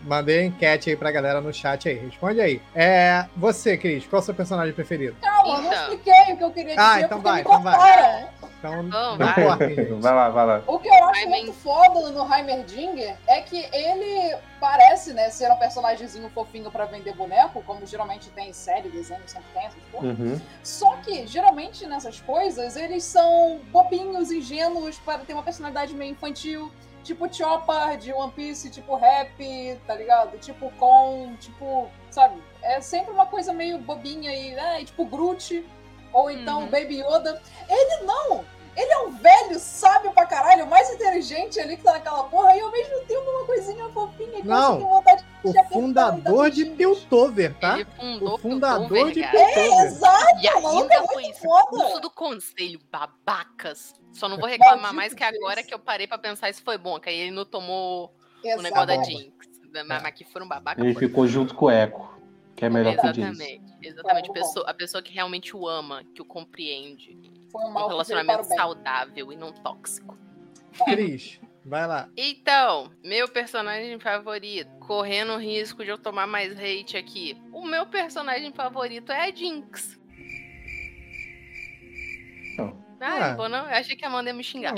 Mandei a enquete aí pra galera no chat aí. Responde aí. É, você, Cris, qual é o seu personagem preferido? Calma, eu não Então. expliquei o que eu queria dizer, Ah, então porque vai, me então vai. Então, Oh, não vai. cortem. Vai lá, vai lá. O que eu acho muito foda no Heimerdinger é que ele parece, né, ser um personagemzinho fofinho pra vender boneco, como geralmente tem em série, desenho, sempre tem essas coisas. Uhum. Só que, geralmente, nessas coisas, eles são bobinhos, ingênuos, para ter uma personalidade meio infantil. Tipo Chopper de One Piece, tipo Rap, tá ligado? Tipo Con, tipo, sabe? É sempre uma coisa meio bobinha e, é, tipo Groot, ou então Uhum. Baby Yoda. Ele não! Ele é um velho sábio pra caralho, o mais inteligente ali que tá naquela porra, e ao mesmo tempo uma coisinha fofinha que Não, você vontade O de apertar e fundador de. Piltover, tá? Ele fundou O fundador Piltover, de cara. Piltover. Exato, E ainda é foi foda. expulso do conselho, babacas. Só não vou reclamar Maldito mais que agora que eu parei pra pensar se foi bom, que aí ele não tomou o negócio da Bomba. Jinx. Mas mas que foram babacas. Ele ficou junto com o Echo, que é melhor que o Jason. Exatamente, exatamente. Pessoa- a pessoa que realmente o ama, que o compreende. Foi um Um para relacionamento saudável e não tóxico. Cris, vai lá. Então, meu personagem favorito, correndo o risco de eu tomar mais hate aqui. O meu personagem favorito é a Jinx. Não. Ah, Ah. bom, não? Eu achei que a Amanda ia me xingar.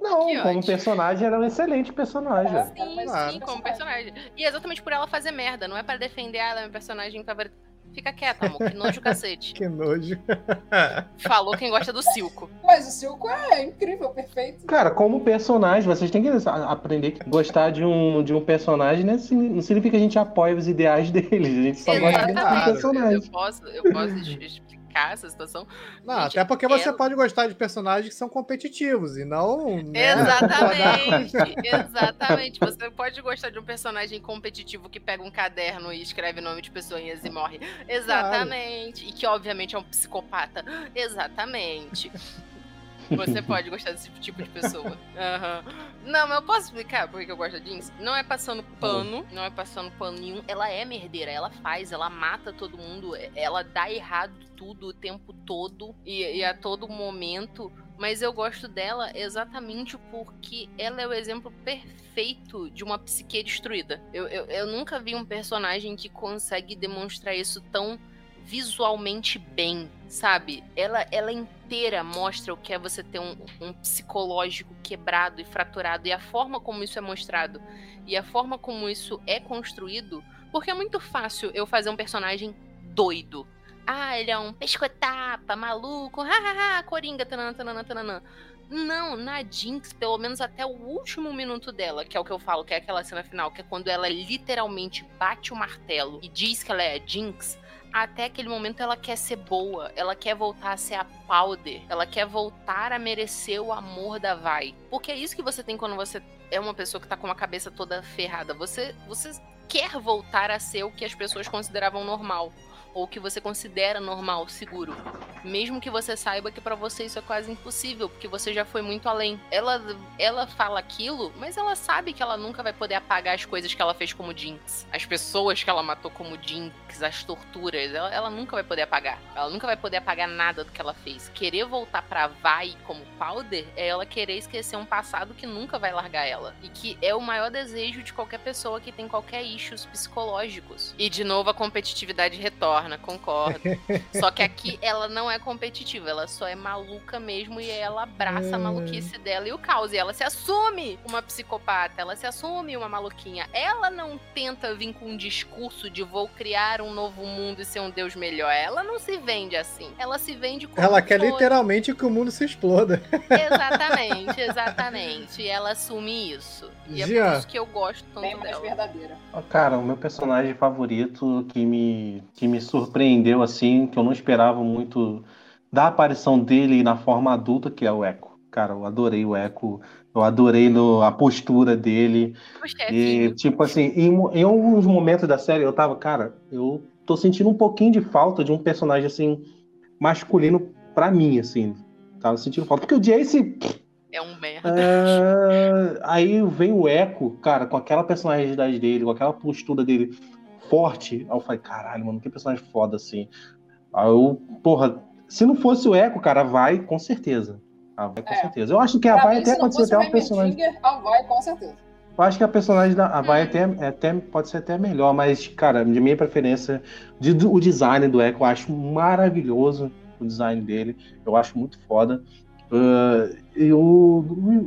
Não, <gasps> Que como ótimo. personagem, era um excelente personagem. É. Sim, Claro. sim, como personagem. E é exatamente por ela fazer merda, não é pra defender ela, é meu personagem favorito. Fica quieta, amor, que nojo cacete. <laughs> Que nojo. <laughs> Falou quem gosta do Silco. Mas o Silco é incrível, perfeito. Cara, como personagem, vocês têm que aprender que gostar de um, de um personagem né, não significa que a gente apoia os ideais <laughs> deles. A gente só gosta dele como Exatamente. personagem. Eu posso, eu posso explicar essa situação. Não, Gente, até porque você pode gostar de personagens que são competitivos e não. né, Exatamente, exatamente. Você pode gostar de um personagem competitivo que pega um caderno e escreve nome de pessoas e morre. Exatamente. E que obviamente é um psicopata. Exatamente. Você pode gostar desse tipo de pessoa. Aham. Não, mas eu posso explicar por que eu gosto da Jinx? Não é passando pano, não é passando pano nenhum. Ela é merdeira, ela faz, ela mata todo mundo, ela dá errado tudo o tempo todo e, e a todo momento. Mas eu gosto dela exatamente porque ela é o exemplo perfeito de uma psique destruída. Eu, eu, eu nunca vi um personagem que consegue demonstrar isso tão visualmente bem, sabe? Ela, ela inteira mostra o que é você ter um, um psicológico quebrado e fraturado e a forma como isso é mostrado e a forma como isso é construído, porque é muito fácil eu fazer um personagem doido. Ah, ele é um pescotapa, maluco, <laughs> hahaha, coringa, tananã, tananã, tananã. Não, na Jinx, pelo menos até o último minuto dela, que é o que eu falo, que é aquela cena final, que é quando ela literalmente bate o martelo e diz que ela é a Jinx, até aquele momento ela quer ser boa, ela quer voltar a ser a Powder, ela quer voltar a merecer o amor da Vai. Porque é isso que você tem quando você é uma pessoa que tá com a cabeça toda ferrada. Você, você quer voltar a ser o que as pessoas consideravam normal. Ou que você considera normal, seguro. Mesmo que você saiba que pra você isso é quase impossível, porque você já foi muito além. Ela, ela fala aquilo, mas ela sabe que ela nunca vai poder apagar as coisas que ela fez como Jinx. As pessoas que ela matou como Jinx, as torturas. Ela, ela nunca vai poder apagar. Ela nunca vai poder apagar nada do que ela fez. Querer voltar pra Vai como Powder é ela querer esquecer um passado que nunca vai largar ela. E que é o maior desejo de qualquer pessoa que tem qualquer issues psicológicos. E de novo a competitividade retorna, concordo. <laughs> Só que aqui ela não é competitiva, ela só é maluca mesmo e ela abraça a maluquice dela e o caos. E ela se assume uma psicopata, ela se assume uma maluquinha. Ela não tenta vir com um discurso de vou criar um novo mundo e ser um deus melhor. Ela não se vende assim. Ela se vende como Ela quer foi. literalmente que o mundo se exploda. Exatamente, <laughs> exatamente. E ela assume isso. E é Jean. por isso que eu gosto tanto Bem mais dela. verdadeira. Cara, o meu personagem favorito que me, que me surpreendeu, assim, que eu não esperava muito da aparição dele na forma adulta, que é o Echo. Cara, eu adorei o Echo, eu adorei no, a postura dele. O E, tipo assim, em, em alguns momentos da série eu tava, cara, eu tô sentindo um pouquinho de falta de um personagem, assim, masculino pra mim, assim. Tava sentindo falta. Porque o Jace, É um merda. é, aí vem o Echo, cara, com aquela personalidade dele, com aquela postura dele forte. Aí eu falei, caralho, mano, que personagem foda assim. Aí eu, porra, se não fosse o Echo, cara, vai com certeza. Ah, vai com É. certeza. Eu acho que a Vai até pode ser até o uma personagem. A vai, com certeza. Eu acho que a personagem da a Vai até, é até pode ser até melhor, mas, cara, de minha preferência, de- o design do Echo eu acho maravilhoso. O design dele, eu acho muito foda. Ah, e o,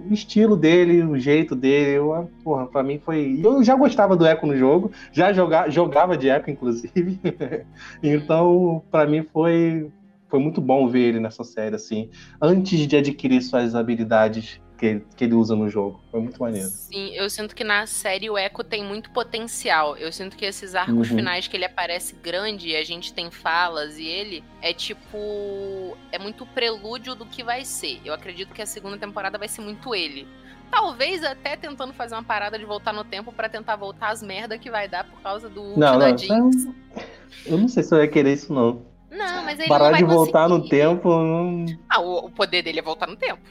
o estilo dele, o jeito dele, eu, porra, pra mim foi. Eu já gostava do Echo no jogo, já joga, jogava de Echo, inclusive. <laughs> então, pra mim foi, foi muito bom ver ele nessa série, assim, antes de adquirir suas habilidades que, que ele usa no jogo. Foi muito maneiro. Sim, eu sinto que na série o Echo tem muito potencial. Eu sinto que esses arcos Uhum. finais que ele aparece grande e a gente tem falas e ele é tipo. É muito prelúdio do que vai ser. Eu acredito que a segunda temporada vai ser muito ele. Talvez até tentando fazer uma parada de voltar no tempo pra tentar voltar às merda que vai dar por causa do Não, da não, Jinx. eu não sei se eu ia querer isso, não. Não, mas ele Parar de voltar conseguir. no tempo. não- Ah, o, o poder dele é voltar no tempo.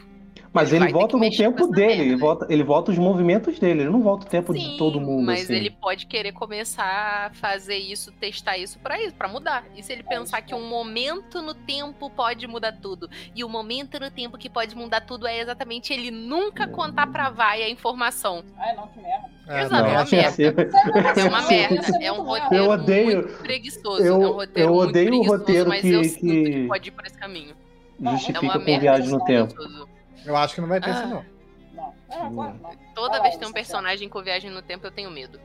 Mas Ele ele, volta no tempo dele, ele volta, ele volta os movimentos dele, ele não volta o tempo de todo mundo. Mas assim. ele pode querer começar a fazer isso, testar isso pra isso, para mudar. E se ele pensar que um momento no tempo pode mudar tudo, e o momento no tempo que pode mudar tudo é exatamente ele nunca contar pra Vai a informação. Ai, não, que merda. Exato, é uma tinha merda. sido- É uma merda. É um roteiro Eu odeio- muito preguiçoso. eu- é um roteiro eu muito odeio o preguiçoso, roteiro mas que- eu sinto que... que- pode ir por esse caminho. Justifica é uma com merda viagem no tempo. preguiçoso. Eu acho que não vai ter Ah. isso, não. Não. É, claro, não. Toda lá, vez que tem um isso, personagem com viagem no tempo, eu tenho medo.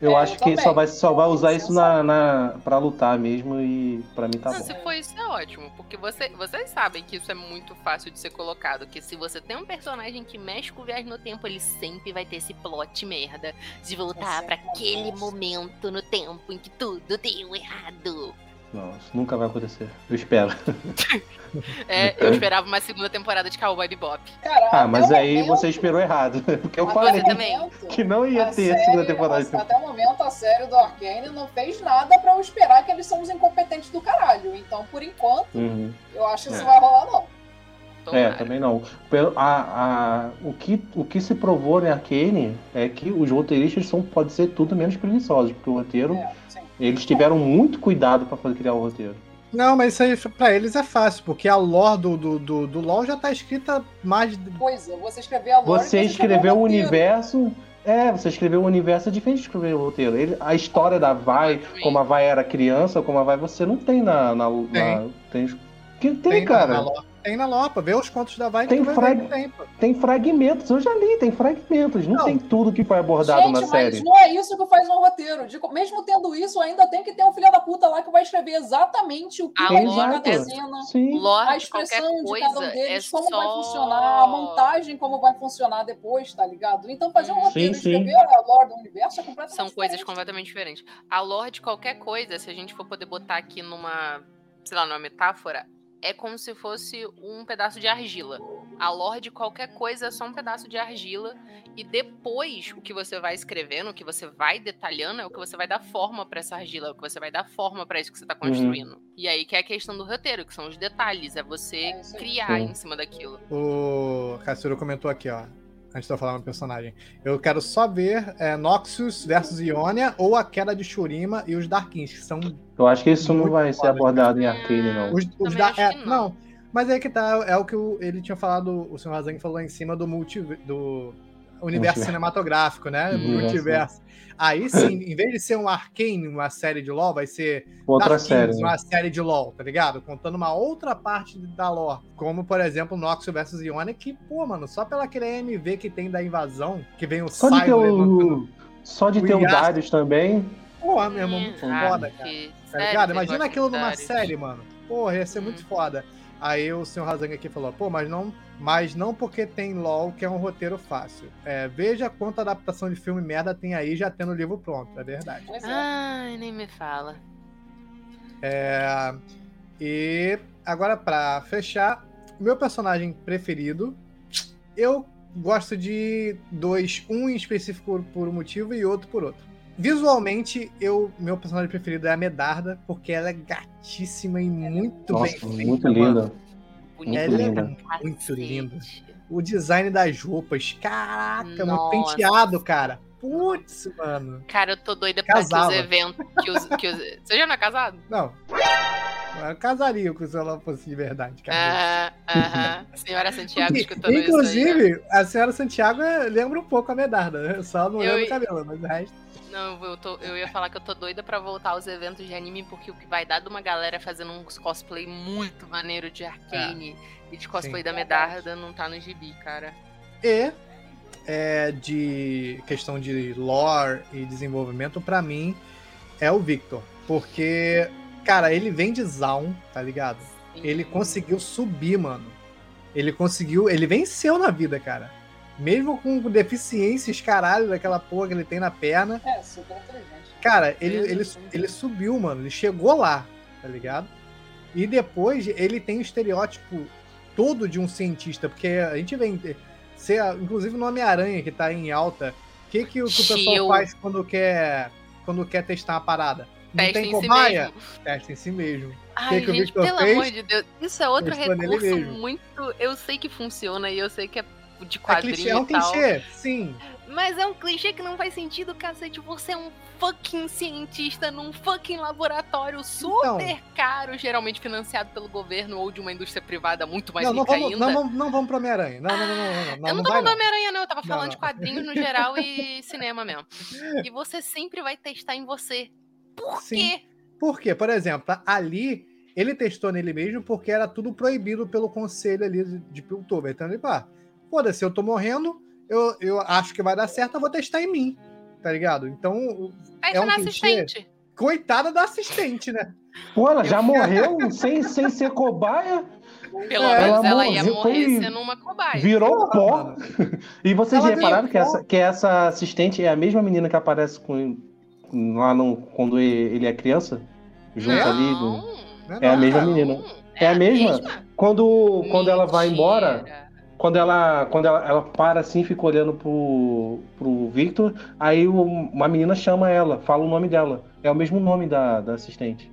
Eu É, acho eu que também. só vai, só vai usar isso na, na, pra lutar mesmo e pra mim tá Não, bom. se for isso é ótimo, porque você, vocês sabem que isso é muito fácil de ser colocado, que se você tem um personagem que mexe com viagem no tempo, ele sempre vai ter esse plot merda de voltar não aquele momento no tempo em que tudo deu errado. Não, isso nunca vai acontecer. Eu espero. <laughs> É, eu esperava uma segunda temporada de Cowboy Bebop. Cara, Ah, mas aí momento- você esperou errado. <laughs> Porque eu até falei momento, que não ia ter a série- segunda temporada. a- Até o momento, a série do Arcane não fez nada pra eu esperar que eles são os incompetentes do caralho. Então, por enquanto, Uhum. eu acho que isso É. vai rolar, não. É, Tomara. também não. Pelo- a, a, o, que, o que se provou em Arcane é que os roteiristas são, pode ser tudo menos preguiçosos, porque o roteiro, É. eles tiveram muito cuidado pra fazer criar o roteiro. Não, mas isso aí pra eles é fácil, porque a lore do, do, do, do LoL já tá escrita mais de. Coisa, você escrever a lore, Você escreveu o universo. É, você escreveu o universo é diferente de escrever o roteiro. Ele, a história da Vai, como a Vai era criança, como a Vai você não tem na. na, na- tem. Tem, Tem, cara. na lore. Tem na lore, pô. Vê os contos da Vai Tem vai frag- tem, fragmentos, eu já li, tem fragmentos. Não, Não. tem tudo que foi abordado Gente, na mas série. não é isso que faz um roteiro. De- mesmo tendo isso, ainda tem que ter um filho da puta lá que vai escrever exatamente o que A vai lore cada cena. Sim. Lore A expressão de coisa cada um deles, é como vai só- funcionar, a montagem, como vai funcionar depois, tá ligado? Então fazer um Sim, roteiro e sim. escrever a lore do universo é completamente São coisas diferente. completamente diferentes. A lore de qualquer coisa, se a gente for poder botar aqui numa, sei lá, numa metáfora, é como se fosse um pedaço de argila. A lore de qualquer coisa é só um pedaço de argila. E depois, o que você vai escrevendo, o que você vai detalhando, é o que você vai dar forma pra essa argila, é o que você vai dar forma pra isso que você tá construindo. E aí que é a questão do roteiro, que são os detalhes, é você criar Sim. em cima daquilo. O Cassiro comentou aqui, ó. Antes de eu falar no personagem. Eu quero só ver é, Noxus versus Ionia ou a queda de Shurima e os Darkins, que são Eu acho que isso não vai ser abordado em Arcane, não. Os, os da, é, não. não. mas é que tá, é o que o- ele tinha falado, o Sr. Razang falou em cima do multi, do universo Multiverso. cinematográfico, né? Uhum. Multiverso. Aí sim, em vez de ser um Arcane, uma série de LoL, vai ser Outra Dark série. Kings, né? uma série de LoL, tá ligado? Contando uma outra parte da lore. Como, por exemplo, Noxus versus Ionia, que, pô, mano, só pela aquele MV que tem da invasão, que vem o Só de ter o. Só de o ter o. Darius também. Porra, meu irmão, muito Ah, foda, cara. que- Tá ligado? Imagina aquilo numa série, mano. Porra, ia ser muito Hum. foda. Aí o senhor Razang aqui falou, pô, mas não, mas não porque tem LOL que é um roteiro fácil. É, veja quanta adaptação de filme merda tem aí já tendo o livro pronto, é verdade. É. Ai, nem me fala. É, e agora pra fechar, meu personagem preferido, eu gosto de dois, um em específico por um motivo e outro por outro. Visualmente, eu, meu personagem preferido é a Medarda, porque ela é gatíssima e muito Nossa, bem feita. muito mano. linda. Bonita Ela é linda. muito cacete. linda. O design das roupas, caraca, meu Nossa. penteado, cara. Putz, mano. Cara, eu tô doida pra que Casava. os eventos. Que os, que os... <laughs> Você já não é casado? Não. Eu casaria com se ela fosse de verdade, cara. Aham, aham. Senhora Santiago Inclu- escutando isso aí. Inclusive, a senhora Santiago é- lembra um pouco a Medarda, né? só não Eu- lembra o cabelo, mas o resto. Não, eu, tô- eu ia falar que eu tô doida pra voltar aos eventos de anime, porque o que vai dar de uma galera fazendo uns cosplay muito maneiro de Arcane e de cosplay Sim. da Medarda não tá no gibi, cara. E é, de questão de lore e desenvolvimento, pra mim, é o Victor. Porque, cara, ele vem de Zaun, tá ligado? Ele conseguiu subir, mano. Ele conseguiu. Ele venceu na vida, cara. Mesmo com deficiências, caralho, daquela porra que ele tem na perna. É, super inteligente. Cara, ele, ele, assim. ele subiu, mano. Ele chegou lá, tá ligado? E depois ele tem o estereótipo todo de um cientista, porque a gente vem. Ser, inclusive no Homem-Aranha, que tá em alta, o que, que, o que o pessoal faz quando quer, quando quer testar uma parada? Não Testa tem em si cobaia? mesmo. Testa em si mesmo. Ai, que gente, Victor pelo fez? amor de Deus. Isso é outro Testou recurso muito. Eu sei que funciona e eu sei que é de É quadrinho clichê, é um clichê, sim. Mas é um clichê que não faz sentido, cacete. Você é um fucking cientista num fucking laboratório super Então. caro, geralmente financiado pelo governo ou de uma indústria privada muito mais Não, não rica vamos, ainda. não, vamos, não vamos pro Homem-Aranha. Não, não, não, não, não, não, eu não não tô falando não. do Homem-Aranha, não. Eu tava Não, falando não. de quadrinhos no geral e <laughs> cinema mesmo. E você sempre vai testar em você. Por Sim. quê? Por quê? Por exemplo, ali, ele testou nele mesmo porque era tudo proibido pelo conselho ali de, de Piltover. Então ele, pá, foda-se, eu tô morrendo, eu, eu acho que vai dar certo, eu vou testar em mim. Tá ligado? Então, É um na clichê. assistente. coitada da assistente, né? Pô, ela já Eu- morreu <laughs> sem, sem ser cobaia? Pelo É, menos ela ela ia morreu, morrer foi- sendo uma cobaia. Virou pó. <laughs> E vocês Ela repararam que pó. essa, que essa assistente é a mesma menina que aparece com, lá no, quando ele é criança? Junto não, ali. no- Não É a não, mesma cara. menina. É a mesma? Quando, quando ela vai embora, quando ela, quando ela, ela para assim, fica olhando pro, pro Victor, aí o- uma menina chama ela, fala o nome dela. É o mesmo nome da, da assistente.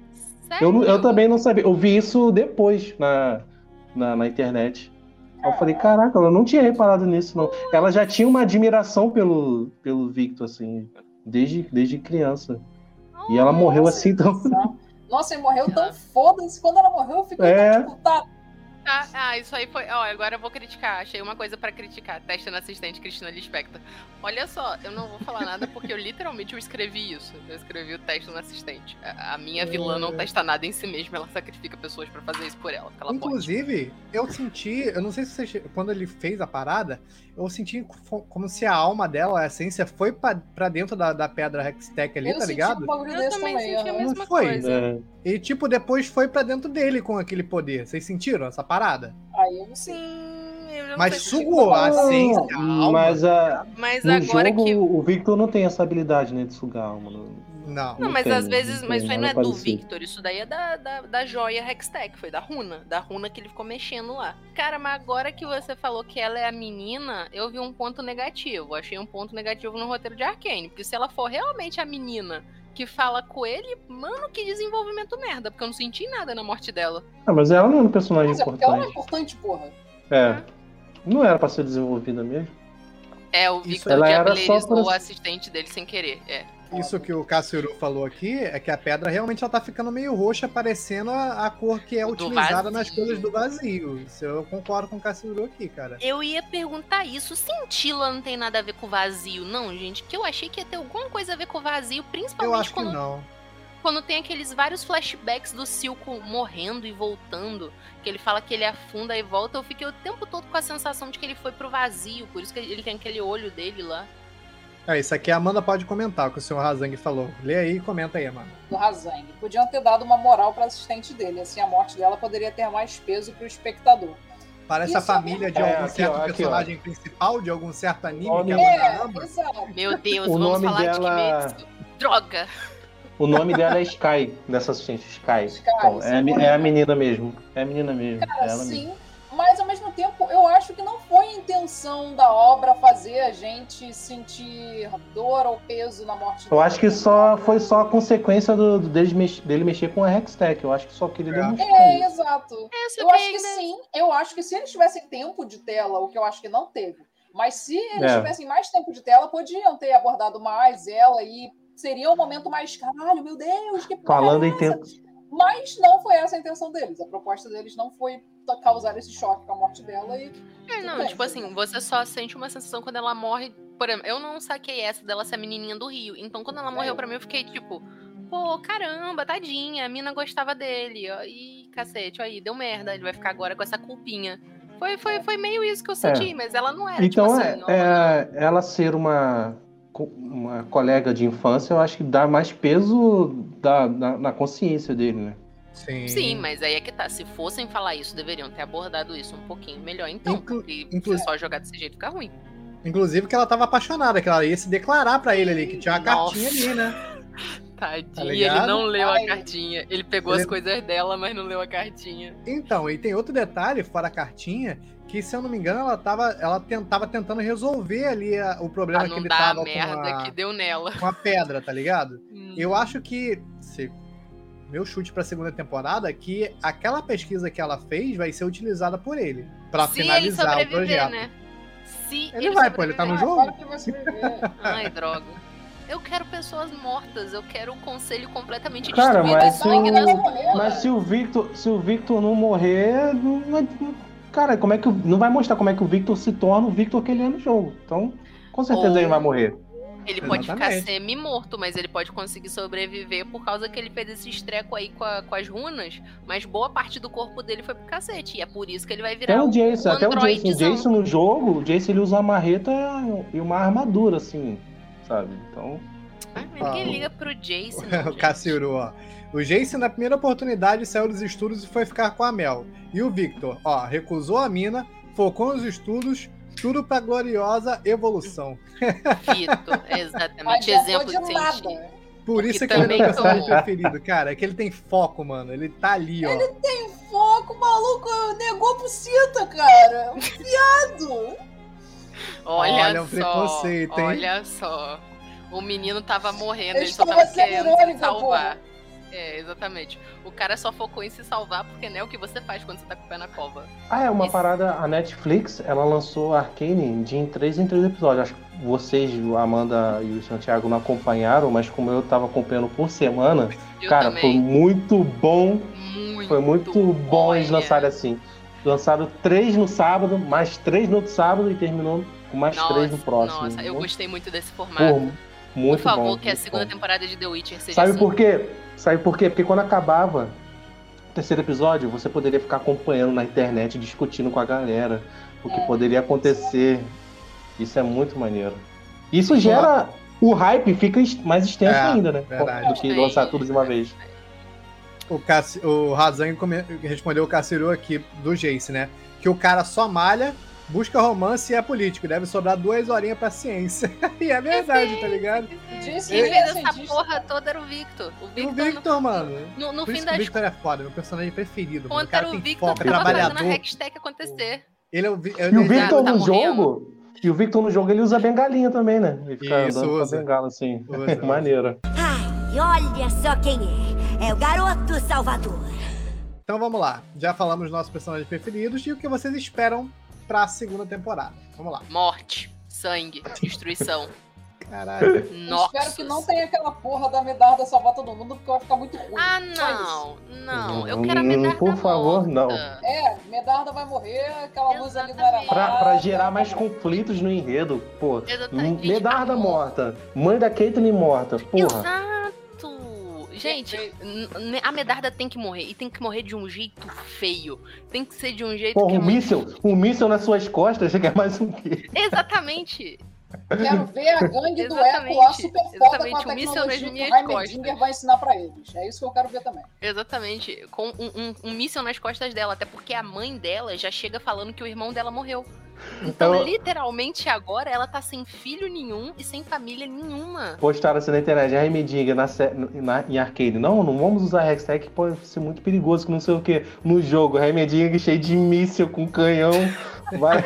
Eu, não- eu Sério? também não sabia. Eu vi isso depois na, na, na internet. Aí eu falei, caraca, eu não tinha reparado nisso, não. Ela já tinha uma admiração pelo, pelo Victor, assim, desde, desde criança. E ela morreu assim, então. <laughs> Nossa, ele morreu tão <laughs> foda-se. Quando ela morreu, eu fiquei É. tipo, tá. Ah, ah, isso aí foi. Ó, agora eu vou criticar. Achei uma coisa pra criticar. Testa na assistente Cristina Lispector. Olha só, eu não vou falar nada porque eu literalmente eu escrevi isso. Eu escrevi o teste na assistente. A, a minha vilã não testa nada em si mesma, ela sacrifica pessoas pra fazer isso por ela. Ela pode. Inclusive, eu senti, eu não sei se você, quando ele fez a parada, eu senti como se a alma dela, a essência, foi pra, pra dentro da, da pedra Hextech ali, eu tá ligado? um Eu desse também também. senti a mesma foi, coisa. É. E, tipo, depois foi pra dentro dele com aquele poder. Vocês sentiram essa parada? Aí eu não sei. Sim, eu já não Mas sugou a essência, a alma. Mas a, Mas no agora jogo, que. o Victor não tem essa habilidade, né, de sugar a alma. Não. Não, mas tem, às vezes, não mas isso aí não é do. Victor, isso daí é da, da, da joia Hextech, foi da runa, da runa que ele ficou mexendo lá. Cara, mas agora que você falou que ela é a menina, eu vi um ponto negativo. Achei um ponto negativo no roteiro de Arcane, porque se ela for realmente a menina que fala com ele, mano, que desenvolvimento merda, porque eu não senti nada na morte dela. Ah, mas ela não é um personagem Mas é porque ela não é importante. importante, porra. É. Não era pra ser desenvolvida mesmo. É, o Isso Victor ela era só diabilizou o pra- assistente dele sem querer. É. Isso que o Cassiuru falou aqui é que a pedra realmente ela tá ficando meio roxa, parecendo a, a cor que é do utilizada nas vazio. coisas do vazio. Isso eu concordo com o Cassiuru aqui, cara. Eu ia perguntar isso. Cintila não tem nada a ver com vazio, não, gente? Que eu achei que ia ter alguma coisa a ver com vazio, Eu principalmente acho que quando, não. quando tem aqueles vários flashbacks do Silco morrendo e voltando. Que ele fala que ele afunda e volta. Eu fiquei o tempo todo com a sensação de que ele foi pro vazio. Por isso que ele tem aquele olho dele lá. É, isso aqui a Amanda pode comentar o que o senhor Razang falou. Lê aí e comenta aí, Amanda. Do Razang. Podiam ter dado uma moral pra assistente dele. Assim, a morte dela poderia ter mais peso pro espectador. Parece Isso a família de é- algum aqui, certo ó, aqui, ó. personagem principal, de algum certo anime Nome- que a Amanda É, ama. exato. Meu Deus, O vamos nome falar dela- de Kimetsu. Droga! O nome dela é Sky, dessa assistente Sky. Sky, Então, é, a, sim. é a menina mesmo. É a menina mesmo. Cara, é ela sim. mesmo. Mas ao mesmo tempo, eu acho que não foi a intenção da obra fazer a gente sentir dor ou peso na morte Eu dela. acho que só foi só a consequência do, do- dele, mex- dele mexer com a Hextech. Eu acho que só queria É. demonstrar É, isso. exato. É, Eu acho que sim. Eu acho que se eles tivessem tempo de tela, o que eu acho que não teve, mas se eles É. tivessem mais tempo de tela, podiam ter abordado mais ela e seria um momento mais caralho, meu Deus, que porra Falando é em essa?" tempo. Mas não foi essa a intenção deles. A proposta deles não foi causar esse choque com a morte dela e É, não, bem, tipo assim, você só sente uma sensação quando ela morre. Por exemplo, eu não saquei essa dela ser a menininha do Rio. Então, quando ela morreu pra mim, eu fiquei tipo, pô, caramba, tadinha, a mina gostava dele. Ó, Ih, cacete, aí, deu merda, ele vai ficar agora com essa culpinha. Foi, foi, foi meio isso que eu senti, mas ela não era, Então, tipo é, assim, ó, é, ela ser uma, uma colega de infância, eu acho que dá mais peso da, na, na consciência dele, né? Sim. Sim, mas aí é que tá. Se fossem falar isso, deveriam ter abordado isso um pouquinho melhor. Então, Inclu- porque inclu- só jogar desse jeito fica ruim. Inclusive que ela tava apaixonada, que ela ia se declarar pra ele ali, que tinha uma Nossa. cartinha ali, né? <laughs> Tadinho, ligado? ele não leu Ai. a cartinha. Ele pegou Ele- as coisas dela, mas não leu a cartinha. Então, e tem outro detalhe fora a cartinha, que se eu não me engano, ela tava, ela tentava tentando resolver ali a- o problema Pra que ele tava a merda com, a, que deu nela. com a pedra, tá ligado? <laughs> Hum. Eu acho que, se, meu chute pra segunda temporada, é que aquela pesquisa que ela fez vai ser utilizada por ele, pra Se ele finalizar o projeto. né? Se Ele vai, pô, ele tá no jogo? <laughs> Ai, droga. Eu quero pessoas mortas, eu quero o conselho completamente Cara, destruído mas e sangue o- Mas se o Victor, se o Victor não morrer, não, não- cara, como é que não vai mostrar como é que o Victor se torna o Victor que ele é no jogo? Então, com certeza Ou- ele vai morrer. Ele pode ficar Exatamente. semi-morto, mas ele pode conseguir sobreviver por causa que ele fez esse estreco aí com, a- com as runas. Mas boa parte do corpo dele foi pro cacete. E é por isso que ele vai virar Até o Jason, um até o Jason, o. Jason no jogo, o Jason ele usa uma marreta e uma armadura, assim, sabe? Então, Ai, mas ninguém Ah, liga pro Jason. <laughs> o não, Cassiuru, ó. O Jason, na primeira oportunidade, saiu dos estudos e foi ficar com a Mel. E o Victor, ó, recusou a mina, focou nos estudos, tudo pra gloriosa evolução. Vitor, Mas exatamente. Exemplo de sentido. nada. Por isso é que ele é meu personagem preferido, cara. É que ele tem foco, mano. Ele tá ali, ó. Tem foco, maluco, negou pro Cita, cara. Um viado. Olha, Olha o só. preconceito, hein? Olha só. O menino tava morrendo, ele só tava sendo querendo se salvar. É, exatamente. O cara só focou em se salvar porque não é o que você faz quando você tá com o pé na cova. ah, é uma Isso. parada, a Netflix, ela lançou Arcane de em três em três episódios. Acho que vocês, a Amanda e o Santiago não acompanharam, mas como eu tava acompanhando por semana, Eu <laughs> cara, foi também. muito bom Muito. Foi muito bom eles olha. lançarem assim. Lançaram três no sábado, mais três no outro sábado e terminou com mais três no próximo. Nossa, eu gostei muito desse formato. Muito Por favor, bom. que a muito segunda bom. temporada de The Witcher seja Sabe assim. por quê? Sabe por quê? Porque quando acabava o terceiro episódio, você poderia ficar acompanhando na internet, discutindo com a galera o que É. poderia acontecer. Isso é muito maneiro. Isso gera. O hype fica mais extenso É, ainda, né? verdade. Do que lançar tudo de uma vez. O, Cassi... o Razang come- respondeu o Cassiru aqui do Jace, né? Que o cara só malha, busca romance e é político. Deve sobrar duas horinhas pra ciência. <laughs> e é verdade, tá ligado? Quem que fez é essa porra toda era o Victor. O Victor, o Victor, mano. no, no Por fim isso que das o Victor é foda, meu personagem preferido. Mano. O era Victor foco, é tava fazendo a trabalhador. hashtag acontecer. Ele é o, é E o Victor tá no jogo. E o Victor no jogo ele usa bengalinha também, né? Ele fica Isso, andando usa. com a bengala assim. Usa, <laughs> usa. Maneiro. Ai, olha só quem é. É o garoto Salvador. Então vamos lá. Já falamos dos nossos personagens preferidos e o que vocês esperam pra segunda temporada. Vamos lá. Morte, sangue, destruição. Caralho. <laughs> Eu Noxus. Espero que não tenha aquela porra da medalha salvar todo mundo, porque vai ficar muito ruim. Ah, não. Não, eu Hum, quero a medalha Por favor, não. É, Medarda vai morrer, aquela luz ali não era Pra, pra gerar mais conflitos no enredo, pô. Exatamente. Medarda morta. Mãe da Caitlyn morta. Porra. Exato. Gente, a Medarda tem que morrer. E tem que morrer de um jeito feio. Tem que ser de um jeito Porra, que é um muito- míssel. Um míssel nas suas costas. Você quer mais um quê? Exatamente. Quero ver a gangue do Eco lá super foda com exatamente, a tecnologia que o Heimerdinger vai ensinar pra eles. É isso que eu quero ver também. Exatamente. Com um, um, um míssil nas costas dela. Até porque a mãe dela já chega falando que o irmão dela morreu. Então, Eu- literalmente, agora ela tá sem filho nenhum e sem família nenhuma. Postaram assim na internet, a Remediga na, sé- na, em arcade. Não, não vamos usar hashtag, que pode ser muito perigoso, que não sei o que. No jogo, Remediga cheio de míssil com canhão. Vai...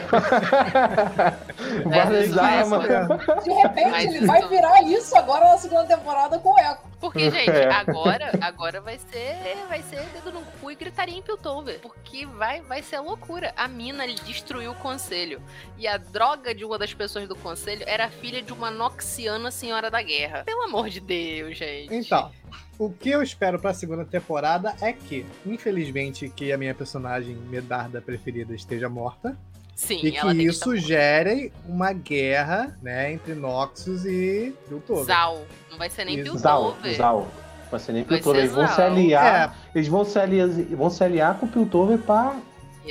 Várias isso armas. De repente, Mas ele isso- vai virar isso agora na segunda temporada com o Eco. Porque, gente, É. agora, agora vai ser vai ser dedo no cu e gritaria em Piltover. Porque vai, vai ser loucura. A mina ele destruiu o conselho. E a droga de uma das pessoas do conselho era a filha de uma Noxiana Senhora da Guerra. Pelo amor de Deus, gente. Então, o que eu espero pra segunda temporada é que, infelizmente, que a minha personagem Medarda preferida esteja morta. Sim, e que tem que isso gere uma guerra, né, entre Noxus e Piltover. Zal. Não vai ser nem Isso. Zal, Piltover. Zal. Vai ser nem Vai Piltover. ser Eles vão aliar. Eles vão se aliar, vão se aliar com o Piltover pra,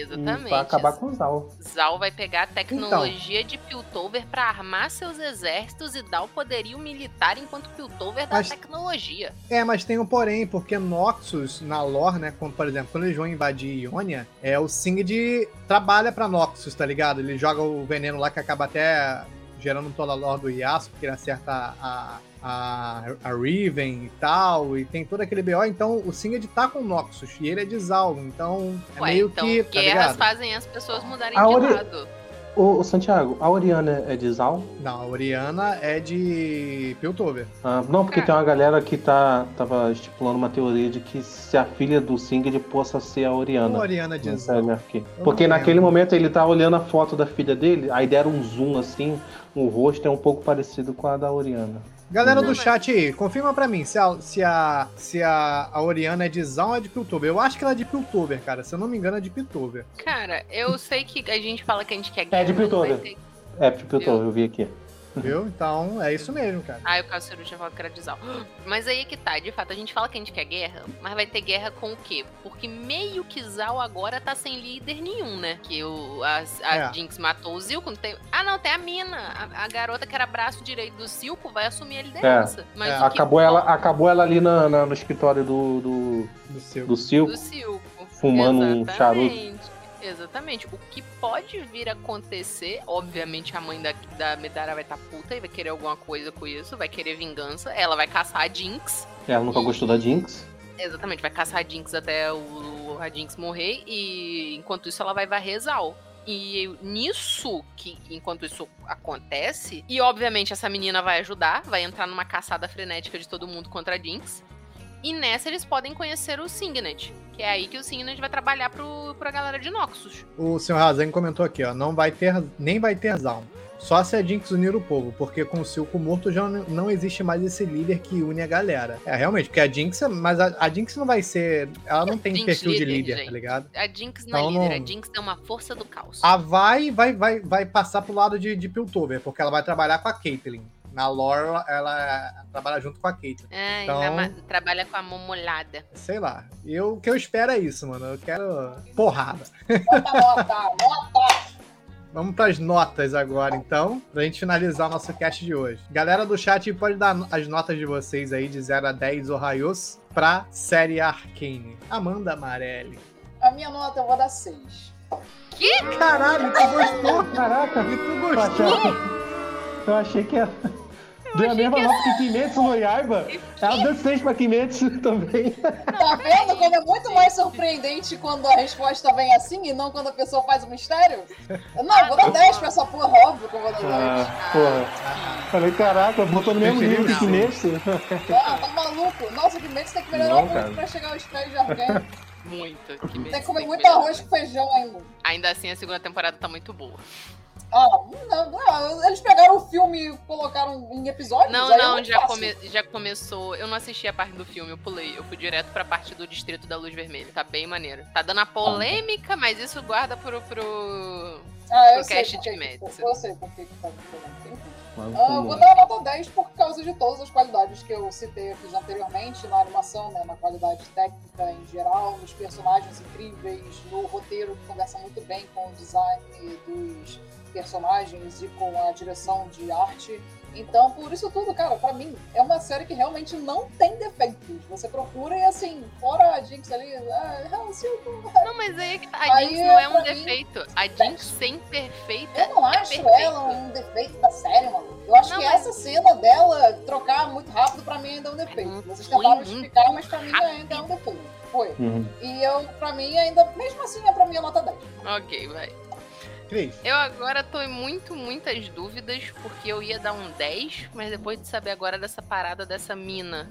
Exatamente. pra acabar com o Zal. Zal vai pegar a tecnologia Então. de Piltover pra armar seus exércitos e dar o poderio militar enquanto Piltover dá Mas- a tecnologia. É, mas tem um porém, porque Noxus, na lore, né, como, por exemplo, quando eles vão invadir Ionia, é, o Singed trabalha pra Noxus, tá ligado? Ele joga o veneno lá que acaba até gerando toda a lore do Yasuo, porque ele acerta a, a, a Riven e tal, e tem todo aquele BO, então o Singed tá com o Noxus, e ele é de Zal, então é Ué, meio então que, tá guerras ligado? fazem as pessoas mudarem A de ori- lado. Ô, ô, Santiago, a Oriana é de Zal? Não, a Oriana é de Piltover. Ah, não, porque É. tem uma galera que tá, tava estipulando uma teoria de que se a filha do Singed possa ser a A Oriana. Oriana de Não Zal. Porque naquele momento ele tá olhando a foto da filha dele, aí deram um zoom assim, o rosto é um pouco parecido com a da Oriana. Galera Não, do mas- chat aí, confirma pra mim se a, se a, se a, a Oriana é de Zal ou é de Piltover. Eu acho que ela é de Piltover, cara. Se eu não me engano, é de Piltover. Cara, eu sei que a gente fala que a gente quer. É de Piltover. ter- É, eu, tô, eu vi aqui. Viu? Então, é isso mesmo, cara. Ah, o Calceiro tinha falado que era de Zal. Mas aí é que tá, de fato, a gente fala que a gente quer guerra, mas vai ter guerra com o quê? Porque meio que Zal agora tá sem líder nenhum, né? Que o, a, a É. Jinx matou o Zilko. Não tem... Ah, não, tem a Mina. A, a garota que era braço direito do Silco vai assumir a liderança. Mas É, que Acabou ela, acabou ela ali na, na- no escritório do, do, Do seu. do Silco, do Silco. fumando um charuto. Exatamente. O que pode vir a acontecer, obviamente a mãe da, da Medara vai estar puta e vai querer alguma coisa com isso, vai querer vingança. Ela vai caçar a Jinx. Ela nunca gostou da Jinx. Exatamente, vai caçar a Jinx até o, a Jinx morrer e enquanto isso ela vai varrer Zal. E nisso, que enquanto isso acontece, e obviamente essa menina vai ajudar, vai entrar numa caçada frenética de todo mundo contra a Jinx. E nessa eles podem conhecer o Signet, que é aí que o Signet vai trabalhar pro, pra galera de Noxus. O senhor Razan comentou aqui, ó. Não vai ter, nem vai ter Zal. Só se a Jinx unir o povo, porque com o Silco morto já não existe mais esse líder que une a galera. É, realmente, porque a Jinx, mas a, a Jinx não vai ser. Ela não tem Jinx perfil de líder, líder, gente. tá ligado? A Jinx não é Então, líder, não- a Jinx é uma força do caos. A Vai vai, vai, vai passar pro lado de, de Piltover, porque ela vai trabalhar com a Caitlyn. Na lore, ela, trabalha junto com a Caitlyn. É, Então- trabalha com a momolada. Sei lá. Eu, o que eu espero é isso, mano. Eu quero porrada. Bota nota, nota. Vamos pras notas agora, então, pra gente finalizar o nosso cast de hoje. Galera do chat, pode dar as notas de vocês aí, de 0 a 10 Ohaios, pra série Arcane. Amanda Amarelli. A minha nota eu vou dar 6. Que? Caralho, tu gostou? Caraca, tu gostou? eu achei que era. Deu a mesma nota que Kimetsu no Yaiba. Ela deu 6 pra Kimetsu <laughs> também. Tá vendo como é muito mais surpreendente quando a resposta vem assim e não quando a pessoa faz o mistério? Não, vou dar 10 pra essa porra, óbvio que eu vou dar 10. Ah, porra. Falei, caraca, botou no mesmo nível que Kimetsu. Ah, tá maluco? Nossa, medo, você tem que melhorar Não, muito cara. pra chegar aos pés de alguém. Muito. Que Tem que comer muito arroz com feijão ainda. Ainda assim, a segunda temporada tá muito boa. Ah, não, não, eles pegaram o filme e colocaram em episódios? Não, é não, já, come- já começou. Eu não assisti a parte do filme, eu pulei. Eu fui direto pra parte do Distrito da Luz Vermelha. Tá bem maneiro. Tá dando a polêmica, mas isso guarda pro. pro... Ah, eu pro sei cast por de que- Kimetsu. Eu sei por que que tá. Mano, Ah, vou dar nota 10 por causa de todas as qualidades que eu citei aqui anteriormente, na animação, né, na qualidade técnica em geral, nos personagens incríveis, no roteiro que conversa muito bem com o design dos personagens e com a direção de arte. Então, por isso tudo, cara, pra mim, é uma série que realmente não tem defeitos. Você procura e assim, fora a Jinx ali, ah, Não, mas aí é que tá. A Aí, Jinx não é um pra mim, defeito. A Jinx sem perfeita. Eu não é acho perfeita. ela um defeito da série, mano. Eu acho Não, que mas- essa cena dela trocar muito rápido pra mim ainda é um defeito. Vocês Foi tentaram explicar, mas pra mim ainda é um defeito. Foi. Uhum. E eu, pra mim, ainda, mesmo assim, é pra mim a nota 10. Ok, vai. Cris, Eu agora tô em muito, muitas dúvidas, porque eu ia dar um 10, mas depois de saber agora dessa parada dessa mina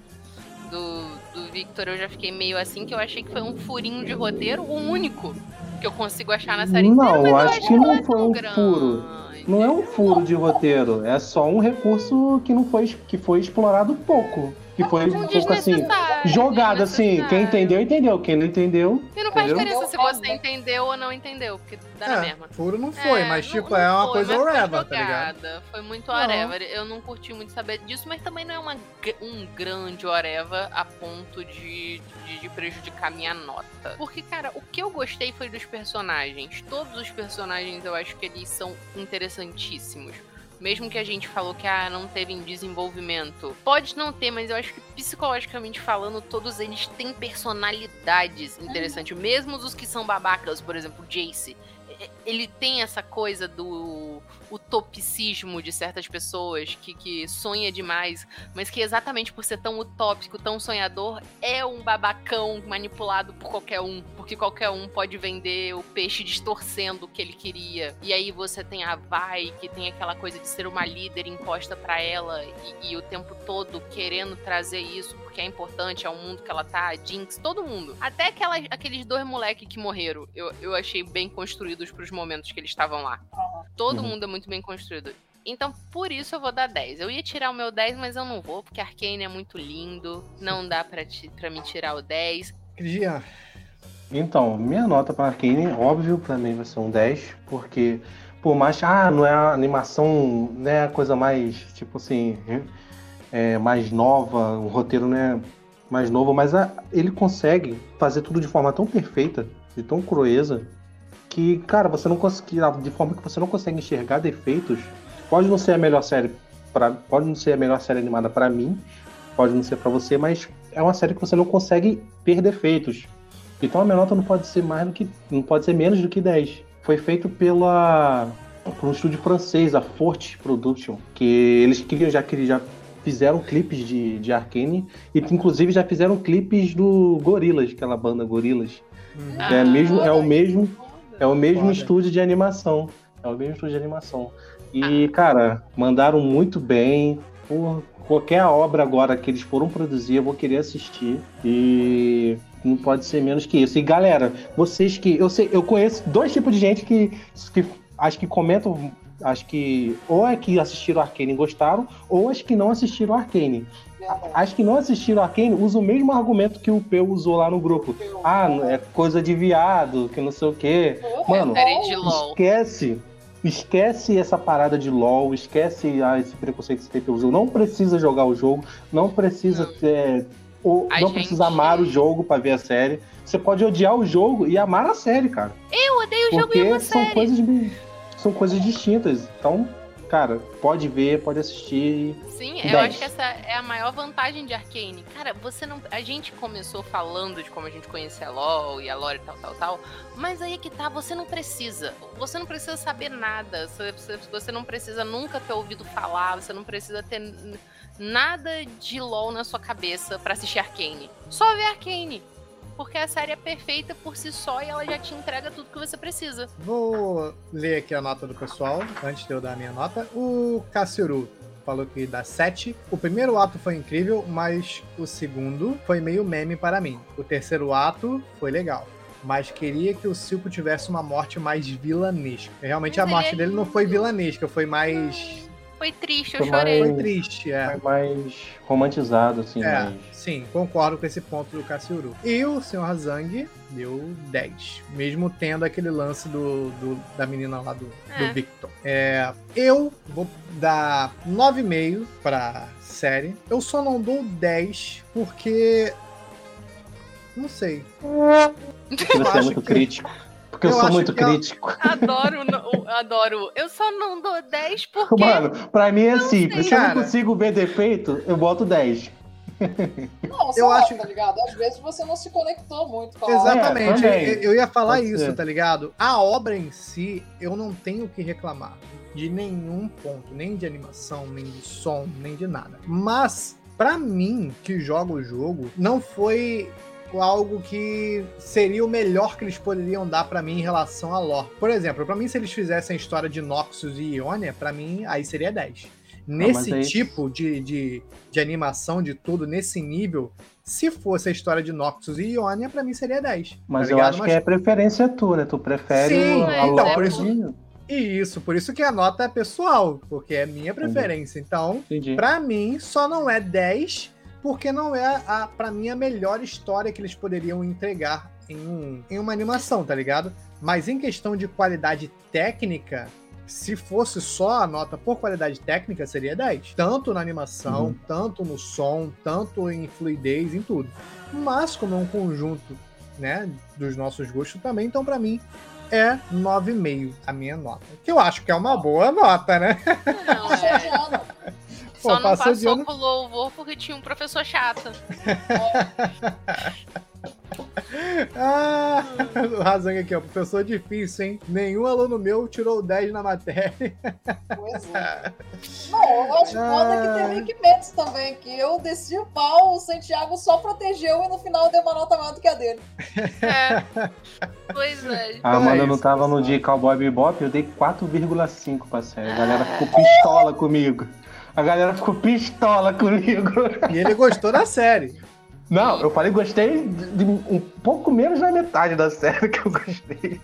do, do Victor, eu já fiquei meio assim, que eu achei que foi um furinho de roteiro, o único que eu consigo achar na série. Não, eu eu acho que ela não é foi um grande. furo. Não é um furo de roteiro, é só um recurso que não foi, que foi explorado pouco. Que foi um pouco assim, Desnecessário, jogado assim. Quem entendeu, entendeu. Quem não entendeu. E não faz entendeu? diferença se você entendeu ou não entendeu, porque dá na é, mesma. furo não foi, É, mas tipo, não é uma foi, coisa whatever, tá ligado? jogada, Foi muito whatever. Eu não curti muito saber disso, mas também não é uma, um grande whatever a ponto de, de, de prejudicar minha nota. Porque, cara, o que eu gostei foi dos personagens. Todos os personagens eu acho que eles são interessantíssimos. Mesmo que a gente falou que ah, não teve desenvolvimento. Pode não ter, mas eu acho que psicologicamente falando, todos eles têm personalidades interessantes. Mesmo os que são babacas, por exemplo, Jace. Ele tem essa coisa do utopicismo de certas pessoas que, que sonha demais, mas que exatamente por ser tão utópico, tão sonhador, é um babacão manipulado por qualquer um. Porque qualquer um pode vender o peixe distorcendo o que ele queria. E aí você tem a Vai, que tem aquela coisa de ser uma líder imposta pra ela e, e o tempo todo querendo trazer isso porque é importante, é o mundo que ela tá, a Jinx, todo mundo. Até aquela, aqueles dois moleques que morreram, eu, eu achei bem construídos pros momentos que eles estavam lá. Todo Uhum. mundo é muito bem construído. Então, por isso eu vou dar 10. Eu ia tirar o meu 10, mas eu não vou, porque Arcane é muito lindo. Não dá pra, ti, pra me tirar o 10. Jean, Então, minha nota para Arkane, óbvio, pra mim vai ser um 10, porque por mais ah, não é a animação, né, a coisa mais, tipo assim, é, mais nova, o roteiro não é mais novo, mas a- ele consegue fazer tudo de forma tão perfeita, de tão crueza, que, cara, você não consegue, de forma que você não consegue enxergar defeitos. Pode não ser a melhor série, pra, pode não ser a melhor série animada pra mim, pode não ser pra você, mas é uma série que você não consegue ver defeitos. Então a minha nota não pode ser mais do que. não pode ser menos do que 10. Foi feito pela. por um estúdio francês, a Forte Production, que eles que já, já fizeram clipes de, de Arkane e inclusive já fizeram clipes do Gorillaz, aquela banda Gorillaz. Que é, mesmo, é o mesmo. É o mesmo Foda. estúdio de animação. É o mesmo estúdio de animação. E, cara, mandaram muito bem. Por qualquer obra agora que eles foram produzir, eu vou querer assistir. E não pode ser menos que isso. E, galera, vocês que. Eu sei, eu conheço dois tipos de gente que, que acho que comentam. Acho que ou é que assistiram Arcane e gostaram, ou as que não assistiram Arcane. As que não assistiram Arcane usam o mesmo argumento que o Peu usou lá no grupo. Ah, é coisa de viado, que não sei o quê. Mano, de LOL. esquece. Esquece essa parada de LOL, esquece ah, esse preconceito que você tem pelo jogo. Não precisa jogar o jogo, não precisa ter. Ou, não gente- precisa amar o jogo pra ver a série. Você pode odiar o jogo e amar a série, cara. Eu odeio o jogo e amo a são série. coisas, são coisas distintas. Então, cara, pode ver, pode assistir. Sim, eu 10. acho que essa é a maior vantagem de Arcane. Cara, você não. A gente começou falando de como a gente conhecia a LOL e a lore e tal, tal, tal. Mas aí é que tá, você não precisa. Você não precisa saber nada. Você, você- não precisa nunca ter ouvido falar. Você não precisa ter nada de LOL na sua cabeça pra assistir Arcane. Só ver Arcane. Porque a série é perfeita por si só e ela já te entrega tudo que você precisa. Vou ler aqui a nota do pessoal, antes de eu dar a minha nota. O Cassiru falou que dá 7. O primeiro ato foi incrível, mas o segundo foi meio meme para mim. O terceiro ato foi legal. Mas queria que o Silco tivesse uma morte mais vilanesca. Realmente Mas a morte é dele não foi vilanesca, foi mais. Foi triste, eu Foi chorei. mais- Foi triste, é. É mais romantizado, assim, É, mais... sim, concordo com esse ponto do Cassiuru. E o Sr. Hazang deu 10. Mesmo tendo aquele lance do, do- da menina lá do, do É. Victor. É, eu vou dar 9,5 pra série. Eu só não dou 10 porque. Não sei. Você é muito que- crítico. Porque eu, eu sou muito crítico. <laughs> Adoro, no- adoro. Eu só não dou 10 porque. Mano, pra mim é simples. Se eu não consigo ver defeito, eu boto 10. Não, Eu lá, acho- tá ligado? Às vezes você não se conectou muito com a obra. Exatamente, É, também. eu, eu ia falar Pode isso, ser. tá ligado? A obra em si, eu não tenho o que reclamar de nenhum ponto, nem de animação, nem de som, nem de nada. Mas, pra mim, que joga o jogo, não foi algo que seria o melhor que eles poderiam dar pra mim em relação a lore. Por exemplo, pra mim, se eles fizessem a história de Noxus e Ionia, pra mim, aí seria 10. Nesse mas aí- tipo de, de, de animação, de tudo, nesse nível, se fosse a história de Noxus e Ionia, pra mim seria 10. Mas tá eu acho que é preferência tua, né? Tu prefere Sim, o- então, lore por isso- E isso, por isso que a nota é pessoal, porque é minha preferência. Então, pra mim, só não é 10, porque não é, a, pra mim, a melhor história que eles poderiam entregar em, um, em uma animação, tá ligado? Mas em questão de qualidade técnica, se fosse só a nota por qualidade técnica, seria 10. Tanto na animação, Uhum. tanto no som, tanto em fluidez, em tudo. Mas como é um conjunto, né, dos nossos gostos também, então pra mim é 9,5 a minha nota. Que eu acho que é uma boa nota, né? Não, é. De. Pô, Só não passou de ano. com louvor porque tinha um professor chato. <laughs> Ah, o Razang aqui, ó. Professor difícil, hein? Nenhum aluno meu tirou 10 na matéria. Pois é. <laughs> Não, eu acho foda que teve equipamentos também, que eu desci o pau, o Santiago só protegeu e no final deu uma nota maior do que a dele. É. Pois é. A Então é Amanda não tava no dia Cowboy Bebop, eu dei 4,5 pra série. A galera ficou pistola comigo. A galera ficou pistola comigo. E ele gostou da série. Não, eu falei gostei de, de um pouco menos da metade da série que eu gostei.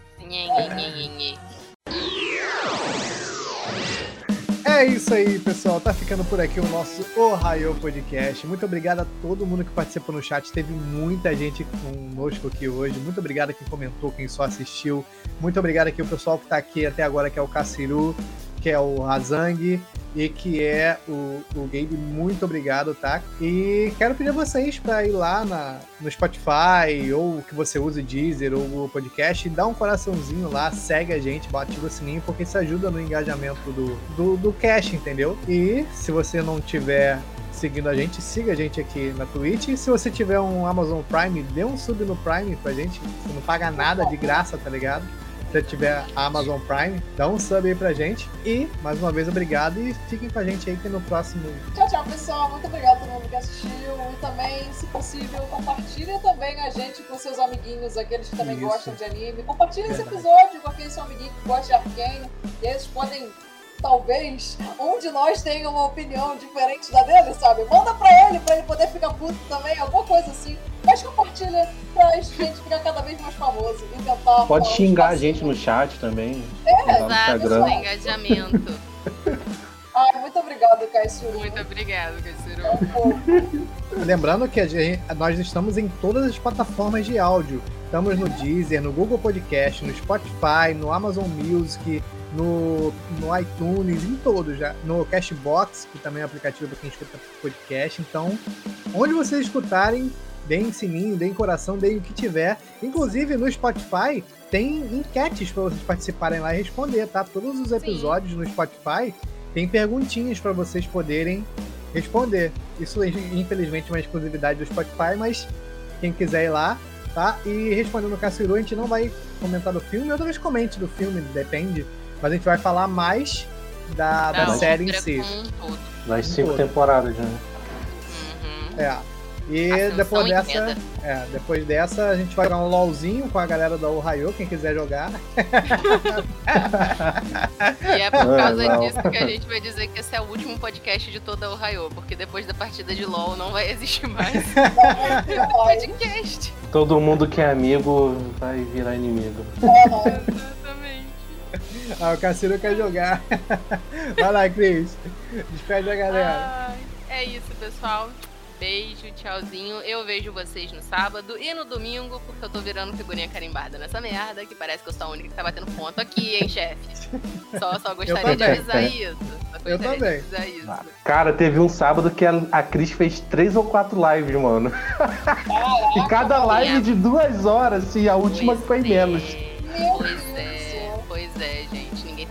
É isso aí, pessoal. Tá ficando por aqui o nosso Ohio Podcast. Muito obrigado a todo mundo que participou no chat. Teve muita gente conosco aqui hoje. Muito obrigado a quem comentou, quem só assistiu. Muito obrigado aqui o pessoal que tá aqui até agora, que é o Cassiru, que é o Razang e que é o, o Gabe. Muito obrigado, tá? E quero pedir a vocês para ir lá na, no Spotify ou que você use Deezer ou o podcast, dá um coraçãozinho lá, segue a gente, ativa o sininho, porque isso ajuda no engajamento do, do, do cast, entendeu? E se você não tiver seguindo a gente, siga a gente aqui na Twitch. E se você tiver um Amazon Prime, dê um sub no Prime pra gente. Você não paga nada de graça, tá ligado? Se você tiver a Amazon Prime, dá um sub aí pra gente. E, mais uma vez, obrigado. E fiquem com a gente aí que no próximo. Tchau, tchau, pessoal. Muito obrigado a todo mundo que assistiu. E também, se possível, compartilha também a gente com seus amiguinhos, aqueles que também Isso. gostam de anime. Compartilha esse episódio com aquele seu amiguinho que gosta de Arcane. E eles podem, talvez, um de nós tenha uma opinião diferente da dele, sabe? Manda pra ele, pra ele poder ficar puto também, alguma coisa assim. Mas compartilha pra gente ficar cada vez mais famoso e tentar... Pode xingar a gente no chat também. É, lá no Exato, engajamento. <laughs> Ai, muito obrigado, Caio Muito obrigado, Cassiru. Lembrando que a gente- nós estamos em todas as plataformas de áudio. Estamos no Deezer, no Google Podcast, no Spotify, no Amazon Music, no, no iTunes, em todos já. No Cashbox, que também é um aplicativo para quem escuta podcast. Então, onde vocês escutarem, deem sininho, deem coração, deem o que tiver. Inclusive no Spotify tem enquetes para vocês participarem lá e responder, tá? Todos os episódios no Spotify tem perguntinhas para vocês poderem responder. Isso, infelizmente, é uma exclusividade do Spotify, mas quem quiser ir lá, tá? E respondendo o Cassiru, a gente não vai comentar do filme, ou talvez comente do filme, depende. Mas a gente vai falar mais da, da série em si. um. Nas cinco Todo. temporadas já. É. E Ascensão depois e dessa, é, depois dessa, a gente vai jogar um LOLzinho com a galera da Ohio, quem quiser jogar. E é por <laughs> Ah, causa não. disso que a gente vai dizer que esse é o último podcast de toda o Ohio, porque depois da partida de LoL não vai existir mais <laughs> podcast. Todo mundo que é amigo vai virar inimigo. Ah, o Cassino quer jogar. <laughs> Vai lá, Cris. Despede a galera. Ai, é isso, pessoal. Beijo, tchauzinho. Eu vejo vocês no sábado e no domingo, porque eu tô virando figurinha carimbada nessa merda, que parece que eu sou a única que tá batendo ponto aqui, hein, chefe? Só, só gostaria de avisar isso. Só Eu também. avisar isso. Cara, teve um sábado que a, a Cris fez três ou quatro lives, mano. <laughs> e cada live de duas horas, e a última que foi menos. Pois é, pois é, gente.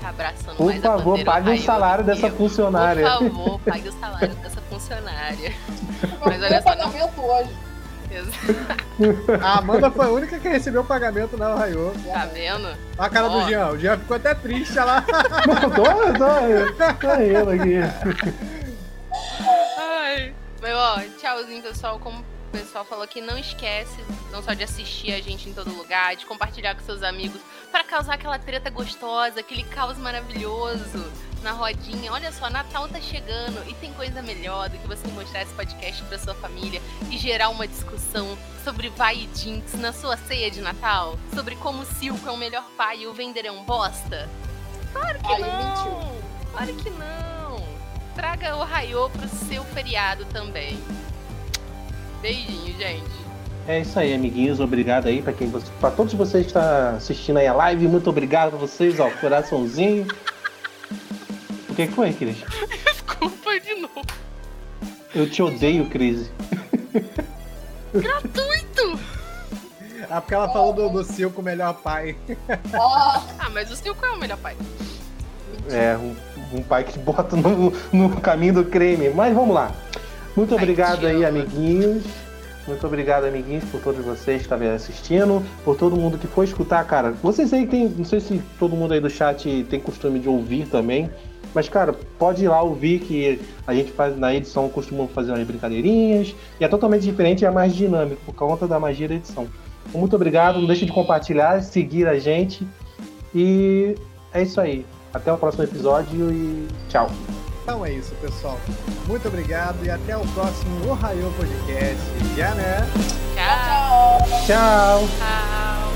Abraçando Por mais a favor, bandeira pague o salário dessa funcionária. Por favor, pague o salário dessa funcionária. <laughs> Mas olha só, não. pagamento hoje. A Amanda foi a única que recebeu o pagamento na Ohio. Tá vendo? Olha a cara Ó. do Jean. O Jean ficou até triste lá. <laughs> Não, tô, tô, tô rindo aqui. Ai. Mas ó, tchauzinho, pessoal. Como o pessoal falou aqui, não esquece não só de assistir a gente em todo lugar, de compartilhar com seus amigos, pra causar aquela treta gostosa, aquele caos maravilhoso na rodinha. Olha só, Natal tá chegando e tem coisa melhor do que você mostrar esse podcast pra sua família e gerar uma discussão sobre vai e Jinx na sua ceia de Natal? Sobre como o Silco é o melhor pai e o Vender é um bosta? Claro que Aí não! Claro que não! Traga o Raiô pro seu feriado também. Beijinho, gente. É isso aí, amiguinhos. Obrigado aí pra quem você, para todos vocês que estão assistindo aí a live. Muito obrigado a vocês, ó, coraçãozinho. O que foi, Cris? <laughs> Desculpa de novo. Eu te odeio, Cris. Gratuito! Ah, porque ela falou do, do Silco, melhor pai. <laughs> Ah, mas o Silco é o melhor pai. É, um, um pai que bota no, no caminho do creme. Mas vamos lá. Muito obrigado aí, amiguinhos. Muito obrigado, amiguinhos, por todos vocês que estavam assistindo, por todo mundo que foi escutar, cara. Vocês aí tem, não sei se todo mundo aí do chat tem costume de ouvir também, mas, cara, pode ir lá ouvir que a gente faz na edição, costuma fazer umas brincadeirinhas, e é totalmente diferente e é mais dinâmico, por conta da magia da edição. Então, muito obrigado, não deixe de compartilhar, seguir a gente, e é isso aí. Até o próximo episódio e tchau. Então é isso, pessoal. Muito obrigado e até o próximo Ohio Podcast. Já, né? Tchau. Tchau. Tchau. Who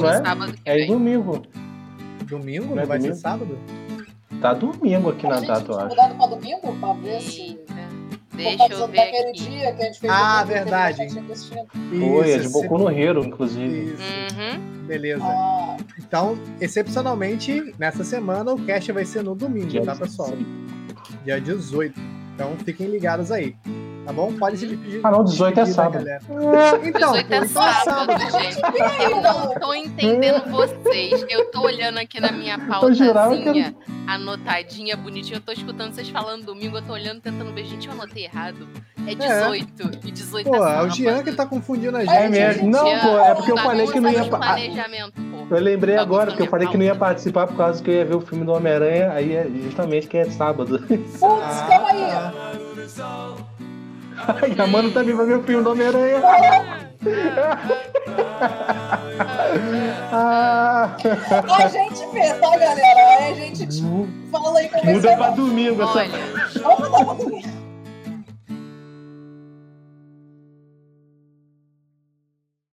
domingo, no é? É domingo. Domingo? Não Não é vai ser domingo? sábado? Tá domingo aqui A na gente data, eu acho. mudado pra domingo pra ver se. Deixa por eu ver daquele aqui. dia que a gente fez Ah, verdade. Foi, é de Boku no Hero, inclusive. Isso. Uhum. Beleza. Ah, Então, excepcionalmente, nessa semana o cast vai ser no domingo, Dia tá, pessoal? Dia 18. Então, fiquem ligados aí. Tá bom? Pode se despedir. Ah, não, 18 é sábado. galera. Então, 18 pô, é então é sábado, sábado. gente. Eu não tô entendendo vocês. Eu tô olhando aqui na minha <laughs> que pautazinha, anotadinha, bonitinha. Eu tô escutando vocês falando domingo, eu tô olhando, tentando ver. Gente, eu anotei errado. É 18. E 18 Pô, é é o sábado. Jean que tá confundindo a gente. É mesmo. Não, Jean, pô, é porque eu falei que não ia. planejamento, pô. Eu lembrei Bagunça agora, porque eu falei que não ia pauta. participar por causa que eu ia ver o filme do Homem-Aranha, aí é justamente que é sábado. Putz, calma aí. Ai, a Mano também vai ver o filme do Homem-Aranha. Ah. A gente vê, tá, galera? Aí a gente fala aí como Muda é pra domingo essa. Olha, Vamos dar pra dormir.